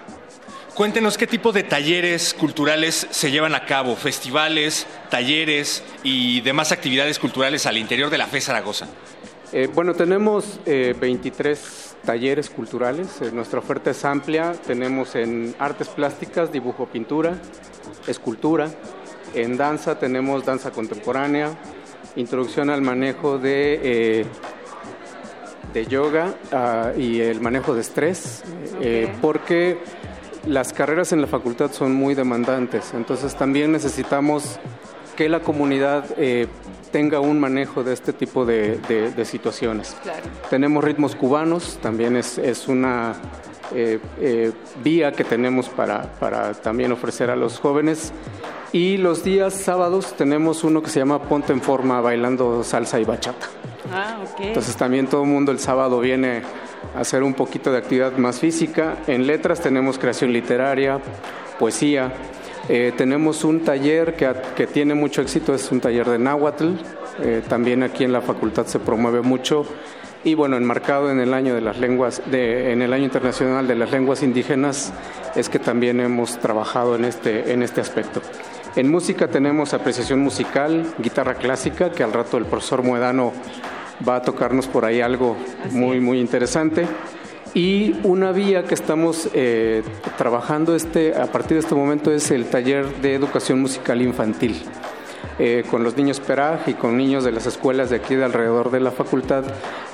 Cuéntenos qué tipo de talleres culturales se llevan a cabo, festivales, talleres y demás actividades culturales al interior de la FE Zaragoza. Eh, bueno, tenemos eh, 23 talleres culturales. Eh, nuestra oferta es amplia. Tenemos en artes plásticas, dibujo, pintura, escultura. En danza tenemos danza contemporánea, introducción al manejo de, eh, de yoga ah, y el manejo de estrés, eh, porque las carreras en la facultad son muy demandantes. Entonces también necesitamos que la comunidad eh, tenga un manejo de este tipo de, de- de situaciones. Tenemos ritmos cubanos, también es, es una eh, eh, vía que tenemos para, para también ofrecer a los jóvenes. Y los días sábados tenemos uno que se llama Ponte en Forma bailando salsa y bachata. Ah, ok. Entonces también todo el mundo el sábado viene hacer un poquito de actividad más física. En letras tenemos creación literaria, poesía. Eh, tenemos un taller que, que tiene mucho éxito, es un taller de náhuatl. Eh, también aquí en la facultad se promueve mucho. Y bueno, enmarcado en el año de las lenguas, en el año internacional de las lenguas indígenas, es que también hemos trabajado en este, en este aspecto. En música tenemos apreciación musical, guitarra clásica, que al rato el profesor Muedano va a tocarnos por ahí algo muy, muy interesante. Y una vía que estamos eh, trabajando este, a partir de este momento es el taller de educación musical infantil. Eh, con los niños PERAG y con niños de las escuelas de aquí de alrededor de la facultad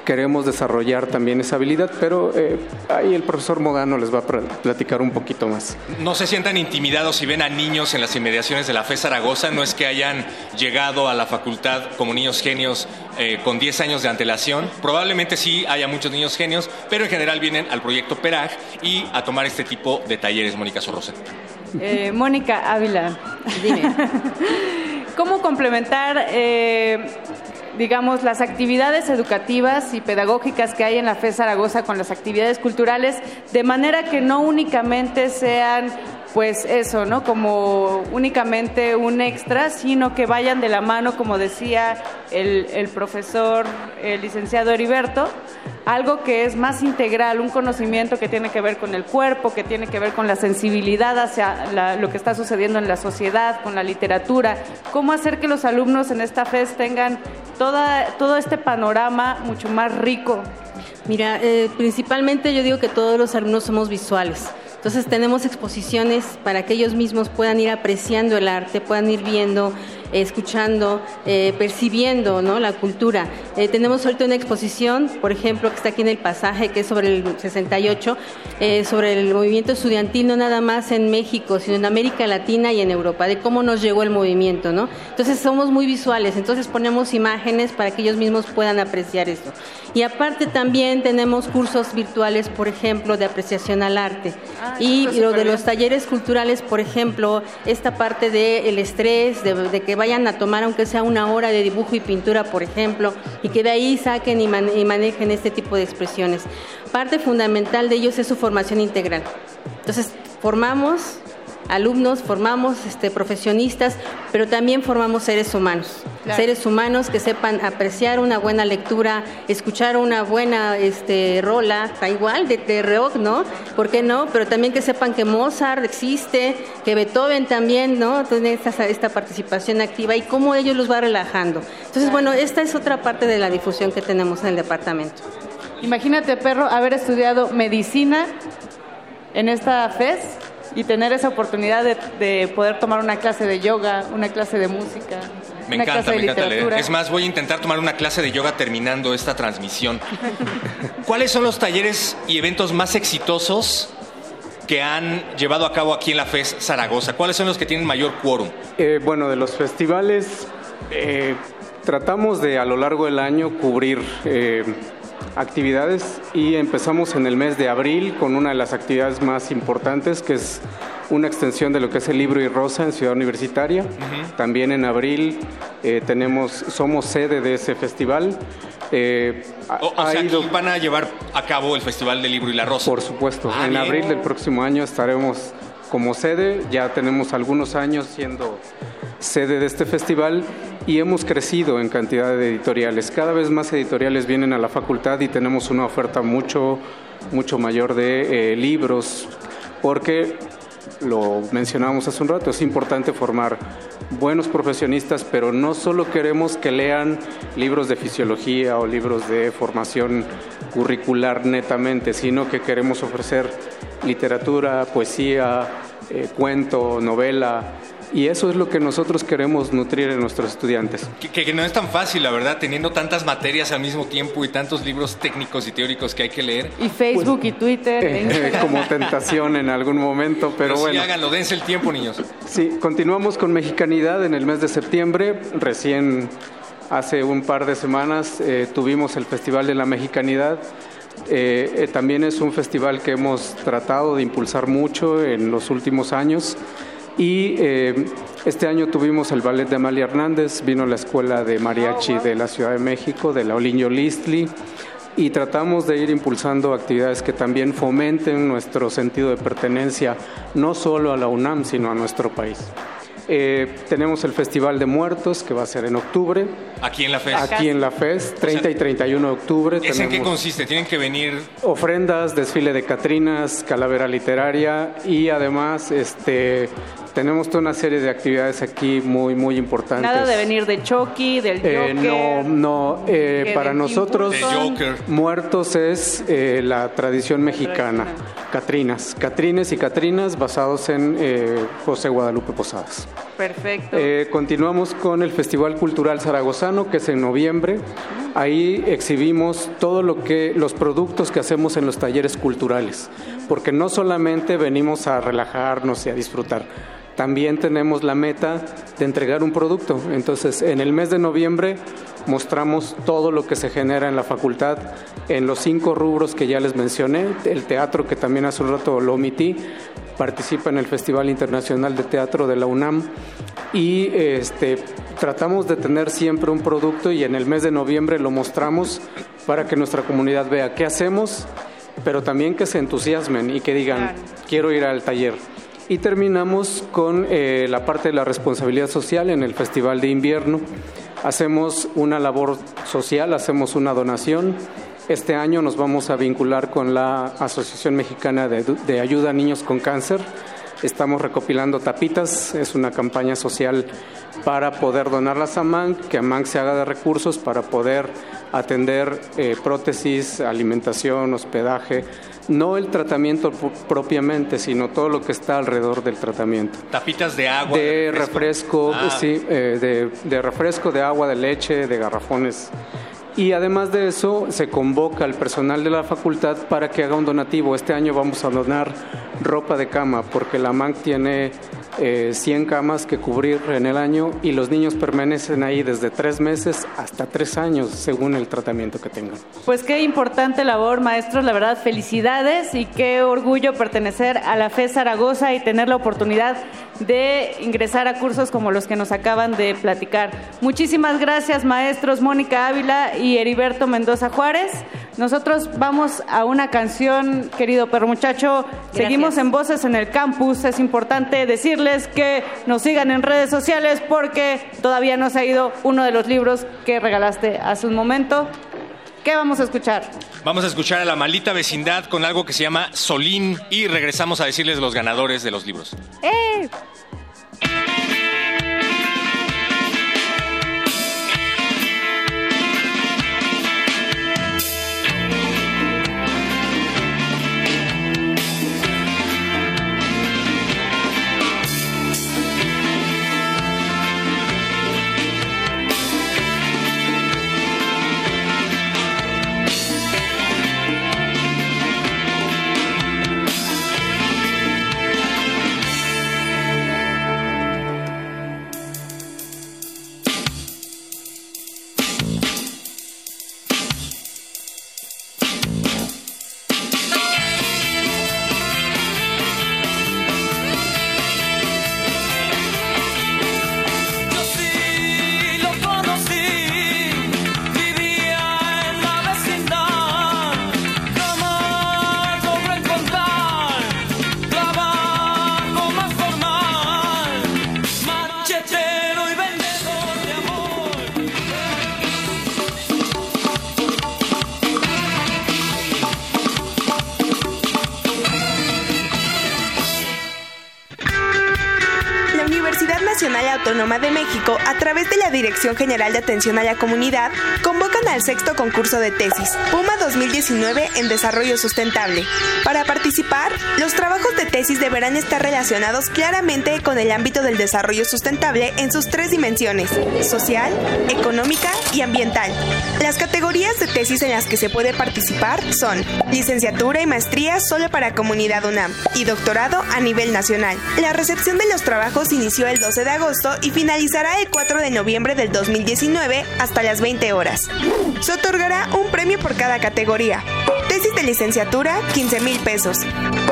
queremos desarrollar también esa habilidad, pero eh, ahí el profesor Modano les va a pl- platicar un poquito más. No se sientan intimidados si ven a niños en las inmediaciones de la FE Zaragoza. No es que hayan llegado a la facultad como niños genios eh, con 10 años de antelación. Probablemente sí haya muchos niños genios, pero en general vienen al proyecto PERAG y a tomar este tipo de talleres, Mónica Sorrosa. Eh, Mónica Ávila, dime. ¿Cómo complementar, eh, digamos, las actividades educativas y pedagógicas que hay en la FE Zaragoza con las actividades culturales, de manera que no únicamente sean, pues eso, ¿no? Como únicamente un extra, sino que vayan de la mano, como decía el, profesor, el licenciado Heriberto, algo que es más integral, un conocimiento que tiene que ver con el cuerpo, que tiene que ver con la sensibilidad hacia la- lo que está sucediendo en la sociedad, con la literatura, cómo hacer que los alumnos en esta FES tengan toda, todo este panorama mucho más rico. Mira, eh, principalmente yo digo que todos los alumnos somos visuales. Entonces tenemos exposiciones para que ellos mismos puedan ir apreciando el arte, puedan ir viendo escuchando, eh, percibiendo ¿no? la cultura. Eh, tenemos ahorita una exposición, por ejemplo, que está aquí en el pasaje, que es sobre el 68, eh, sobre el movimiento estudiantil, no nada más en México, sino en América Latina y en Europa, de cómo nos llegó el movimiento. ¿no? Entonces somos muy visuales, entonces ponemos imágenes para que ellos mismos puedan apreciar esto. Y aparte también tenemos cursos virtuales, por ejemplo, de apreciación al arte. Ah, y lo de los talleres culturales, por ejemplo, esta parte del estrés, de, de que vayan a tomar aunque sea una hora de dibujo y pintura, por ejemplo, y que de ahí saquen y, man- y manejen este tipo de expresiones. Parte fundamental de ellos es su formación integral. Entonces, formamos alumnos, formamos este, profesionistas, pero también formamos seres humanos. Claro. Seres humanos que sepan apreciar una buena lectura, escuchar una buena este, rola, da igual, de, de rock, ¿no? ¿Por qué no? Pero también que sepan que Mozart existe, que Beethoven también, ¿no? Tiene esta, esta participación activa y cómo ellos los va relajando. Entonces, bueno, esta es otra parte de la difusión que tenemos en el departamento. Imagínate, perro, haber estudiado medicina en esta FES y tener esa oportunidad de, de poder tomar una clase de yoga, una clase de música, Me una encanta, clase de me encanta leer. literatura. Es más, voy a intentar tomar una clase de yoga terminando esta transmisión. ¿Cuáles son los talleres y eventos más exitosos que han llevado a cabo aquí en la FES Zaragoza? ¿Cuáles son los que tienen mayor quórum? Eh, bueno, de los festivales, eh, tratamos de a lo largo del año cubrir eh, actividades y empezamos en el mes de abril con una de las actividades más importantes, que es una extensión de lo que es el libro y rosa en Ciudad Universitaria. También en abril eh, tenemos, somos sede de ese festival. Eh, O, sea, ido- aquí van a llevar a cabo el Festival del Libro y la Rosa. por supuesto, Ah, en bien. abril del próximo año estaremos como sede, ya tenemos algunos años siendo sede de este festival y hemos crecido en cantidad de editoriales. Cada vez más editoriales vienen a la facultad y tenemos una oferta mucho, mucho mayor de eh, libros, porque lo mencionábamos hace un rato, es importante formar buenos profesionistas, pero no solo queremos que lean libros de fisiología o libros de formación curricular netamente, sino que queremos ofrecer literatura, poesía, eh, cuento, novela, y eso es lo que nosotros queremos nutrir en nuestros estudiantes. Que, que- que no es tan fácil, la verdad, teniendo tantas materias al mismo tiempo y tantos libros técnicos y teóricos que hay que leer. Y Facebook y Twitter. e Eh, Instagram. como tentación en algún momento, pero sí, bueno. háganlo, dense el tiempo, niños. Sí, continuamos con Mexicanidad en el mes de septiembre. Recién hace un par de semanas eh, tuvimos el Festival de la Mexicanidad. Eh, eh, también es un festival que hemos tratado de impulsar mucho en los últimos años. Y eh, este año tuvimos el ballet de Amalia Hernández, vino la escuela de mariachi de la Ciudad de México, de la Oliño Listli, y tratamos de ir impulsando actividades que también fomenten nuestro sentido de pertenencia, no solo a la UNAM, sino a nuestro país. Eh, tenemos el Festival de Muertos, que va a ser en octubre, Aquí en la FES. aquí en la FES, 30 y 31 de octubre. ¿Es en qué consiste? Tienen que venir ofrendas, desfile de Catrinas, calavera literaria y además este, tenemos toda una serie de actividades aquí muy, muy importantes. Nada de venir de Chucky, del Eh, Joker. no, no, eh, para nosotros muertos es eh, la tradición mexicana, Catrinas, Catrines y Catrinas basados en eh, José Guadalupe Posadas. Perfecto. Eh, continuamos con el Festival Cultural Zaragozano, que es en noviembre. Ahí exhibimos todo lo que los productos que hacemos en los talleres culturales, porque no solamente venimos a relajarnos y a disfrutar. También tenemos la meta de entregar un producto. Entonces, en el mes de noviembre mostramos todo lo que se genera en la facultad en los cinco rubros que ya les mencioné. El teatro, que también hace un rato lo omití, participa en el Festival Internacional de Teatro de la UNAM y este, tratamos de tener siempre un producto y en el mes de noviembre lo mostramos para que nuestra comunidad vea qué hacemos, pero también que se entusiasmen y que digan, quiero ir al taller. Y terminamos con eh, la parte de la responsabilidad social en el Festival de Invierno. Hacemos una labor social, hacemos una donación. Este año nos vamos a vincular con la Asociación Mexicana de, de Ayuda a Niños con Cáncer. Estamos recopilando tapitas, es una campaña social para poder donarlas a MANC, que a MANC se haga de recursos para poder atender eh, prótesis, alimentación, hospedaje, no el tratamiento propiamente, sino todo lo que está alrededor del tratamiento. Tapitas de agua. De refresco, Ah. sí, eh, de, de refresco, de agua, de leche, de garrafones. Y además de eso, se convoca al personal de la facultad para que haga un donativo. Este año vamos a donar ropa de cama, porque la MANC tiene eh, 100 camas que cubrir en el año y los niños permanecen ahí desde tres meses hasta tres años, según el tratamiento que tengan. Pues qué importante labor, maestros. La verdad, felicidades y qué orgullo pertenecer a la FE Zaragoza y tener la oportunidad de ingresar a cursos como los que nos acaban de platicar. Muchísimas gracias, maestros Mónica Ávila y Heriberto Mendoza Juárez. Nosotros vamos a una canción, querido perro muchacho. Seguimos en Voces en el Campus. Es importante decirles que nos sigan en redes sociales porque todavía no se ha ido uno de los libros que regalaste hace un momento. ¿Qué vamos a escuchar? Vamos a escuchar a la maldita vecindad con algo que se llama Solín y regresamos a decirles los ganadores de los libros. ¡Eh! General de Atención a la Comunidad, al sexto concurso de tesis, PUMA 2019 en Desarrollo Sustentable. Para participar, los trabajos de tesis deberán estar relacionados claramente con el ámbito del desarrollo sustentable en sus tres dimensiones, social, económica y ambiental. Las categorías de tesis en las que se puede participar son licenciatura y maestría solo para Comunidad UNAM y doctorado a nivel nacional. La recepción de los trabajos inició el 12 de agosto y finalizará el 4 de noviembre del 2019 hasta las 20 horas. Se otorgará un premio por cada categoría. Tesis de licenciatura, 15 mil pesos.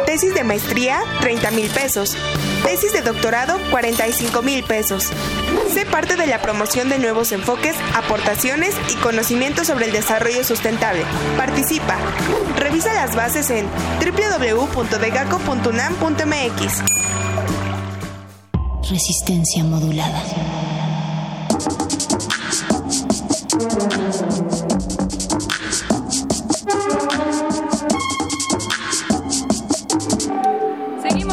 Tesis de maestría, 30 mil pesos. Tesis de doctorado, 45 mil pesos. Sé parte de la promoción de nuevos enfoques, aportaciones y conocimientos sobre el desarrollo sustentable. Participa. Revisa las bases en www.degaco.unam.mx. Resistencia modulada. Thank you.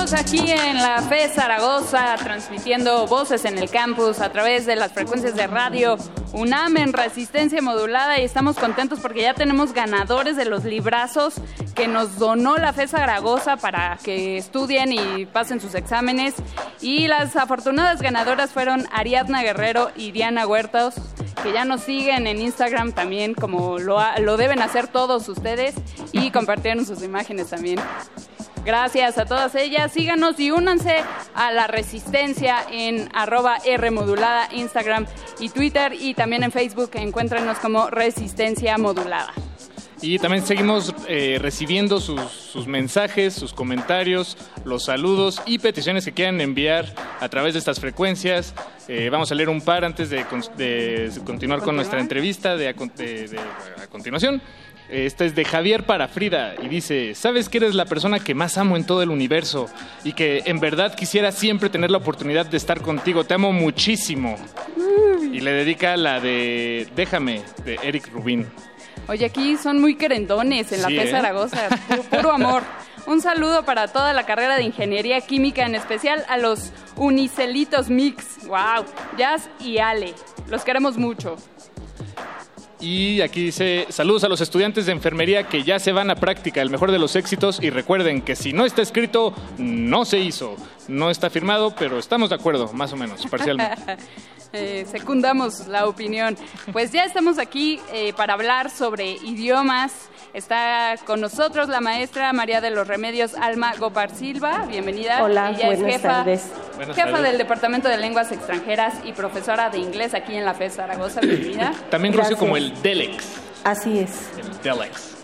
Seguimos aquí en la FE Zaragoza transmitiendo voces en el campus a través de las frecuencias de radio UNAM en resistencia modulada y estamos contentos porque ya tenemos ganadores de los librazos que nos donó la FE Zaragoza para que estudien y pasen sus exámenes y las afortunadas ganadoras fueron Ariadna Guerrero y Diana Huertos que ya nos siguen en Instagram también como lo, lo deben hacer todos ustedes y compartieron sus imágenes también. Gracias a todas ellas. Síganos y únanse a la resistencia en arroba R modulada, Instagram y Twitter y también en Facebook. Encuéntrenos como Resistencia Modulada. Y también seguimos eh, recibiendo sus, sus mensajes, sus comentarios, los saludos y peticiones que quieran enviar a través de estas frecuencias. Eh, vamos a leer un par antes de, con- de continuar con nuestra entrevista de- a continuación. Esta es de Javier para Frida y dice, ¿sabes que eres la persona que más amo en todo el universo? Y que en verdad quisiera siempre tener la oportunidad de estar contigo. Te amo muchísimo. Y le dedica la de Déjame, de Eric Rubin. Oye, aquí son muy querendones en la Sí, ¿eh? Zaragoza. Pu- Puro amor. Un saludo para toda la carrera de Ingeniería Química, en especial a los Unicelitos Mix. ¡Wow! Jazz y Ale. Los queremos mucho. Y aquí dice, saludos a los estudiantes de enfermería que ya se van a práctica, el mejor de los éxitos y recuerden que si no está escrito, no se hizo. No está firmado, pero estamos de acuerdo, más o menos, parcialmente. Eh, secundamos la opinión. Pues ya estamos aquí eh, para hablar sobre idiomas. Está con nosotros la maestra María de los Remedios Alma Gopar Silva. Bienvenida. Hola, Ella es buenas jefa, tardes. Buenas jefa tardes. del Departamento de Lenguas Extranjeras y profesora de inglés aquí en la FES Zaragoza. Bienvenida. También conocido como el DELEX. Así es. El DELEX.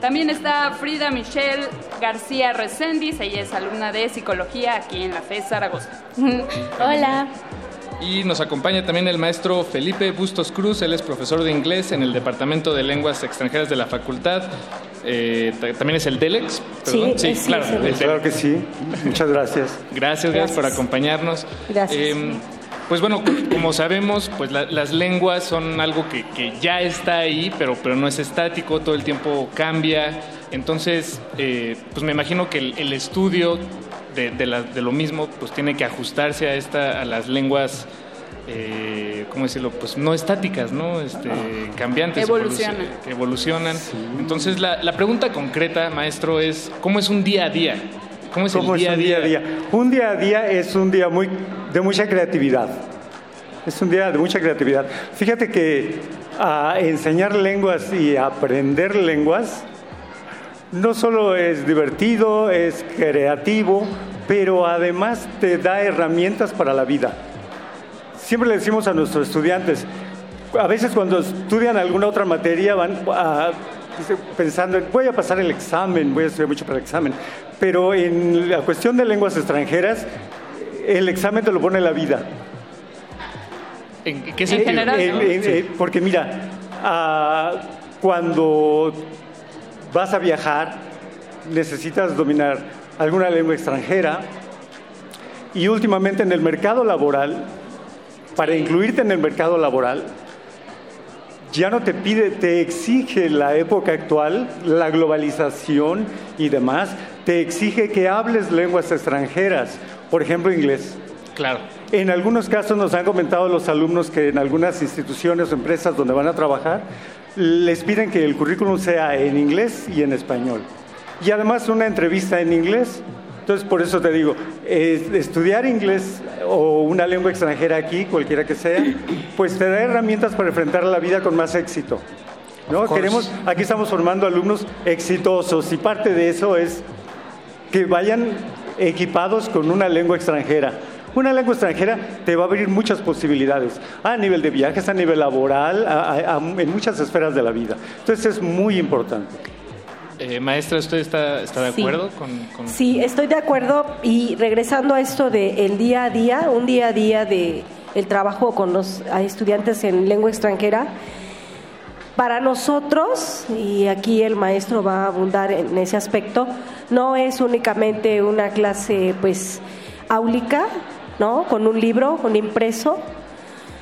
También está Frida Michelle García Reséndiz. Ella es alumna de psicología aquí en la FES Zaragoza. Hola. Y nos acompaña también el maestro Felipe Bustos Cruz, él es profesor de inglés en el Departamento de Lenguas Extranjeras de la Facultad. Eh, ta- también es el DELEX. perdón. Sí, sí, claro. Claro que sí. Muchas gracias. Gracias, gracias por acompañarnos. Gracias. Eh, pues bueno, co- como sabemos, pues la- las lenguas son algo que, que ya está ahí, pero, pero no es estático, todo el tiempo cambia. Entonces, eh, pues me imagino que el, el estudio de, de la- de lo mismo, pues tiene que ajustarse a esta, a las lenguas, eh, ¿cómo decirlo? Pues no estáticas, ¿no? Este, cambiantes. Evolucionan. evoluci- que evolucionan. Entonces, la, la pregunta concreta, maestro, es ¿cómo es un día a día? ¿Cómo es ¿Cómo el es día a un día? día a día? Un día a día es un día muy, de mucha creatividad. Es un día de mucha creatividad. Fíjate que a enseñar lenguas y aprender lenguas no solo es divertido, es creativo, pero además te da herramientas para la vida. Siempre le decimos a nuestros estudiantes, a veces cuando estudian alguna otra materia van a- dice, pensando, en, voy a pasar el examen, voy a estudiar mucho para el examen, pero en la cuestión de lenguas extranjeras, el examen te lo pone la vida. ¿En qué En sentido? general, eh, eh, porque mira, ah, cuando vas a viajar, necesitas dominar alguna lengua extranjera y últimamente en el mercado laboral, para incluirte en el mercado laboral, ya no te pide, te exige la época actual, la globalización y demás, te exige que hables lenguas extranjeras, por ejemplo inglés. Claro. En algunos casos nos han comentado los alumnos que en algunas instituciones o empresas donde van a trabajar les piden que el currículum sea en inglés y en español. Y además una entrevista en inglés. Entonces, por eso te digo, es- estudiar inglés o una lengua extranjera aquí, cualquiera que sea, pues te da herramientas para enfrentar la vida con más éxito. ¿no? Queremos, aquí estamos formando alumnos exitosos y parte de eso es que vayan equipados con una lengua extranjera. Una lengua extranjera te va a abrir muchas posibilidades, a nivel de viajes, a nivel laboral, a- a- a- en muchas esferas de la vida. Entonces es muy importante. Eh, maestra, ¿usted está, está de Sí. acuerdo con, con- Sí, estoy de acuerdo y regresando a esto de el día a día, un día a día de el trabajo con los estudiantes en lengua extranjera. Para nosotros, y aquí el maestro va a abundar en ese aspecto, no es únicamente una clase pues áulica, ¿no? Con un libro, un impreso,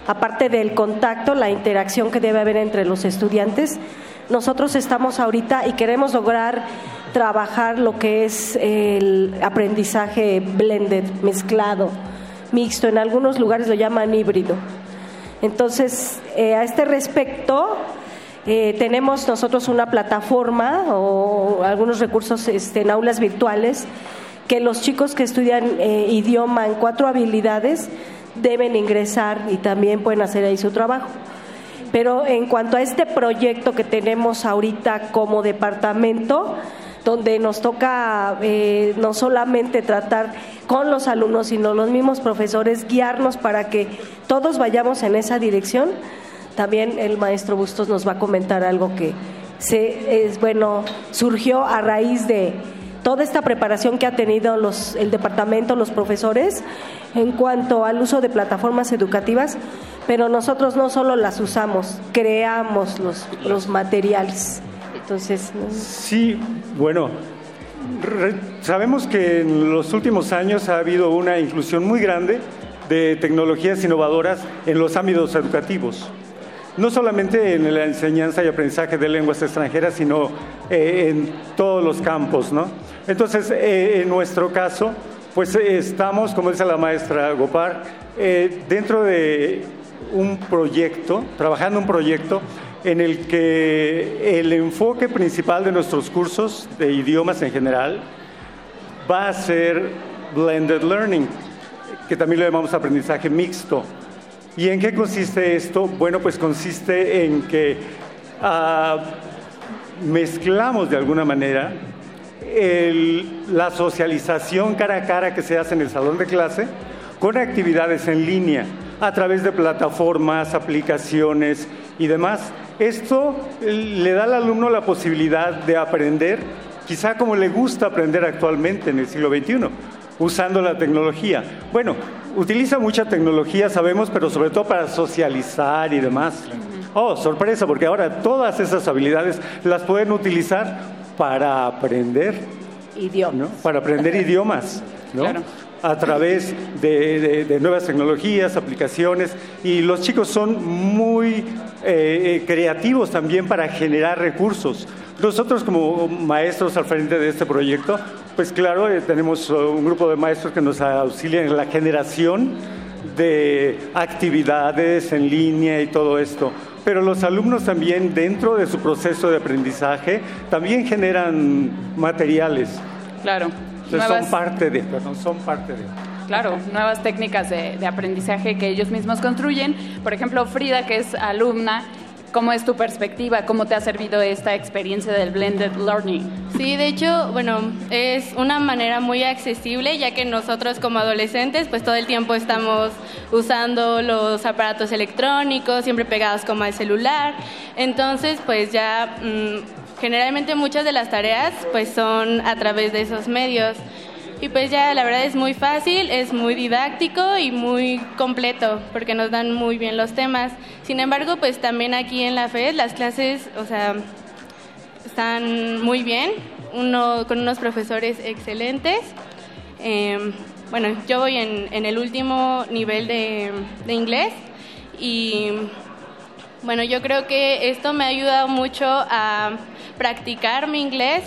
aparte del contacto, la interacción que debe haber entre los estudiantes, nosotros estamos ahorita y queremos lograr trabajar lo que es el aprendizaje blended, mezclado, mixto. En algunos lugares lo llaman híbrido. Entonces, eh, a este respecto, eh, tenemos nosotros una plataforma o algunos recursos este, en aulas virtuales que los chicos que estudian eh, idioma en cuatro habilidades deben ingresar y también pueden hacer ahí su trabajo. Pero en cuanto a este proyecto que tenemos ahorita como departamento, donde nos toca eh, no solamente tratar con los alumnos, sino los mismos profesores, guiarnos para que todos vayamos en esa dirección, también el maestro Bustos nos va a comentar algo que se, es bueno surgió a raíz de toda esta preparación que ha tenido los, el departamento, los profesores, en cuanto al uso de plataformas educativas, pero nosotros no solo las usamos, creamos los, los materiales. Entonces, ¿no? Sí, bueno, sabemos que en los últimos años ha habido una inclusión muy grande de tecnologías innovadoras en los ámbitos educativos. No solamente en la enseñanza y aprendizaje de lenguas extranjeras, sino eh, en todos los campos, ¿no? Entonces, eh, en nuestro caso, pues eh, estamos, como dice la maestra Gopar, eh, dentro de un proyecto, trabajando un proyecto en el que el enfoque principal de nuestros cursos de idiomas en general va a ser blended learning, que también lo llamamos aprendizaje mixto. ¿Y en qué consiste esto? Bueno, pues consiste en que ah, mezclamos de alguna manera el- la socialización cara a cara que se hace en el salón de clase con actividades en línea a través de plataformas, aplicaciones y demás. Esto eh, le da al alumno la posibilidad de aprender, quizá como le gusta aprender actualmente en el siglo XXI, usando la tecnología. Bueno, utiliza mucha tecnología, sabemos, pero sobre todo para socializar y demás. Oh, sorpresa, porque ahora todas esas habilidades las pueden utilizar para aprender. Idiomas. Para aprender idiomas, ¿no? A través de, de- de nuevas tecnologías, aplicaciones, y los chicos son muy eh, eh, creativos también para generar recursos. Nosotros como maestros al frente de este proyecto, pues claro, eh, tenemos un grupo de maestros que nos auxilian en la generación de actividades en línea y todo esto. Pero los alumnos también dentro de su proceso de aprendizaje también generan materiales. Claro. Entonces Nuevas- son parte de, perdón, son parte de. Claro, nuevas técnicas de, de aprendizaje que ellos mismos construyen. Por ejemplo, Frida, que es alumna, ¿cómo es tu perspectiva? ¿Cómo te ha servido esta experiencia del blended learning? Sí, de hecho, bueno, es una manera muy accesible, ya que nosotros como adolescentes, pues todo el tiempo estamos usando los aparatos electrónicos, siempre pegados como al celular. Entonces, pues ya mm, generalmente muchas de las tareas pues son a través de esos medios. Y pues ya la verdad es muy fácil, es muy didáctico y muy completo, porque nos dan muy bien los temas. Sin embargo, pues también aquí en la FED las clases, o sea, están muy bien, uno, con unos profesores excelentes. Eh, bueno, yo voy en, en el último nivel de, de inglés y bueno, yo creo que esto me ha ayudado mucho a practicar mi inglés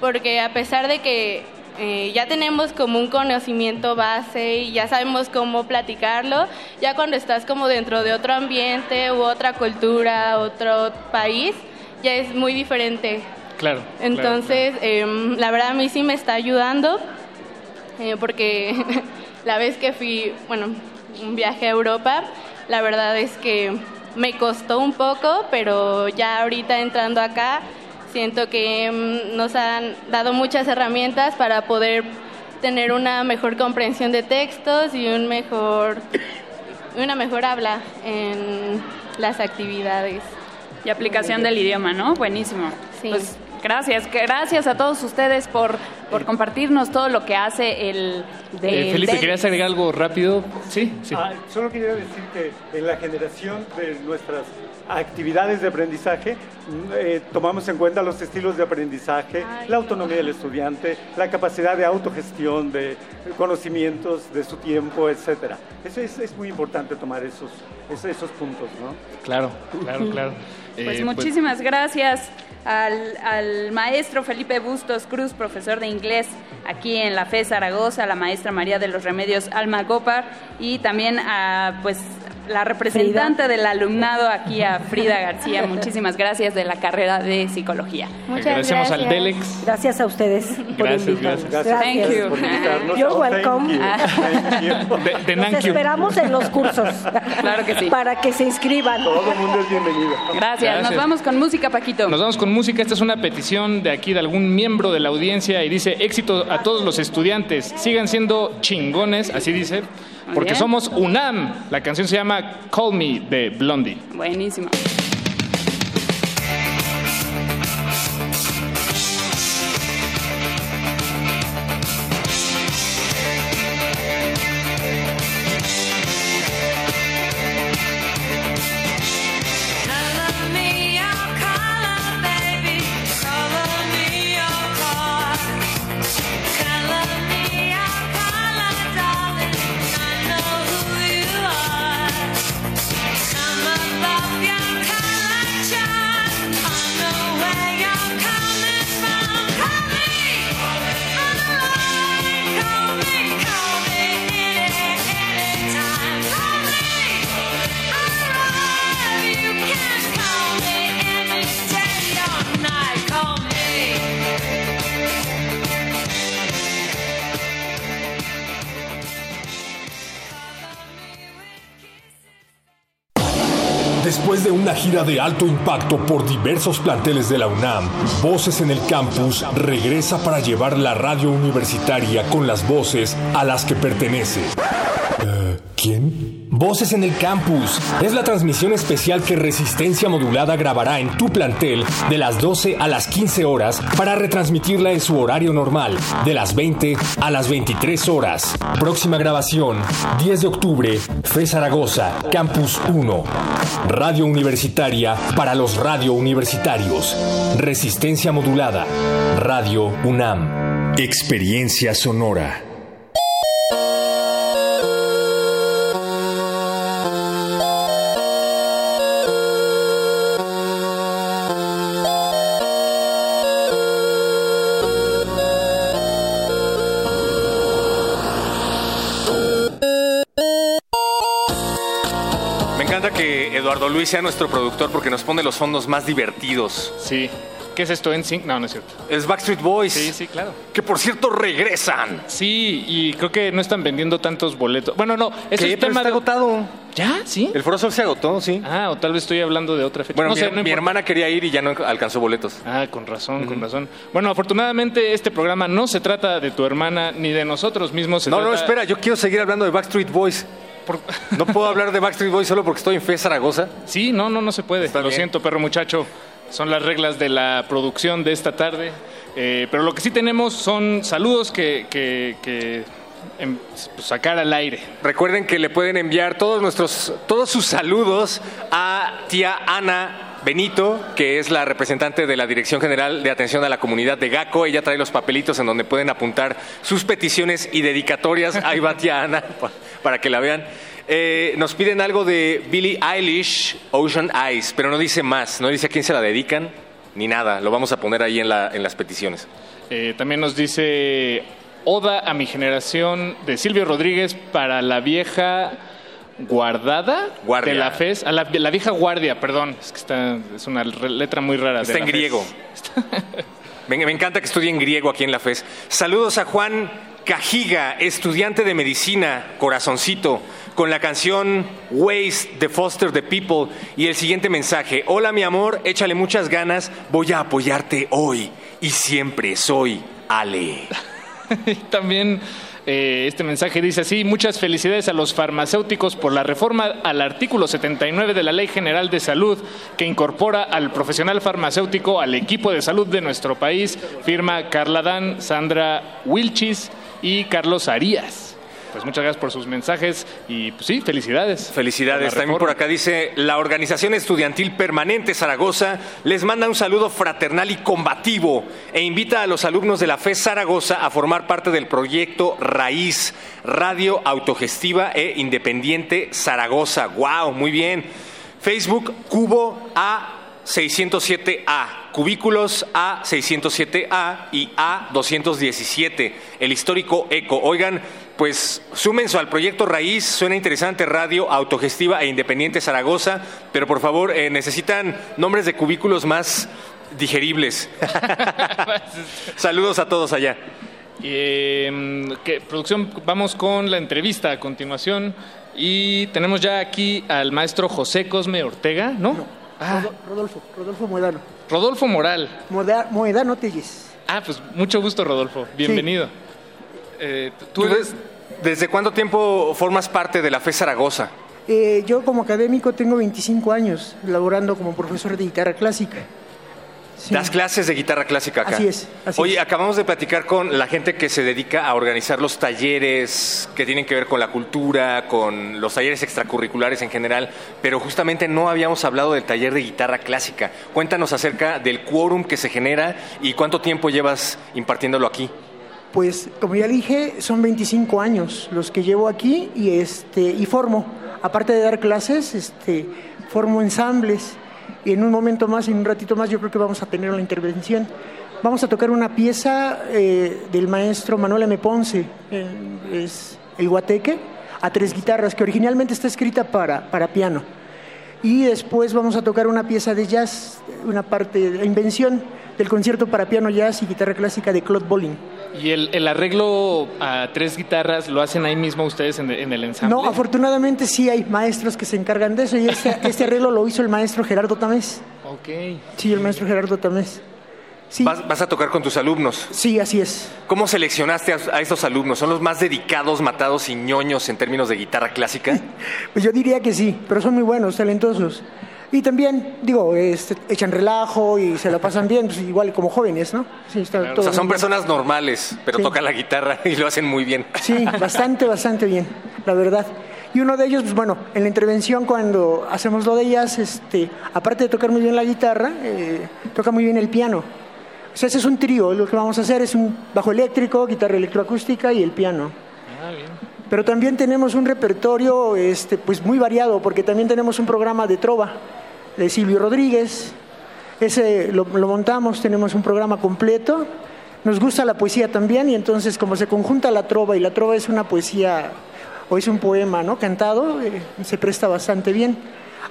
porque a pesar de que eh, ya tenemos como un conocimiento base y ya sabemos cómo platicarlo, ya cuando estás como dentro de otro ambiente u otra cultura, otro país, ya es muy diferente. Claro. Entonces, em, la verdad a mí sí me está ayudando, eh, porque la vez que fui, bueno, un viaje a Europa, la verdad es que me costó un poco, pero ya ahorita entrando acá, siento que em, nos han dado muchas herramientas para poder tener una mejor comprensión de textos y un mejor, una mejor habla en las actividades. Y aplicación del idioma, ¿no? Buenísimo. Pues gracias, gracias a todos ustedes por, por compartirnos todo lo que hace el... del- Eh, Felipe, del- ¿querías agregar algo rápido? Sí, sí. Ah, solo quería decir que en la generación de nuestras actividades de aprendizaje eh, tomamos en cuenta los estilos de aprendizaje, la autonomía del estudiante, la capacidad de autogestión, de conocimientos de su tiempo, etcétera. Eso es, es muy importante tomar esos, esos, esos puntos, ¿no? Claro, claro, claro. Pues Eh, muchísimas gracias al, al maestro Felipe Bustos Cruz, profesor de inglés aquí en la FE Zaragoza, a la maestra María de los Remedios Alma Gopar y también a pues la representante del alumnado aquí a Frida García. Muchísimas gracias de la carrera de psicología. Muchas Agradecemos al gracias. Delex. Gracias a ustedes por Gracias, invitarnos. gracias. Thank you. por invitarnos. You're Oh, thank welcome. you. Thank you. Thank you. esperamos en los cursos. Claro que sí. Para que se inscriban. Todo el mundo es bienvenido. Gracias. Nos Gracias. vamos con música, Paquito. Nos vamos con música. Esta es una petición de aquí de algún miembro de la audiencia y dice éxito a todos los estudiantes. Sigan siendo chingones, así dice, porque bien. somos UNAM. La canción se llama Call Me de Blondie. Buenísimo. De alto impacto por diversos planteles de la UNAM, Voces en el Campus regresa para llevar la radio universitaria con las voces a las que pertenece. Voces en el Campus. Es la transmisión especial que Resistencia Modulada grabará en tu plantel de las 12 a las 15 horas para retransmitirla en su horario normal, de las 20 a las 23 horas. Próxima grabación, 10 de octubre, FE Zaragoza, Campus 1. Radio Universitaria para los radio universitarios. Resistencia Modulada. Radio UNAM. Experiencia sonora. Eduardo Luis sea nuestro productor porque nos pone los fondos más divertidos. Sí. ¿Qué es esto? ¿En Sync? No, no es cierto. Es Backstreet Boys. Sí, sí, claro. Que por cierto regresan. Sí, y creo que no están vendiendo tantos boletos. Bueno, no, eso ¿Qué? es Pero tema está de- agotado. ¿Ya? ¿Sí? El Foro Sol se agotó, sí. Ah, o tal vez estoy hablando de otra fecha. Bueno, no mi, sé, no mi importa. hermana quería ir y ya no alcanzó boletos. Ah, con razón, con razón. Bueno, afortunadamente este programa no se trata de tu hermana ni de nosotros mismos. se No, no, trata- espera, yo quiero seguir hablando de Backstreet Boys. No puedo hablar de Backstreet Boys solo porque estoy en FE Zaragoza. Sí, no, no, no se puede. Lo siento, perro muchacho. Son las reglas de la producción de esta tarde. Eh, pero lo que sí tenemos son saludos que, que- que, em, pues, sacar al aire. Recuerden que le pueden enviar todos nuestros, todos sus saludos a tía Ana Benito, que es la representante de la Dirección General de Atención a la Comunidad de GACO. Ella trae los papelitos en donde pueden apuntar sus peticiones y dedicatorias. Ahí va tía Ana para que la vean. Eh, nos piden algo de Billie Eilish, Ocean Eyes, pero no dice más, no dice a quién se la dedican ni nada. Lo vamos a poner ahí en, la- en las peticiones. Eh, también nos dice Oda a mi generación de Silvio Rodríguez para la vieja guardada Guardia. de la FES. A la, la vieja guardia, perdón. Es que está, es una letra muy rara. Está en griego. Me, encanta que estudie en griego aquí en la FES. Saludos a Juan Cajiga, estudiante de medicina, corazoncito, con la canción Waste de Foster the People y el siguiente mensaje. Hola mi amor, échale muchas ganas, voy a apoyarte hoy y siempre soy Ale. También eh, este mensaje dice así, muchas felicidades a los farmacéuticos por la reforma al artículo 79 de la Ley General de Salud que incorpora al profesional farmacéutico al equipo de salud de nuestro país. Firma Carla Dan, Sandra Wilchis y Carlos Arias. Pues muchas gracias por sus mensajes y pues sí, felicidades. Felicidades. También por acá dice, la Organización Estudiantil Permanente Zaragoza les manda un saludo fraternal y combativo e invita a los alumnos de la FE Zaragoza a formar parte del proyecto Raíz, Radio Autogestiva e Independiente Zaragoza. ¡Wow! Muy bien. Facebook Cubo A607A, cubículos A607A y A217, el histórico ECO. Oigan, pues súmense al proyecto Raíz, suena interesante, radio autogestiva e independiente Zaragoza, pero por favor eh, necesitan nombres de cubículos más digeribles. Saludos a todos allá. Eh, ¿qué? producción, vamos con la entrevista a continuación. Y tenemos ya aquí al maestro José Cosme Ortega, ¿no? Ah, Rodolfo, Rodolfo Moedano. Rodolfo Moral. Moeda- Moedano Telles. Ah, pues mucho gusto, Rodolfo. Bienvenido. Eh, ¿Tú eres- desde cuánto tiempo formas parte de la FE Zaragoza? Eh, yo como académico tengo 25 años laborando como profesor de guitarra clásica. Das clases de guitarra clásica acá. Así es, así Oye, es. acabamos de platicar con la gente que se dedica a organizar los talleres que tienen que ver con la cultura, con los talleres extracurriculares en general, pero justamente no habíamos hablado del taller de guitarra clásica. Cuéntanos acerca del quórum que se genera y cuánto tiempo llevas impartiéndolo aquí. Pues como ya dije, son 25 años los que llevo aquí y este y formo, aparte de dar clases, este formo ensambles y en un momento más, en un ratito más, yo creo que vamos a tener la intervención. Vamos a tocar una pieza eh, del maestro Manuel M. Ponce, eh, es el Guateque, a tres guitarras, que originalmente está escrita para, para piano. y después vamos a tocar una pieza de jazz, una parte de invención del concierto para piano jazz y guitarra clásica de Claude Bolling. ¿Y el, el arreglo a tres guitarras lo hacen ahí mismo ustedes en, en el ensamble? No, afortunadamente sí hay maestros que se encargan de eso y este, este arreglo lo hizo el maestro Gerardo Tamés. Ok. Sí, el maestro Gerardo Tamés. Sí. Vas, vas a tocar con tus alumnos. Sí, así es. ¿Cómo seleccionaste a, a estos alumnos? ¿Son los más dedicados, matados y ñoños en términos de guitarra clásica? Pues yo diría que sí, pero son muy buenos, talentosos. Y también, digo, este, echan relajo y se la pasan bien, pues igual como jóvenes, ¿no? Sí, está o todo sea, son bien. personas normales, pero Sí. tocan la guitarra y lo hacen muy bien. Sí, bastante, bastante bien, la verdad. Y uno de ellos, pues bueno, en la intervención cuando hacemos lo de ellas, este, aparte de tocar muy bien la guitarra, eh, toca muy bien el piano. O sea, ese es un trío, lo que vamos a hacer es un bajo eléctrico, guitarra electroacústica y el piano. Ah, bien. Pero también tenemos un repertorio este, pues muy variado, porque también tenemos un programa de trova de Silvio Rodríguez. Ese lo, lo montamos, tenemos un programa completo. Nos gusta la poesía también, y entonces, como se conjunta la trova, y la trova es una poesía o es un poema ¿no? cantado, eh, se presta bastante bien.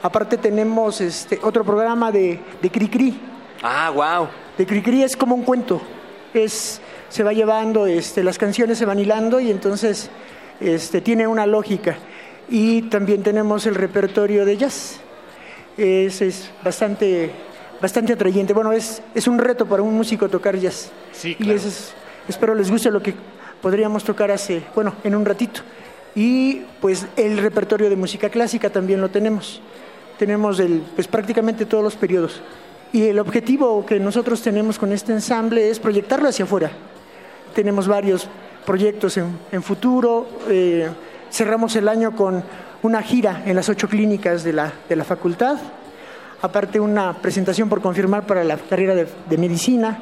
Aparte, tenemos este, otro programa de, de Cricri. Ah, wow. De Cricri es como un cuento. Es, se va llevando, este, las canciones se van hilando y entonces este, tiene una lógica. Y también tenemos el repertorio de jazz. Es, es bastante, bastante atrayente. Bueno, es, es un reto para un músico tocar jazz. Sí, Y eso es- espero les guste lo que podríamos tocar hace, bueno, en un ratito. Y pues el repertorio de música clásica también lo tenemos. Tenemos el, pues prácticamente todos los periodos. Y el objetivo que nosotros tenemos con este ensamble es proyectarlo hacia afuera. Tenemos varios proyectos en, en futuro. eh, cerramos el año con una gira en las ocho clínicas de la, de la facultad. Aparte una presentación por confirmar para la carrera de, de medicina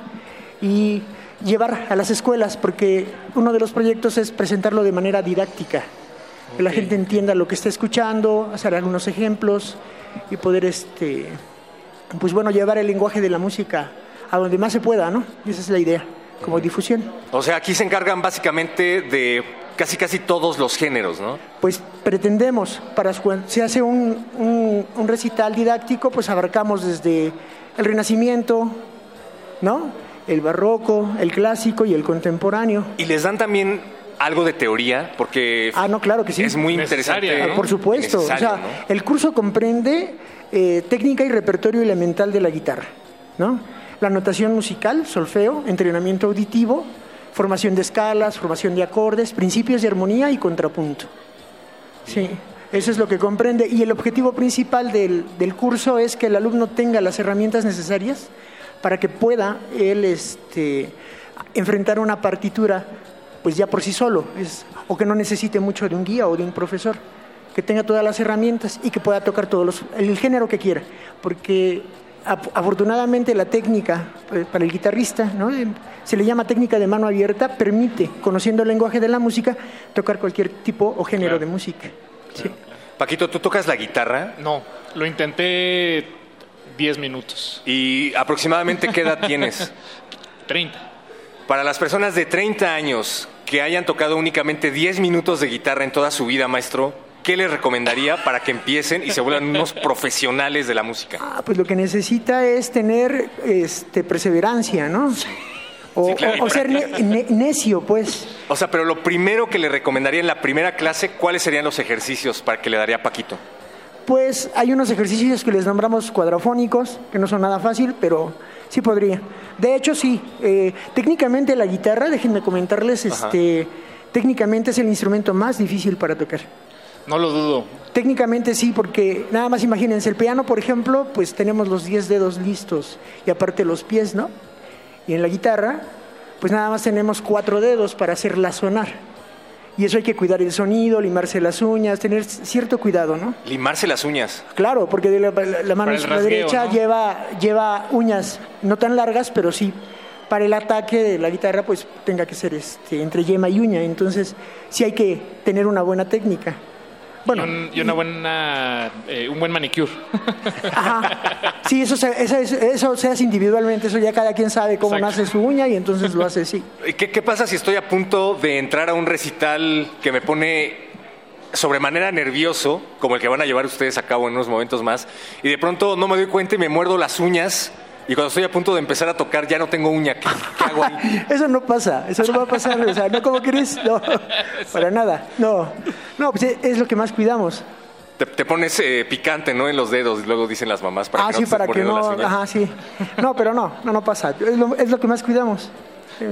y llevar a las escuelas, porque uno de los proyectos es presentarlo de manera didáctica, que la gente entienda lo que está escuchando, hacer algunos ejemplos y poder, este, pues bueno, llevar el lenguaje de la música a donde más se pueda, ¿no? Y esa es la idea, como difusión. O sea, aquí se encargan básicamente de casi casi todos los géneros, ¿no? Pues pretendemos, para cuando se hace un, un- un recital didáctico, pues abarcamos desde el Renacimiento, ¿no? El barroco, el clásico y el contemporáneo. Y les dan también algo de teoría, porque Ah, no, claro que sí. es muy interesante. Ah, Por supuesto. O sea, ¿no? el curso comprende eh, técnica y repertorio elemental de la guitarra, ¿no? La notación musical, solfeo, entrenamiento auditivo, formación de escalas, formación de acordes, principios de armonía y contrapunto. Sí, eso es lo que comprende. Y el objetivo principal del, del curso es que el alumno tenga las herramientas necesarias para que pueda él este, enfrentar una partitura pues ya por sí solo, es, o que no necesite mucho de un guía o de un profesor, que tenga todas las herramientas y que pueda tocar todos los, el género que quiera, porque afortunadamente la técnica eh, para el guitarrista, ¿no? Eh, se le llama técnica de mano abierta, permite, conociendo el lenguaje de la música, tocar cualquier tipo o género de música. Sí. Paquito, ¿tú tocas la guitarra? No, lo intenté 10 minutos. ¿Y aproximadamente qué edad tienes? 30. Para las personas de 30 años que hayan tocado únicamente 10 minutos de guitarra en toda su vida, maestro, ¿qué les recomendaría para que empiecen y se vuelvan unos profesionales de la música? Ah, pues lo que necesita es tener este, perseverancia, ¿no? O, claro, o- o ser ne- ne- necio, pues. O sea, pero lo primero que le recomendaría en la primera clase, ¿cuáles serían los ejercicios para que le daría a Paquito? Pues hay unos ejercicios que les nombramos cuadrafónicos, que no son nada fácil, pero sí podría. De hecho, sí. eh, técnicamente la guitarra, déjenme comentarles, Ajá. este, técnicamente es el instrumento más difícil para tocar. No lo dudo. Técnicamente sí, porque nada más imagínense, el piano, por ejemplo, pues tenemos los 10 dedos listos y aparte los pies, ¿no? Y en la guitarra, pues nada más tenemos cuatro dedos para hacerla sonar. Y eso hay que cuidar el sonido, limarse las uñas, tener cierto cuidado, ¿no? Limarse las uñas. Claro, porque de la, la- la mano la derecha ¿no? lleva, lleva uñas no tan largas, pero sí para el ataque de la guitarra, pues tenga que ser este, entre yema y uña. Entonces, sí hay que tener una buena técnica. Bueno, y, un- y una buena, eh, un buen manicure. Sí, eso se, eso, eso se hace individualmente, eso ya cada quien sabe cómo nace su uña y entonces lo hace así. ¿Y ¿Qué, qué pasa si estoy a punto de entrar a un recital que me pone sobremanera nervioso, como el que van a llevar ustedes a cabo en unos momentos más, y de pronto no me doy cuenta y me muerdo las uñas. Y cuando estoy a punto de empezar a tocar, ya no tengo uña. ¿Qué, qué hago ahí? Eso no pasa, eso no va a pasar, o sea, no como quieres, no, para nada, no, no, pues es- es lo que más cuidamos. Te, te pones eh, picante, ¿no? En los dedos, y luego dicen las mamás, para ah, que no sí, te para que no, las uñas. ajá, sí, no, pero no, no, no pasa, es lo, es lo que más cuidamos.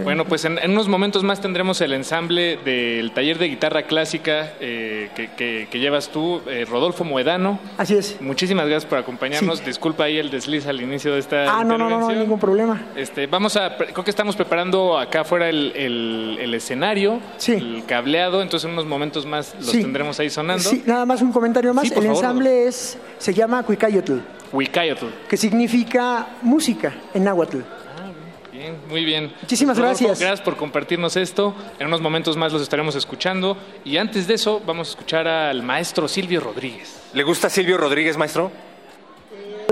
Bueno, pues en, en unos momentos más tendremos el ensamble del taller de guitarra clásica eh, que, que- que llevas tú, eh, Rodolfo Moedano. Así es. Muchísimas gracias por acompañarnos. Disculpa ahí el desliz al inicio de esta Ah, no, no, no, ningún problema. Este, vamos a, creo que estamos preparando acá afuera el, el- el escenario, el cableado, entonces en unos momentos más los Sí. tendremos ahí sonando. Sí, nada más un comentario más, Sí, el favor. ensamble es, se llama Cuicayotl, Huicayotl. que significa música en náhuatl. Bien, muy bien. Muchísimas Rodolfo, gracias. Gracias por compartirnos esto. En unos momentos más los estaremos escuchando. Y antes de eso, vamos a escuchar al maestro Silvio Rodríguez. ¿Le gusta Silvio Rodríguez, maestro?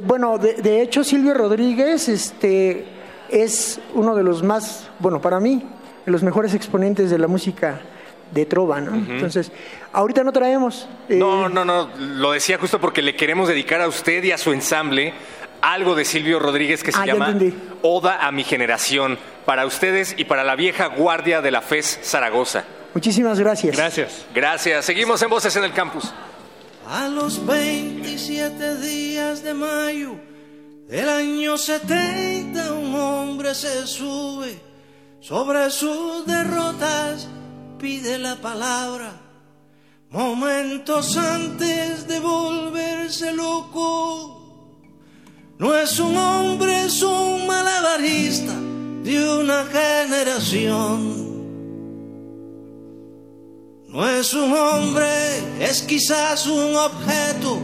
Bueno, de, de hecho Silvio Rodríguez este, es uno de los más, bueno, para mí, de los mejores exponentes de la música de trova, ¿no? Entonces, ahorita no traemos. eh, No, no, no. Lo decía justo porque le queremos dedicar a usted y a su ensamble algo de Silvio Rodríguez que se Ah, llama. Oda a mi generación. Para ustedes y para la vieja guardia de la FES Zaragoza. Muchísimas gracias. Gracias. Gracias. Seguimos en Voces en el Campus. A los 27 días de mayo del año 70 un hombre se sube sobre sus derrotas, pide la palabra. Momentos antes de volverse loco. No es un hombre, es un malabarista de una generación. No es un hombre, es quizás un objeto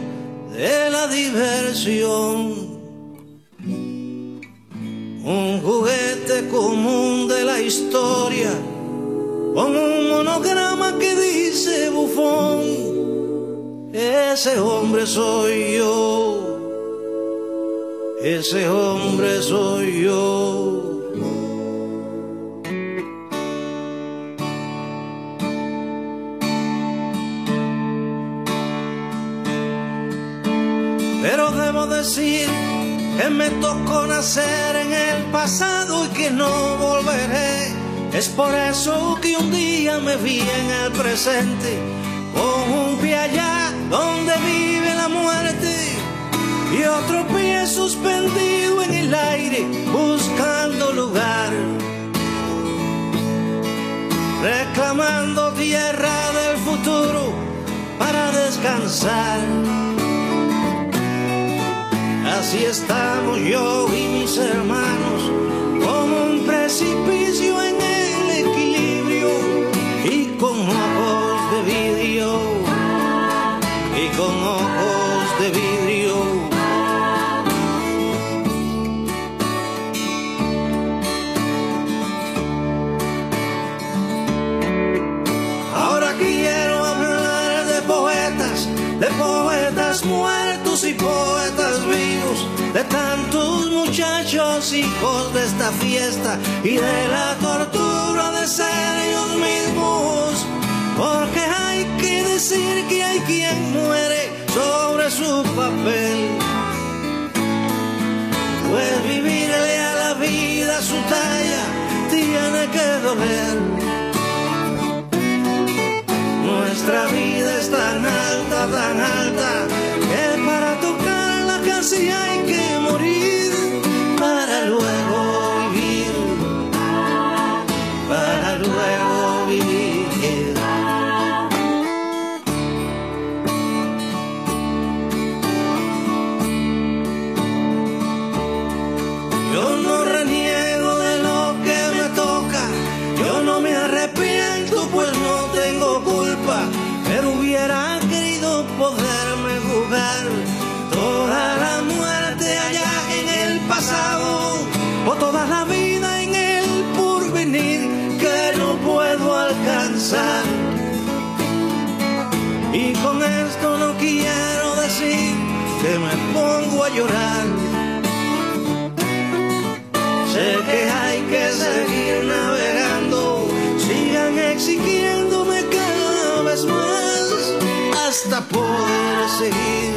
de la diversión. Un juguete común de la historia, con un monograma que dice bufón. Ese hombre soy yo, ese hombre soy yo. Pero debo decir que me tocó nacer en el pasado y que no volveré. Es por eso que un día me vi en el presente, con un pie allá donde vive la muerte y otro pie suspendido en el aire buscando lugar, reclamando tierra del futuro para descansar. Así estamos yo y mis hermanos, como un precipicio en el muchachos hijos de esta fiesta y de la tortura de ser ellos mismos. Porque hay que decir que hay quien muere sobre su papel. Pues vivirle a la vida su talla tiene que doler. Nuestra vida es tan alta, tan alta, que para tocarla casi hay que para luego toda la vida en el porvenir que no puedo alcanzar. Y con esto no quiero decir que me pongo a llorar. Sé que hay que seguir navegando, sigan exigiéndome cada vez más. poder seguir,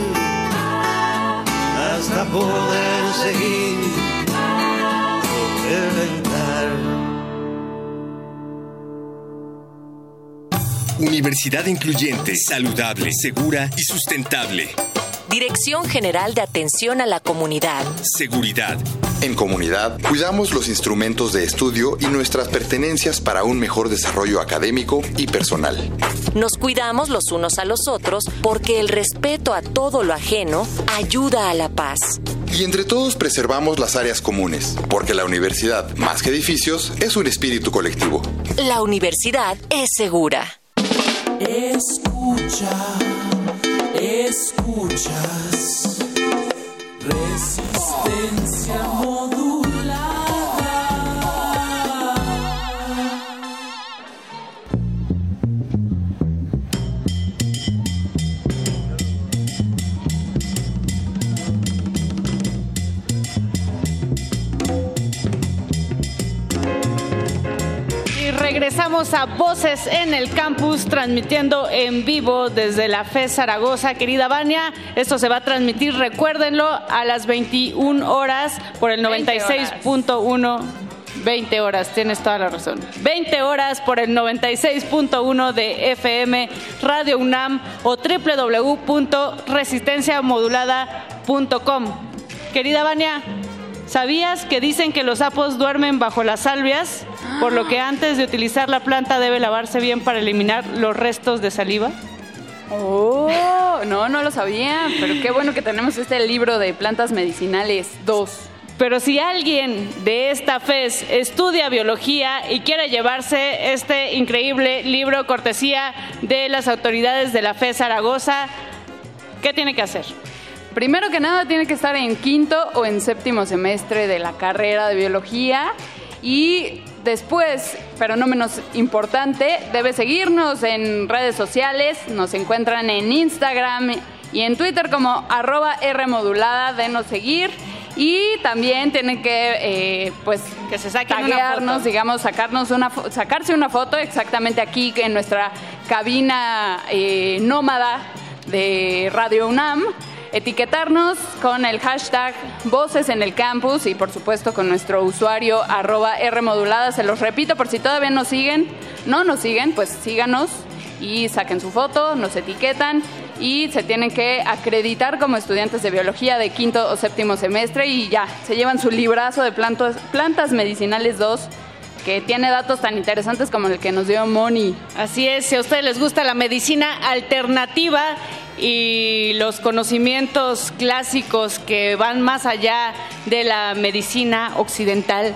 hasta poder seguir, Universidad incluyente, saludable, segura y sustentable. Dirección General de Atención a la Comunidad. Seguridad. En comunidad, cuidamos los instrumentos de estudio y nuestras pertenencias para un mejor desarrollo académico y personal. Nos cuidamos los unos a los otros porque el respeto a todo lo ajeno ayuda a la paz. Y entre todos preservamos las áreas comunes, porque la universidad, más que edificios, es un espíritu colectivo. La universidad es segura. Escucha, escuchas. Resistencia regresamos a Voces en el Campus, transmitiendo en vivo desde la FE Zaragoza. Querida Vania, esto se va a transmitir, recuérdenlo, a las 21 horas por el 96.1. 20 horas, tienes toda la razón. 20 horas por el 96.1 de FM Radio UNAM o www.resistenciamodulada.com. Querida Vania, ¿sabías que dicen que los sapos duermen bajo las salvias? Por lo que antes de utilizar la planta debe lavarse bien para eliminar los restos de saliva. Oh, no, no lo sabía, pero qué bueno que tenemos este libro de plantas medicinales 2. Pero si alguien de esta FES estudia biología y quiere llevarse este increíble libro cortesía de las autoridades de la FES Zaragoza, ¿qué tiene que hacer? Primero que nada tiene que estar en quinto o en séptimo semestre de la carrera de biología y después, pero no menos importante, debe seguirnos en redes sociales, nos encuentran en Instagram y en Twitter como arroba Rmodulada, denos seguir. Y también tienen que, eh, pues, que se saquen una taguearnos, foto. digamos, sacarnos una, sacarse una foto exactamente aquí en nuestra cabina eh, nómada de Radio UNAM, etiquetarnos con el hashtag Voces en el Campus y por supuesto con nuestro usuario arroba Rmodulada. Se los repito por si todavía nos siguen. No nos siguen, pues síganos y saquen su foto, nos etiquetan y se tienen que acreditar como estudiantes de biología de quinto o séptimo semestre y ya, se llevan su librazo de plantas, plantas medicinales 2 que tiene datos tan interesantes como el que nos dio Moni. Así es, si a ustedes les gusta la medicina alternativa y los conocimientos clásicos que van más allá de la medicina occidental,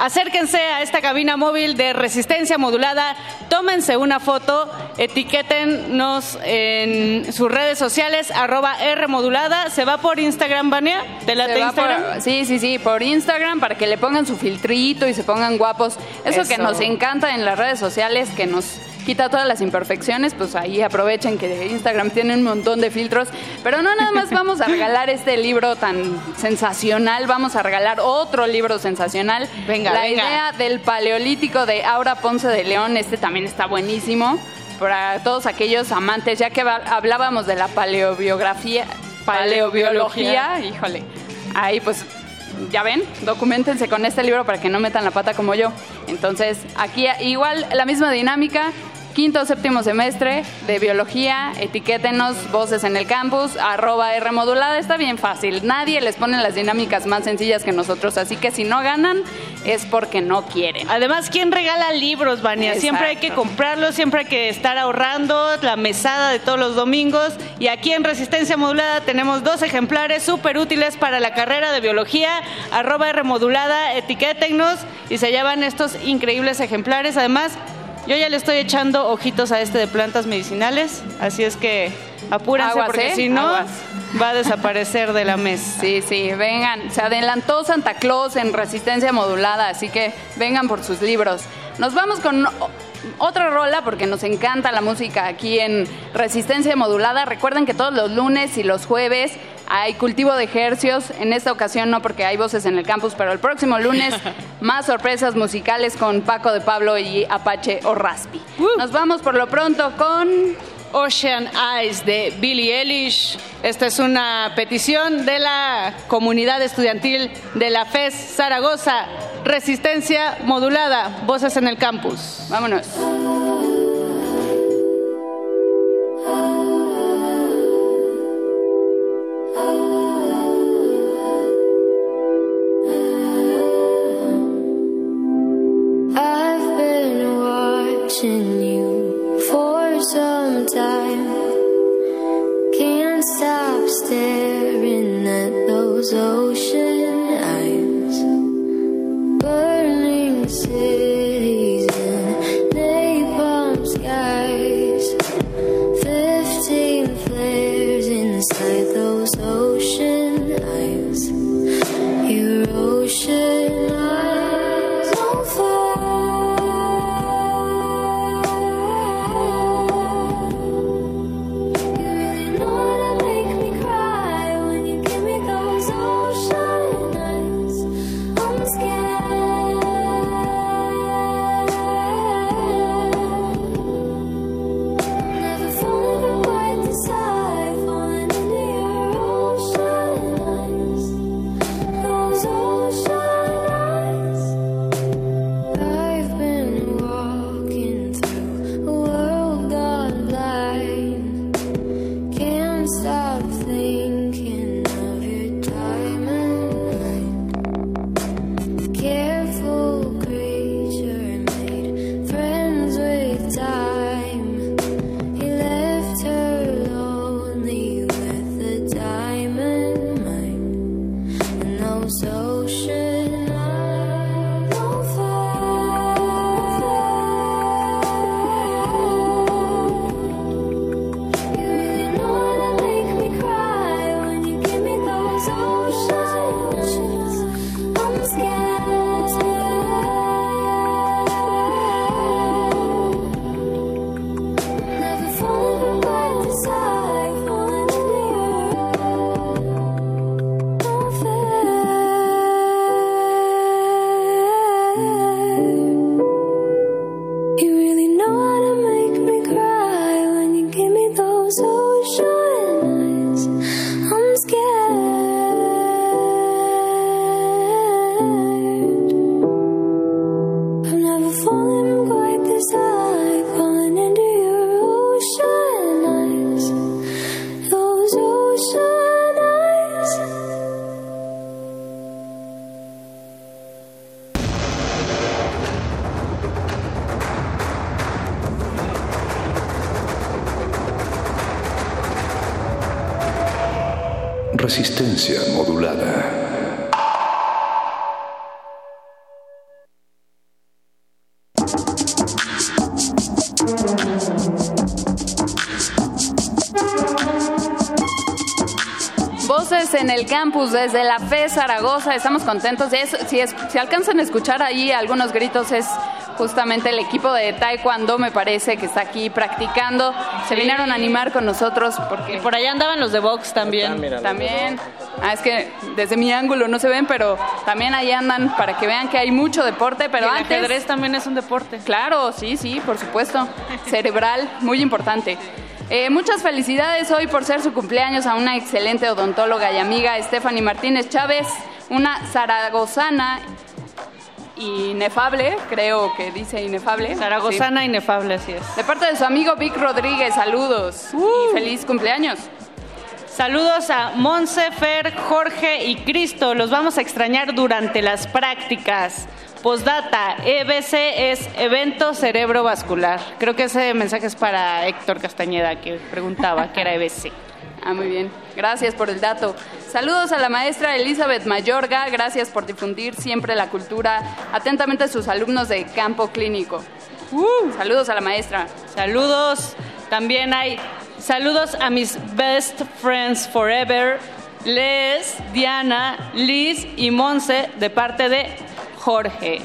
acérquense a esta cabina móvil de resistencia modulada, tómense una foto, etiquétennos en sus redes sociales, arroba R modulada, se va por Instagram, Vania, ¿te late va Instagram? por- sí, sí, sí, por Instagram para que le pongan su filtrito y se pongan guapos. Eso, que nos encanta en las redes sociales, que nos quita todas las imperfecciones, pues ahí aprovechen que Instagram tiene un montón de filtros. Pero no nada más vamos a regalar este libro tan sensacional, vamos a regalar otro libro sensacional. Venga, La venga. idea del paleolítico de Aura Ponce de León, este también está buenísimo. Para todos aquellos amantes, ya que hablábamos de la paleobiografía, paleobiología, híjole, ahí pues ya ven, documentense con este libro para que no metan la pata como yo. Entonces, aquí igual la misma dinámica, quinto o séptimo semestre de biología, etiquétenos voces en el campus, arroba R modulada, está bien fácil. Nadie les pone las dinámicas más sencillas que nosotros, así que si no ganan es porque no quieren. Además, ¿quién regala libros, Vania? Siempre hay que comprarlos, siempre hay que estar ahorrando la mesada de todos los domingos. Y aquí en Resistencia Modulada tenemos dos ejemplares súper útiles para la carrera de biología. Arroba R modulada, etiquétennos y se llevan estos increíbles ejemplares. Además, yo ya le estoy echando ojitos a este de plantas medicinales, así es que apúrense Aguas, porque ¿eh? si no Aguas. va a desaparecer de la mesa. Sí, sí, vengan. Se adelantó Santa Claus en resistencia modulada, así que vengan por sus libros. Nos vamos con otra rola porque nos encanta la música aquí en Resistencia Modulada. Recuerden que todos los lunes y los jueves hay cultivo de ejercios. En esta ocasión no porque hay voces en el campus, pero el próximo lunes más sorpresas musicales con Paco de Pablo y Apache o Raspi. Nos vamos por lo pronto con Ocean Eyes de Billie Eilish. Esta es una petición de la comunidad estudiantil de la FES Zaragoza. Resistencia modulada, voces en el campus. Vámonos. Estamos contentos. Si, es- si alcanzan a escuchar ahí algunos gritos, es justamente el equipo de Taekwondo, me parece, que está aquí practicando. Se vinieron a animar con nosotros porque... por allá andaban los de Vox también. También. Ah, es que desde mi ángulo no se ven, pero también ahí andan para que vean que hay mucho deporte. Pero Y el antes. ajedrez también es un deporte. Claro, sí, sí, por supuesto. Cerebral, muy importante. Eh, muchas felicidades hoy por ser su cumpleaños a una excelente odontóloga y amiga, Stephanie Martínez Chávez, una zaragozana inefable, creo que dice inefable. Zaragozana Sí. inefable, así es. De parte de su amigo Vic Rodríguez, saludos y feliz cumpleaños. Saludos a Monse, Fer, Jorge y Cristo. Los vamos a extrañar durante las prácticas. Postdata, EBC es evento cerebrovascular. Creo que ese mensaje es para Héctor Castañeda, que preguntaba qué era EBC. Ah, muy bien. Gracias por el dato. Saludos a la maestra Elizabeth Mayorga. Gracias por difundir siempre la cultura. Atentamente sus alumnos de campo clínico. Saludos a la maestra. Saludos. También hay saludos a mis best friends forever, Les, Diana, Liz y Monse, de parte de Jorge.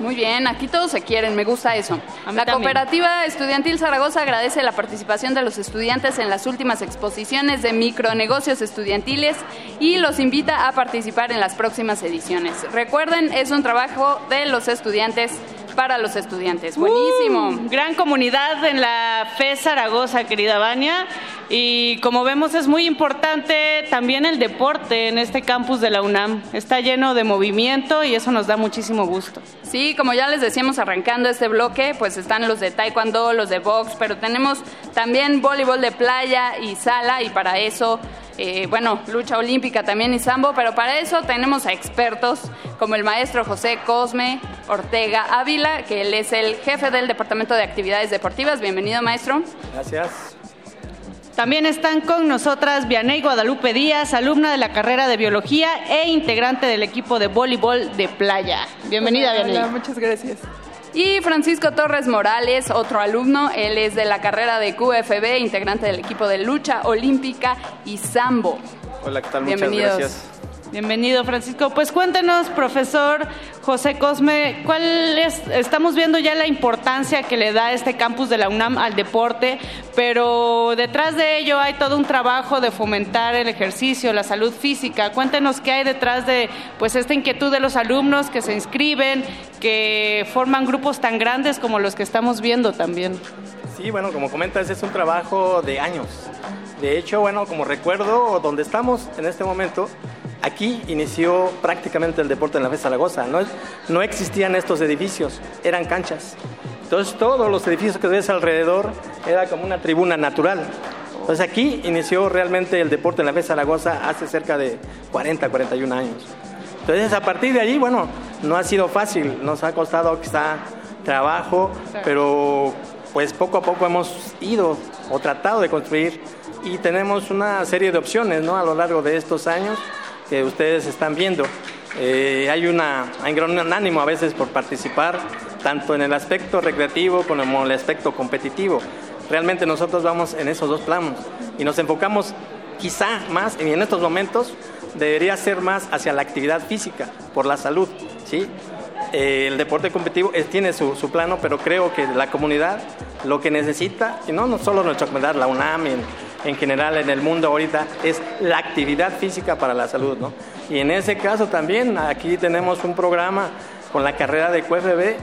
Muy bien, aquí todos se quieren, me gusta eso. La también. Cooperativa Estudiantil Zaragoza agradece la participación de los estudiantes en las últimas exposiciones de micronegocios estudiantiles y los invita a participar en las próximas ediciones. Recuerden, es un trabajo de los estudiantes para los estudiantes. Buenísimo. Uh, gran comunidad en la FE Zaragoza, querida Vania. Y como vemos es muy importante también el deporte en este campus de la UNAM. Está lleno de movimiento y eso nos da muchísimo gusto. Sí, como ya les decíamos arrancando este bloque, pues están los de taekwondo, los de box, pero tenemos también voleibol de playa y sala y para eso, eh, bueno, lucha olímpica también y sambo, pero para eso tenemos a expertos como el maestro José Cosme Ortega Ávila, que él es el jefe del Departamento de Actividades Deportivas. Bienvenido, maestro. Gracias. También están con nosotras Vianey Guadalupe Díaz, alumna de la carrera de biología e integrante del equipo de voleibol de playa. Bienvenida, Hola, Vianey. hola, muchas gracias. Y Francisco Torres Morales, otro alumno, él es de la carrera de QFB, integrante del equipo de lucha olímpica y sambo. Hola, ¿qué tal? Muchas Bienvenidos. gracias. Bienvenido, Francisco. Pues cuéntenos, profesor José Cosme, ¿cuál es? Estamos viendo ya la importancia que le da este campus de la UNAM al deporte, pero detrás de ello hay todo un trabajo de fomentar el ejercicio, la salud física. Cuéntenos qué hay detrás de pues esta inquietud de los alumnos que se inscriben, que forman grupos tan grandes como los que estamos viendo también. Sí, bueno, como comentas, es un trabajo de años. De hecho, bueno, como recuerdo, donde estamos en este momento, aquí inició prácticamente el deporte en la FE Zaragoza. No, no existían estos edificios, eran canchas. Entonces, todos los edificios que ves alrededor era como una tribuna natural. Entonces, aquí inició realmente el deporte en la FE Zaragoza hace cerca de 40, 41 años. Entonces, a partir de allí, bueno, no ha sido fácil, nos ha costado quizá trabajo, pero pues poco a poco hemos ido o tratado de construir y tenemos una serie de opciones ¿no? a lo largo de estos años que ustedes están viendo. Eh, hay, una, hay un gran ánimo a veces por participar, tanto en el aspecto recreativo como en el aspecto competitivo. Realmente nosotros vamos en esos dos planos y nos enfocamos quizá más, y en estos momentos debería ser más hacia la actividad física, por la salud. ¿sí? Eh, el deporte competitivo eh, tiene su, su plano, pero creo que la comunidad lo que necesita, y no, no solo nuestra comunidad, la UNAM en, en general en el mundo ahorita, es la actividad física para la salud. ¿no? Y en ese caso también aquí tenemos un programa con la carrera de QFB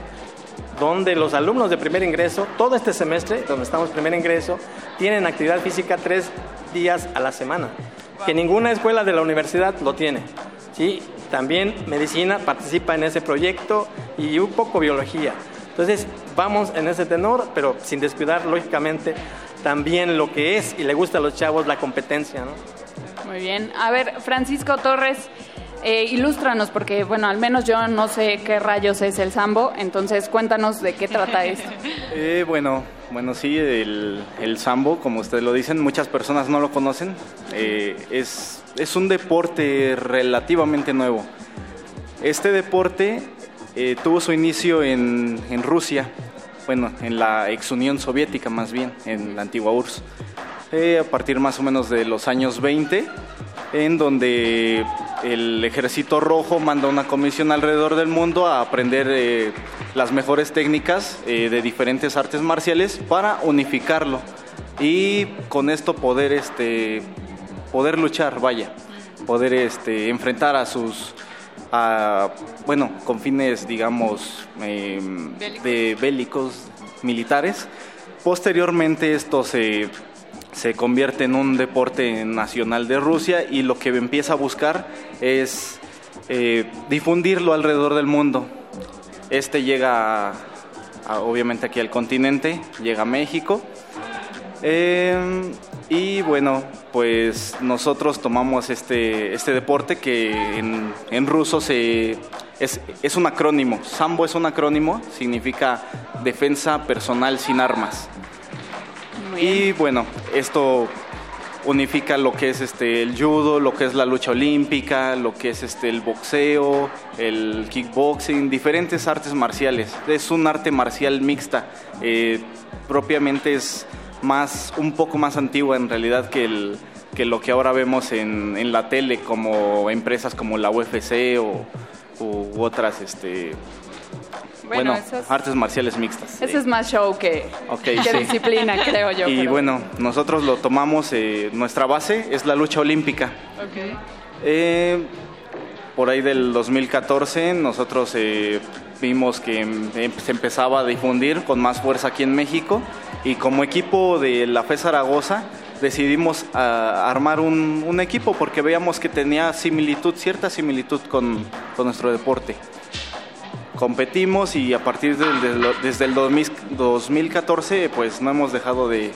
donde los alumnos de primer ingreso, todo este semestre, donde estamos primer ingreso, tienen actividad física tres días a la semana, que ninguna escuela de la universidad lo tiene. ¿sí? También medicina participa en ese proyecto y un poco biología. Entonces vamos en ese tenor, pero sin descuidar lógicamente también lo que es y le gusta a los chavos la competencia. ¿no? Muy bien. A ver, Francisco Torres, eh, ilústranos, porque bueno, al menos yo no sé qué rayos es el sambo, entonces cuéntanos de qué trata esto. Eh, bueno, bueno, sí, el, el sambo, como ustedes lo dicen, muchas personas no lo conocen. Eh, es, es un deporte relativamente nuevo. Este deporte eh, tuvo su inicio en, en Rusia, bueno, en la ex Unión Soviética más bien, en la antigua URSS, eh, a partir más o menos de los años 20, en donde el ejército rojo manda una comisión alrededor del mundo a aprender eh, las mejores técnicas eh, de diferentes artes marciales para unificarlo. Y con esto poder este poder luchar vaya poder este enfrentar a sus a, bueno con fines digamos eh, de bélicos militares posteriormente esto se se convierte en un deporte nacional de Rusia y lo que empieza a buscar es eh, difundirlo alrededor del mundo. Este llega, a- a- obviamente, aquí al continente, llega a México. Eh, y bueno, pues nosotros tomamos este, este deporte que en, en ruso se, es, es un acrónimo. Sambo es un acrónimo, significa defensa personal sin armas. Y bueno, esto unifica lo que es este el judo, lo que es la lucha olímpica, lo que es este el boxeo, el kickboxing, diferentes artes marciales. Es un arte marcial mixta. eh, propiamente es más un poco más antigua en realidad que el que lo que ahora vemos en, en la tele como empresas como la UFC o u otras este Bueno, bueno, eso es- artes marciales mixtas. Ese es más show que, que sí. disciplina, creo yo. Y pero- bueno, nosotros lo tomamos, eh, nuestra base es la lucha olímpica. Eh, por ahí del 2014 nosotros eh, vimos que em- em- se empezaba a difundir con más fuerza aquí en México y como equipo de la FE Zaragoza decidimos ah, armar un, equipo porque veíamos que tenía similitud, cierta similitud con, con nuestro deporte. Competimos y a partir del- desde el 2000 2014 pues no hemos dejado de,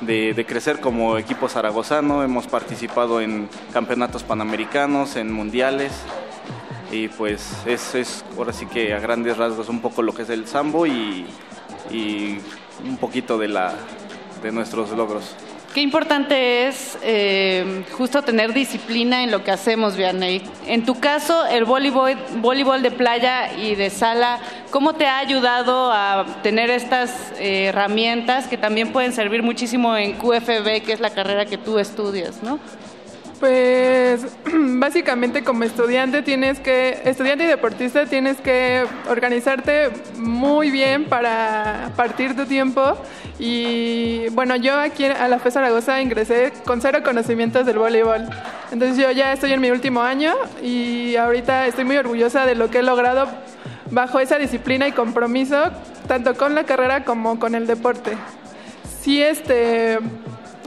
de- de crecer como equipo zaragozano, hemos participado en campeonatos panamericanos, en mundiales y pues es, es ahora sí que a grandes rasgos un poco lo que es el sambo y, y un poquito de, la, de nuestros logros. Qué importante es eh, justo tener disciplina en lo que hacemos, Vianney. En tu caso, el voleibol, voleibol de playa y de sala, ¿cómo te ha ayudado a tener estas eh, herramientas que también pueden servir muchísimo en QFB, que es la carrera que tú estudias, ¿no? Pues básicamente como estudiante tienes que, estudiante y deportista tienes que organizarte muy bien para partir tu tiempo y bueno, yo aquí a la FE Zaragoza ingresé con cero conocimientos del voleibol. Entonces yo ya estoy en mi último año y ahorita estoy muy orgullosa de lo que he logrado bajo esa disciplina y compromiso, tanto con la carrera como con el deporte. Sí, este,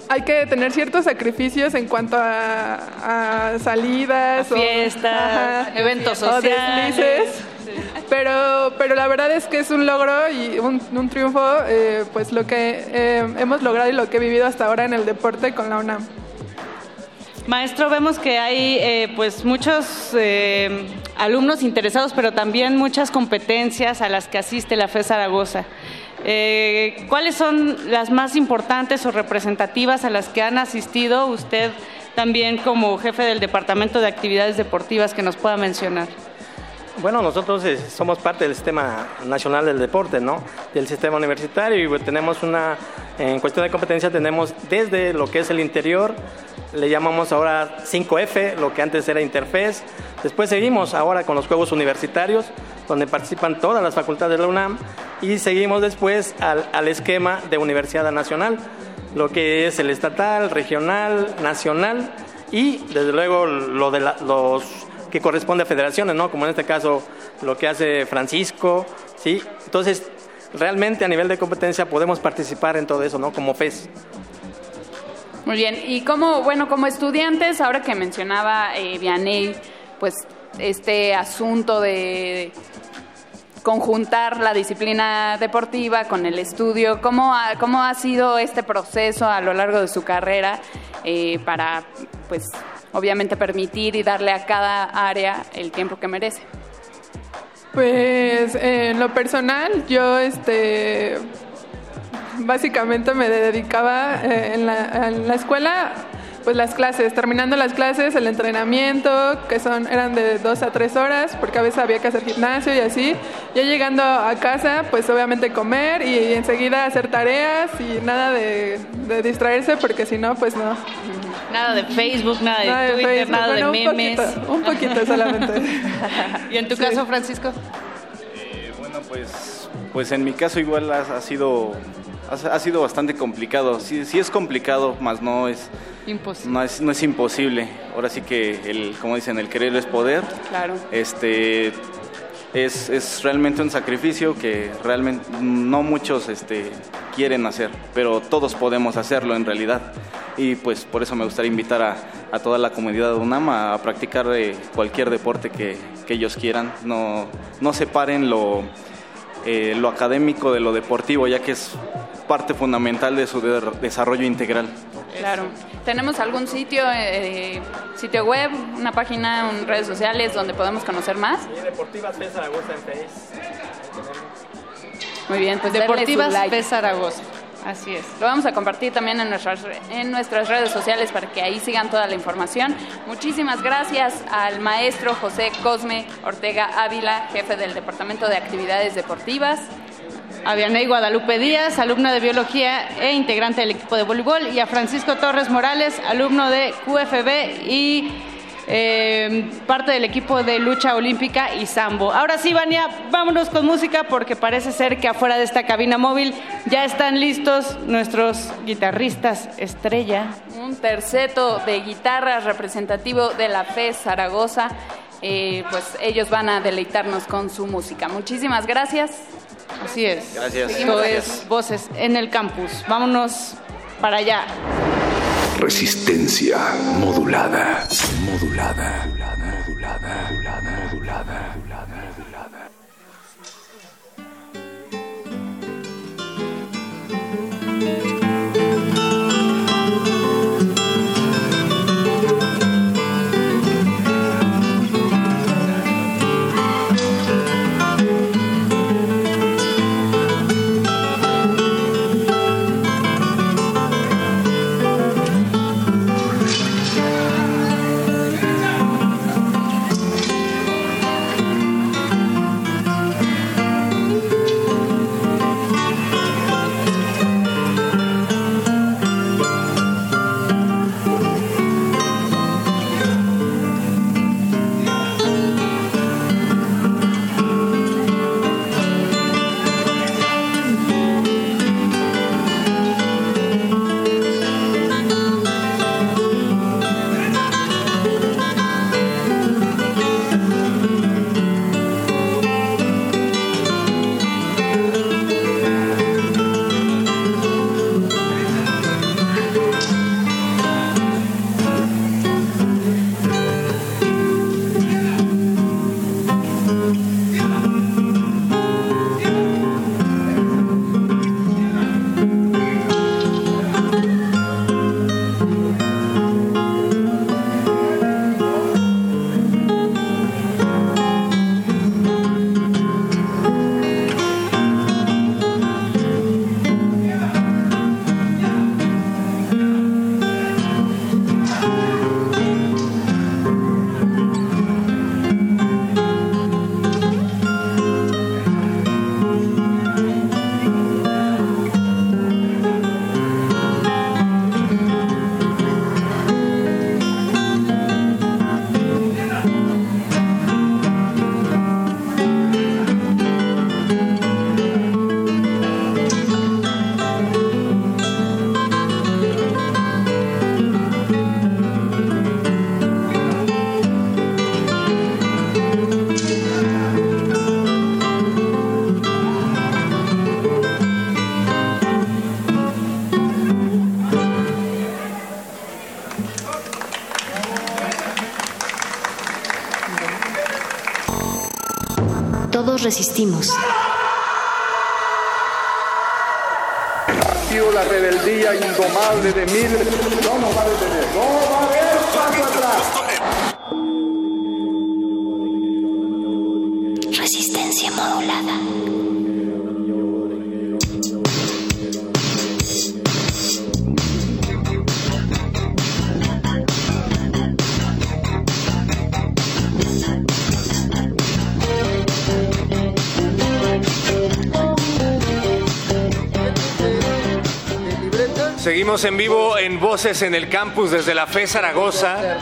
hay que tener ciertos sacrificios en cuanto a, a salidas, A fiestas, ajá, eventos o sociales. Pero, pero la verdad es que es un logro y un, un triunfo, eh, pues lo que eh, hemos logrado y lo que he vivido hasta ahora en el deporte con la UNAM. Maestro, vemos que hay eh, pues muchos eh, alumnos interesados, pero también muchas competencias a las que asiste la FE Zaragoza. Eh, ¿Cuáles son las más importantes o representativas a las que han asistido usted también como jefe del Departamento de Actividades Deportivas que nos pueda mencionar? Bueno, nosotros eh, somos parte del Sistema Nacional del Deporte, ¿no? Del sistema universitario y pues, tenemos una, en cuestión de competencia tenemos desde lo que es el interior, le llamamos ahora 5F, lo que antes era Interfez. Después seguimos ahora con los Juegos Universitarios, donde participan todas las facultades de la UNAM y seguimos después al, al esquema de Universidad Nacional, lo que es el estatal, regional, nacional y desde luego lo de los que corresponde a federaciones, ¿no? Como en este caso lo que hace Francisco, ¿sí? Entonces, realmente a nivel de competencia podemos participar en todo eso, ¿no? Como FES. Muy bien, y como, bueno, como estudiantes, ahora que mencionaba eh, Vianney, pues este asunto de conjuntar la disciplina deportiva con el estudio, ¿cómo ha, cómo ha sido este proceso a lo largo de su carrera eh, para, pues, obviamente permitir y darle a cada área el tiempo que merece? Pues en lo personal, yo este básicamente me dedicaba eh, en, la, en la escuela, pues las clases, terminando las clases, el entrenamiento, que son eran de dos a tres horas, porque a veces había que hacer gimnasio y así. Ya llegando a casa, pues obviamente comer y enseguida hacer tareas y nada de, de distraerse, porque si no, pues no. Nada de Facebook, nada de Nada de Twitter, Facebook, nada bueno, de un memes. poquito, un poquito solamente. ¿Y en tu caso, Francisco? Eh, bueno, pues, pues en mi caso igual ha, ha sido ha, ha sido bastante complicado. Sí, sí es complicado, más no es Imposible. no es no es imposible. Ahora sí que el como dicen el querer es poder. Claro. Este es, es realmente un sacrificio que realmente no muchos este, quieren hacer, pero todos podemos hacerlo en realidad. Y pues por eso me gustaría invitar a, a toda la comunidad de UNAM a, a practicar eh, cualquier deporte que, que ellos quieran. No, no separen lo, eh, lo académico de lo deportivo, ya que es parte fundamental de su de- desarrollo integral. Claro. ¿Tenemos algún sitio, eh, sitio web, una página, un- redes sociales donde podemos conocer más? Deportivas FES Zaragoza en FES. Muy bien, pues Deportivas like. Zaragoza. Así es. Lo vamos a compartir también en nuestras, en nuestras redes sociales para que ahí sigan toda la información. Muchísimas gracias al maestro José Cosme Ortega Ávila, jefe del Departamento de Actividades Deportivas. A Vianey Guadalupe Díaz, alumna de biología e integrante del equipo de voleibol, y a Francisco Torres Morales, alumno de QFB y eh, parte del equipo de lucha olímpica y sambo. Ahora sí, Vania, vámonos con música porque parece ser que afuera de esta cabina móvil ya están listos nuestros guitarristas estrella. Un terceto de guitarras representativo de la FE Zaragoza. eh, pues ellos van a deleitarnos con su música. Muchísimas gracias. Así es. Gracias. Esto es Voces en el Campus. Vámonos para allá. Resistencia modulada. Modulada. Modulada. Modulada. Modulada. Modulada. Todos resistimos. En vivo en Voces en el Campus desde la FE Zaragoza.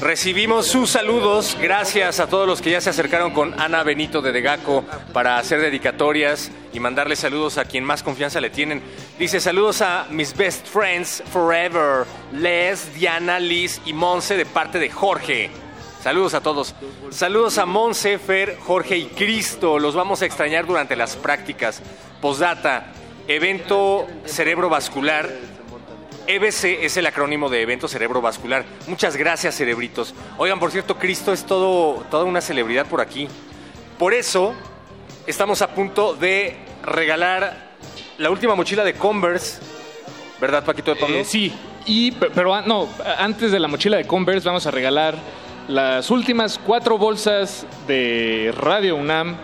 Recibimos sus saludos. Gracias a todos los que ya se acercaron con Ana Benito de Degaco para hacer dedicatorias y mandarle saludos a quien más confianza le tienen. Dice saludos a mis best friends forever, Les, Diana, Liz y Monse de parte de Jorge. Saludos a todos. Saludos a Monse, Fer, Jorge y Cristo. Los vamos a extrañar durante las prácticas. Postdata, evento cerebrovascular. EBC es el acrónimo de evento cerebrovascular. Muchas gracias, cerebritos. Oigan, por cierto, Cristo es todo, toda una celebridad por aquí. Por eso, estamos a punto de regalar la última mochila de Converse. ¿Verdad, Paquito de Pablo? Eh, sí, y, pe- pero no, antes de la mochila de Converse vamos a regalar las últimas cuatro bolsas de Radio UNAM.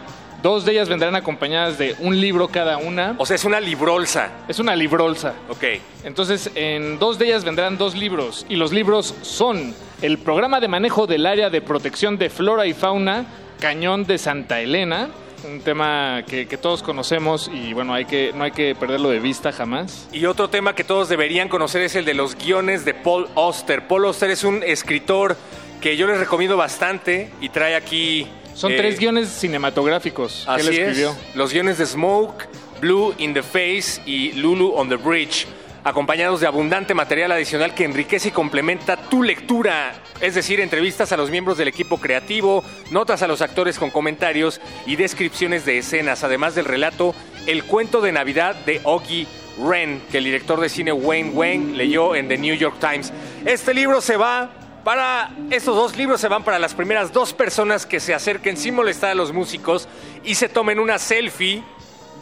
Dos de ellas vendrán acompañadas de un libro cada una. O sea, es una librolsa. Es una librolsa. Ok. Entonces, en dos de ellas vendrán dos libros. Y los libros son el programa de manejo del área de protección de flora y fauna, Cañón de Santa Elena. Un tema que, que todos conocemos y bueno, hay que, no hay que perderlo de vista jamás. Y otro tema que todos deberían conocer es el de los guiones de Paul Auster. Paul Auster es un escritor que yo les recomiendo bastante y trae aquí... Son eh, tres guiones cinematográficos que Así él escribió. es. Los guiones de Smoke, Blue in the Face y Lulu on the Bridge. acompañados de abundante material adicional que enriquece y complementa tu lectura, es decir, entrevistas a los miembros del equipo creativo, notas a los actores con comentarios y descripciones de escenas, además del relato El cuento de Navidad de Oggy Wren, que el director de cine Wayne Wayne leyó en The New York Times. Este libro se va para estos dos libros se van para las primeras dos personas que se acerquen sin molestar a los músicos y se tomen una selfie.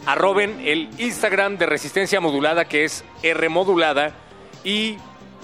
Arroben el Instagram de Resistencia Modulada que es R Modulada y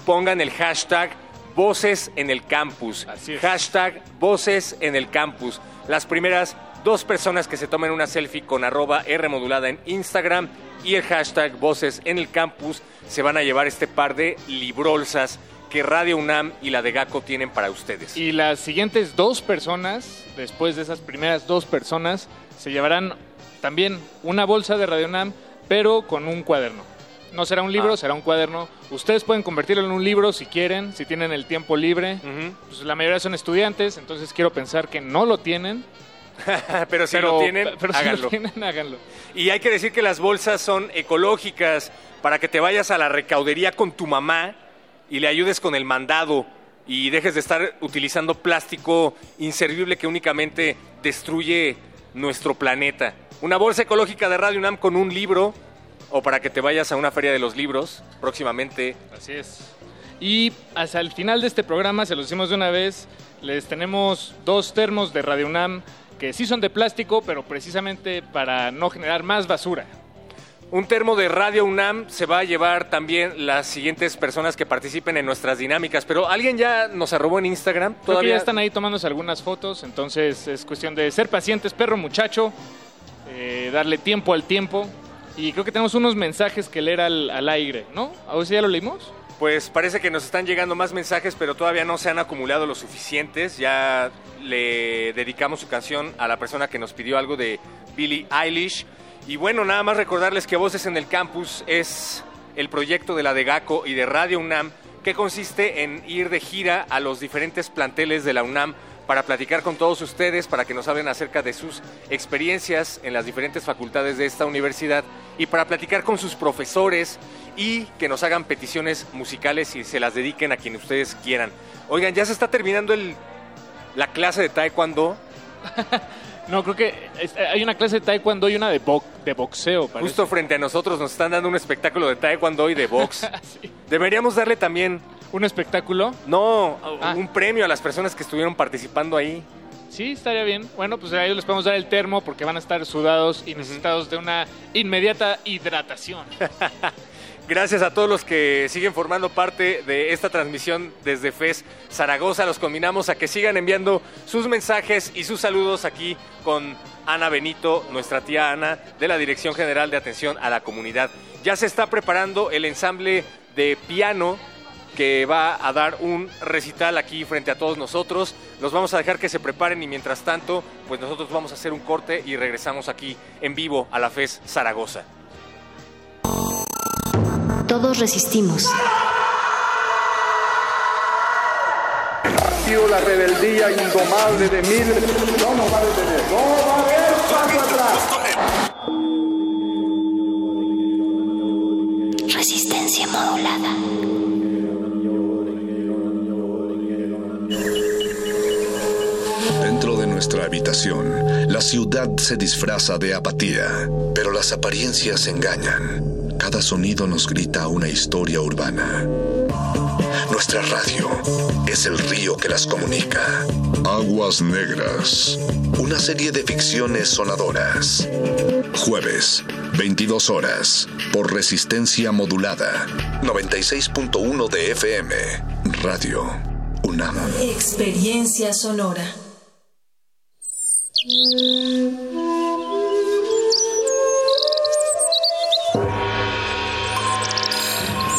pongan el hashtag Voces en el Campus. Hashtag Voces en el Campus. Las primeras dos personas que se tomen una selfie con arroba R Modulada en Instagram y el hashtag Voces en el Campus se van a llevar este par de librolsas que Radio UNAM y la de GACO tienen para ustedes. Y las siguientes dos personas, después de esas primeras dos personas, se llevarán también una bolsa de Radio UNAM, pero con un cuaderno. No será un libro, Ah. será un cuaderno. Ustedes pueden convertirlo en un libro si quieren, si tienen el tiempo libre. Pues la mayoría son estudiantes, entonces quiero pensar que no lo tienen. pero si lo tienen, pero si lo tienen, háganlo. Y hay que decir que las bolsas son ecológicas para que te vayas a la recaudería con tu mamá y le ayudes con el mandado y dejes de estar utilizando plástico inservible que únicamente destruye nuestro planeta. Una bolsa ecológica de Radio UNAM con un libro o para que te vayas a una feria de los libros próximamente. Así es. Y hasta el final de este programa, se los decimos de una vez, les tenemos dos termos de Radio UNAM que sí son de plástico, pero precisamente para no generar más basura. Un termo de Radio UNAM se va a llevar también las siguientes personas que participen en nuestras dinámicas. Pero alguien ya nos arrobó en Instagram. Creo que Todavía ya están ahí tomándose algunas fotos, entonces es cuestión de ser pacientes, perro muchacho, eh, darle tiempo al tiempo. Y creo que tenemos unos mensajes que leer al, al aire, ¿no? ¿A ver si ya lo leímos? Pues parece que nos están llegando más mensajes, pero todavía no se han acumulado los suficientes. Ya le dedicamos su canción a la persona que nos pidió algo de Billie Eilish. Y bueno, nada más recordarles que Voces en el Campus es el proyecto de la de GACO y de Radio UNAM, que consiste en ir de gira a los diferentes planteles de la UNAM para platicar con todos ustedes, para que nos hablen acerca de sus experiencias en las diferentes facultades de esta universidad y para platicar con sus profesores y que nos hagan peticiones musicales y se las dediquen a quien ustedes quieran. Oigan, ya se está terminando el, la clase de taekwondo. No, creo que es- hay una clase de taekwondo y una de, bo- de boxeo. parece. Justo frente a nosotros nos están dando un espectáculo de taekwondo y de box. Deberíamos darle también... ¿Un espectáculo? No, un premio a las personas que estuvieron participando ahí. Sí, estaría bien. Bueno, pues a ellos les podemos dar el termo porque van a estar sudados y necesitados de una inmediata hidratación. Gracias a todos los que siguen formando parte de esta transmisión desde FES Zaragoza. Los combinamos a que sigan enviando sus mensajes y sus saludos aquí con Ana Benito, nuestra tía Ana, de la Dirección General de Atención a la Comunidad. Ya se está preparando el ensamble de piano que va a dar un recital aquí frente a todos nosotros. Los vamos a dejar que se preparen y mientras tanto, pues nosotros vamos a hacer un corte y regresamos aquí en vivo a la FES Zaragoza. Todos resistimos. sido la rebeldía indomable de miles. No nos va a detener. No va a haber paso atrás. Resistencia modulada. Dentro de nuestra habitación, la ciudad se disfraza de apatía, pero las apariencias engañan. Cada sonido nos grita una historia urbana. Nuestra radio es el río que las comunica. Aguas Negras. Una serie de ficciones sonadoras. Jueves, 22 horas, por resistencia modulada. 96.1 de FM. Radio UNAM. Experiencia sonora.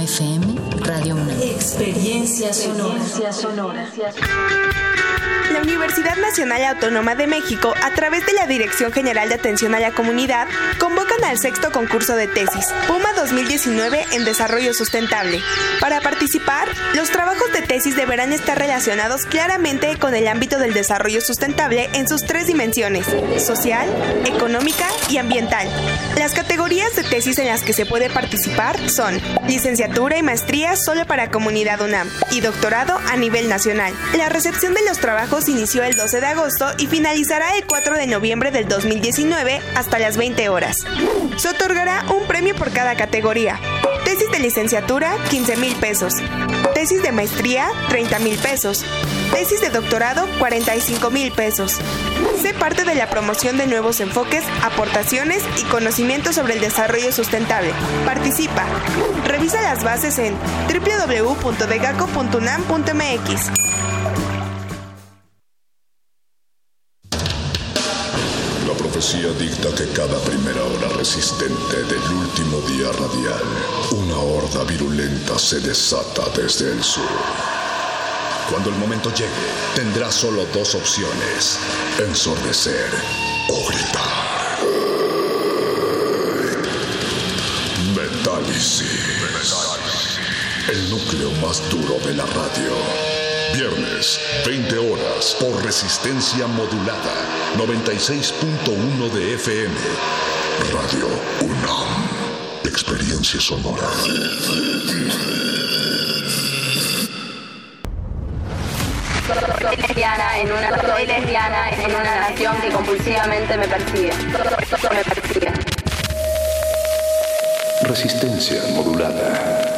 FM, Radio UNAM. Experiencia sonora. La Universidad Nacional Autónoma de México, a través de la Dirección General de Atención a la Comunidad, convocan al sexto concurso de tesis, PUMA 2019 en Desarrollo Sustentable. Para participar, los trabajos de tesis deberán estar relacionados claramente con el ámbito del desarrollo sustentable en sus tres dimensiones, social, económica y ambiental. Las categorías de tesis en las que se puede participar son licenciatura y maestría solo para Comunidad UNAM y doctorado a nivel nacional. La recepción de los trabajos inició el 12 de agosto y finalizará el 4 de noviembre del 2019 hasta las 20 horas. Se otorgará un premio por cada categoría. Tesis de licenciatura, 15 mil pesos. Tesis de maestría, 30 mil pesos. Tesis de doctorado, 45 mil pesos. Sé parte de la promoción de nuevos enfoques, aportaciones y conocimientos sobre el desarrollo sustentable. Participa. Revisa las bases en www.degaco.unam.mx. La profecía dicta que cada primera hora resistente del último día radial, una horda virulenta se desata desde el sur. Cuando el momento llegue, tendrá solo dos opciones, ensordecer o gritar. Metálisis. El núcleo más duro de la radio. Viernes, 20 horas, por resistencia modulada, 96.1 de FM. Radio UNAM. Experiencia sonora. Soy lesbiana en una soy lesbiana en una nación que compulsivamente me persigue. Me persigue. Resistencia modulada.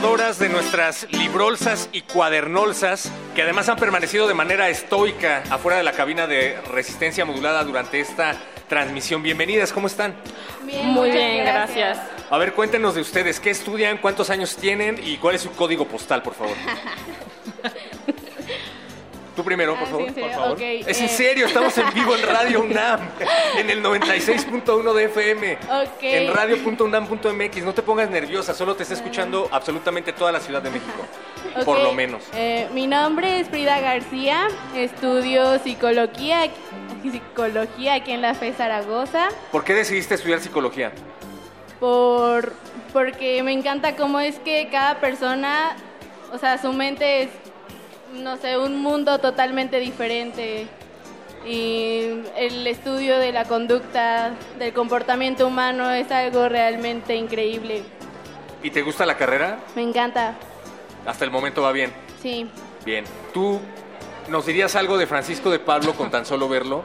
Ganadoras de nuestras librolsas y cuadernolsas, que además han permanecido de manera estoica afuera de la cabina de resistencia modulada durante esta transmisión. Bienvenidas, ¿cómo están? Muy bien, gracias. A ver, cuéntenos de ustedes, ¿qué estudian, cuántos años tienen y cuál es su código postal, por favor? Tú primero, por Ah, favor, por favor. Es en eh. serio, estamos en vivo en Radio UNAM, en el 96.1 de FM, Ok. en radio.unam.mx. No te pongas nerviosa, solo te está escuchando absolutamente toda la Ciudad de México, por lo menos. eh, mi nombre es Frida García, estudio psicología, psicología aquí en la FE Zaragoza, ¿Por qué decidiste estudiar psicología? por, porque me encanta cómo es que cada persona, o sea, su mente es, no sé, un mundo totalmente diferente. Y el estudio de la conducta, del comportamiento humano es algo realmente increíble. ¿Y te gusta la carrera? Me encanta, Hasta el momento va bien. sí. Bien. ¿Tú nos dirías algo de Francisco de Pablo con tan solo verlo?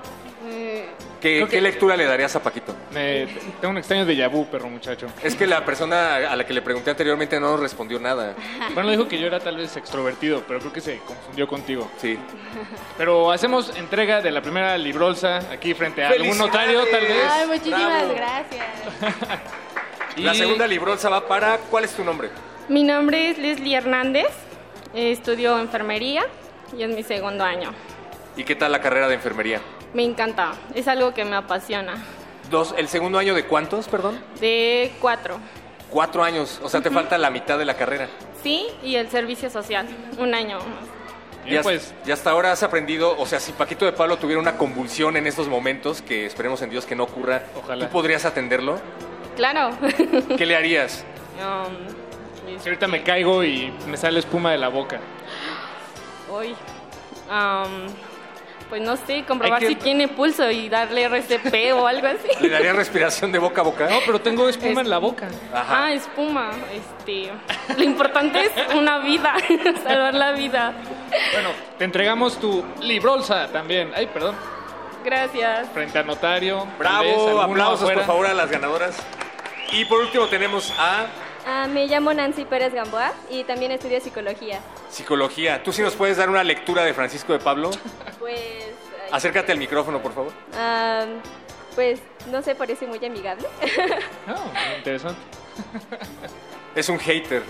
Eh, ¿Qué, lectura le darías a Paquito? Me- tengo un extraño déjà vu, perro muchacho. Es que la persona a la que le pregunté anteriormente no nos respondió nada. Bueno, dijo que yo era tal vez extrovertido, pero creo que se confundió contigo. Sí. Pero hacemos entrega de la primera librolsa aquí frente a algún notario, tal vez. Ay, muchísimas Bravo. gracias. La segunda librolsa va para... ¿Cuál es tu nombre? Mi nombre es Leslie Hernández, eh, estudio enfermería y es mi segundo año. ¿Y qué tal la carrera de enfermería? Me encanta, es algo que me apasiona. Dos, ¿El segundo año de cuántos, perdón? De cuatro, Cuatro años, o sea, te falta la mitad de la carrera. sí, y el servicio social, un año más. Y, has- y hasta ahora has aprendido, o sea, si Paquito de Pablo tuviera una convulsión en estos momentos, que esperemos en Dios que no ocurra, Ojalá. ¿tú podrías atenderlo? Claro. ¿Qué le harías? Um, Si ahorita me caigo y me sale espuma de la boca. Hoy, um, pues no sé, comprobar que- si tiene pulso y darle RCP o algo así. ¿Le daría respiración de boca a boca? No, pero tengo espuma en la boca. Ah, espuma. Este, lo importante es una vida, salvar la vida. Bueno, te entregamos tu librolsa también. Ay, perdón. Gracias. Frente al notario. vez, Bravo, aplausos afuera. por favor a las ganadoras. Y por último tenemos a Ah, me llamo Nancy Pérez Gamboa y también estudio psicología. psicología. ¿Tú sí nos puedes dar una lectura de Francisco de Pablo? Pues Acércate al micrófono, por favor. Ah, pues no sé, parece muy amigable. Ah, interesante. Es un hater.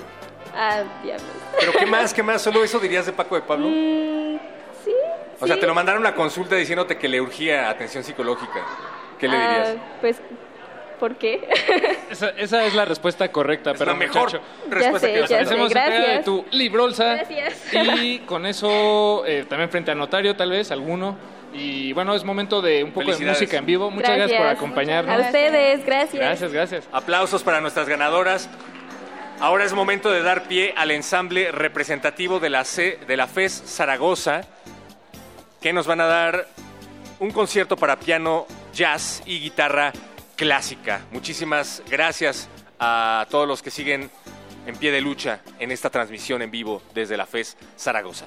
ah, diablos. ¿Pero qué más? ¿Qué más? ¿Solo eso dirías de Paco de Pablo? Mm, sí. O sea, te lo mandaron una consulta diciéndote que le urgía atención psicológica. ¿Qué le Ah, dirías? pues, ¿por qué? Esa, esa es la respuesta correcta, pero la mejor muchacho. respuesta sé, que ya sé, Hacemos entrega de gracias. tu librolsa. Gracias. Y con eso, eh, también frente a notario, tal vez, alguno. Y bueno, es momento de un poco de música en vivo. Muchas gracias, por acompañarnos. A ustedes, gracias. Gracias, gracias. Aplausos para nuestras ganadoras. Ahora es momento de dar pie al ensamble representativo de la, C, de la FES Zaragoza, que nos van a dar un concierto para piano, jazz y guitarra clásica. Muchísimas gracias a todos los que siguen en pie de lucha en esta transmisión en vivo desde la FES Zaragoza.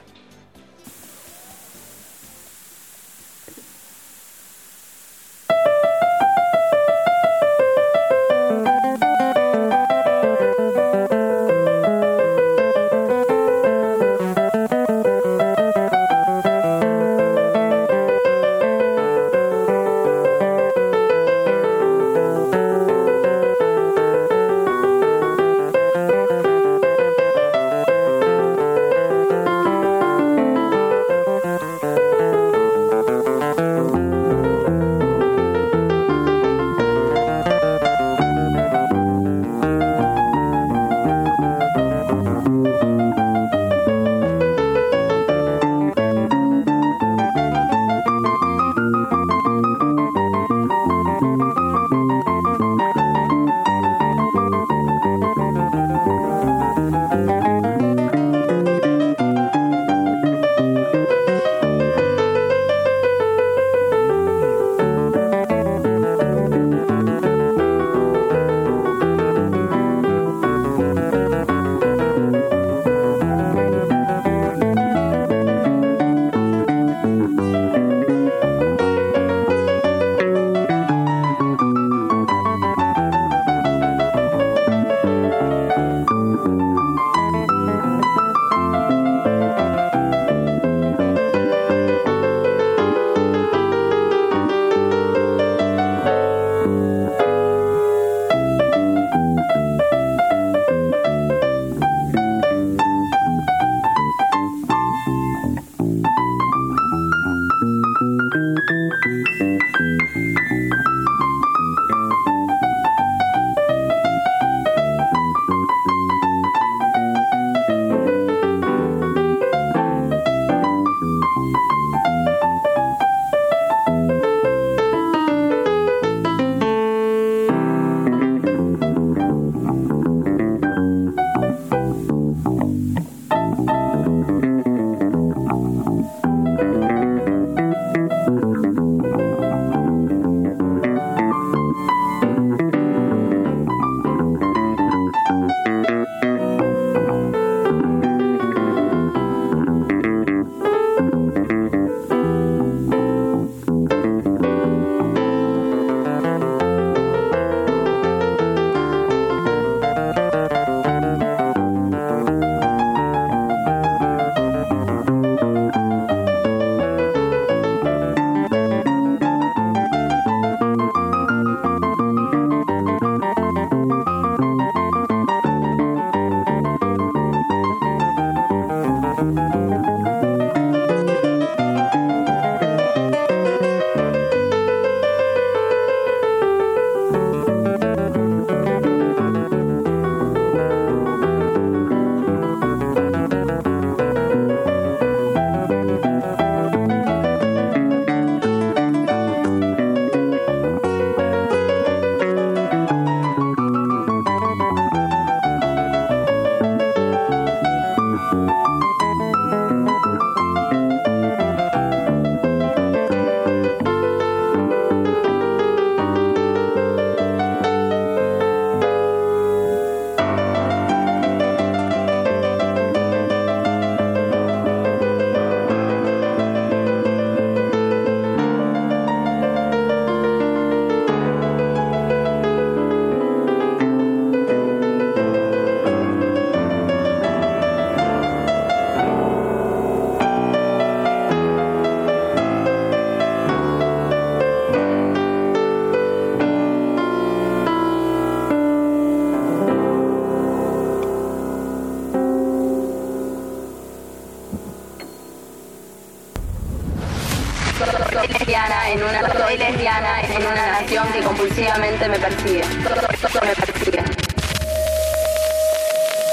Que compulsivamente me persigue. Me persigue.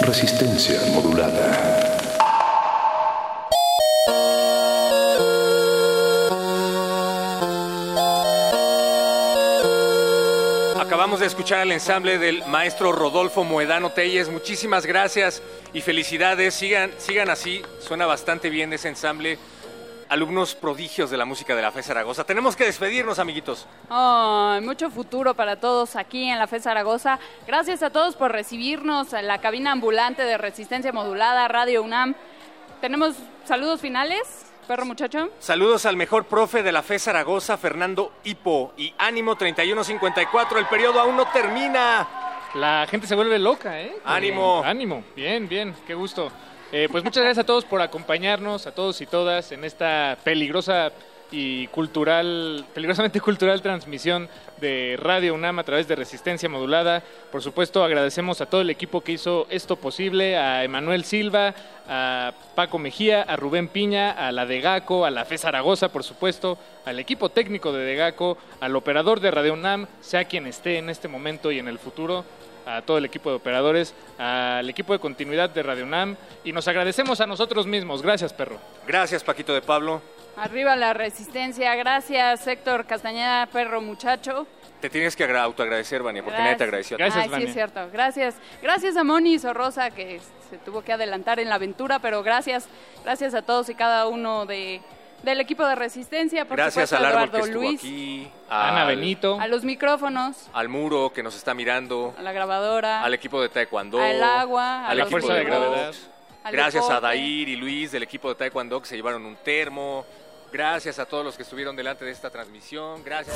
Resistencia modulada. Acabamos de escuchar al ensamble del maestro Rodolfo Moedano Telles. Muchísimas gracias y felicidades. Sigan, sigan así. Suena bastante bien ese ensamble. Alumnos prodigios de la música de la FE Zaragoza. Tenemos que despedirnos, amiguitos. Ay, mucho futuro para todos aquí en la FE Zaragoza. Gracias a todos por recibirnos en la cabina ambulante de Resistencia Modulada, Radio UNAM. Tenemos saludos finales, perro muchacho. Saludos al mejor profe de la FE Zaragoza, Fernando Hipo. Y ánimo 3154, el periodo aún no termina. La gente se vuelve loca, ¿eh? Ánimo. Ánimo. Bien, bien, qué gusto. Eh, pues muchas gracias a todos por acompañarnos, a todos y todas, en esta peligrosa y cultural, peligrosamente cultural transmisión de Radio UNAM a través de Resistencia Modulada. Por supuesto, agradecemos a todo el equipo que hizo esto posible, a Emanuel Silva, a Paco Mejía, a Rubén Piña, a la de Gaco, a la FE Zaragoza, por supuesto, al equipo técnico de Degaco, al operador de Radio UNAM, sea quien esté en este momento y en el futuro, a todo el equipo de operadores, al equipo de continuidad de Radio UNAM y nos agradecemos a nosotros mismos. Gracias, perro. Gracias, Paquito de Pablo. Arriba la resistencia. Gracias, Héctor Castañeda, perro muchacho. Te tienes que agra- autoagradecer, Vania, porque nadie te agradeció. Ay, sí, es cierto. Gracias. Gracias a Moni Sorrosa, que se tuvo que adelantar en la aventura, pero gracias. Gracias a todos y cada uno de, del equipo de resistencia. Por Gracias supuesto, al a árbol Eduardo que estuvo Luis, aquí, Ana Benito, a los micrófonos, al muro que nos está mirando, a la grabadora, al equipo de Taekwondo, al agua, a al equipo fuerza de box. gravedad. Gracias a. Dair y Luis del equipo de Taekwondo que se llevaron un termo. Gracias a todos los que estuvieron delante de esta transmisión. Gracias.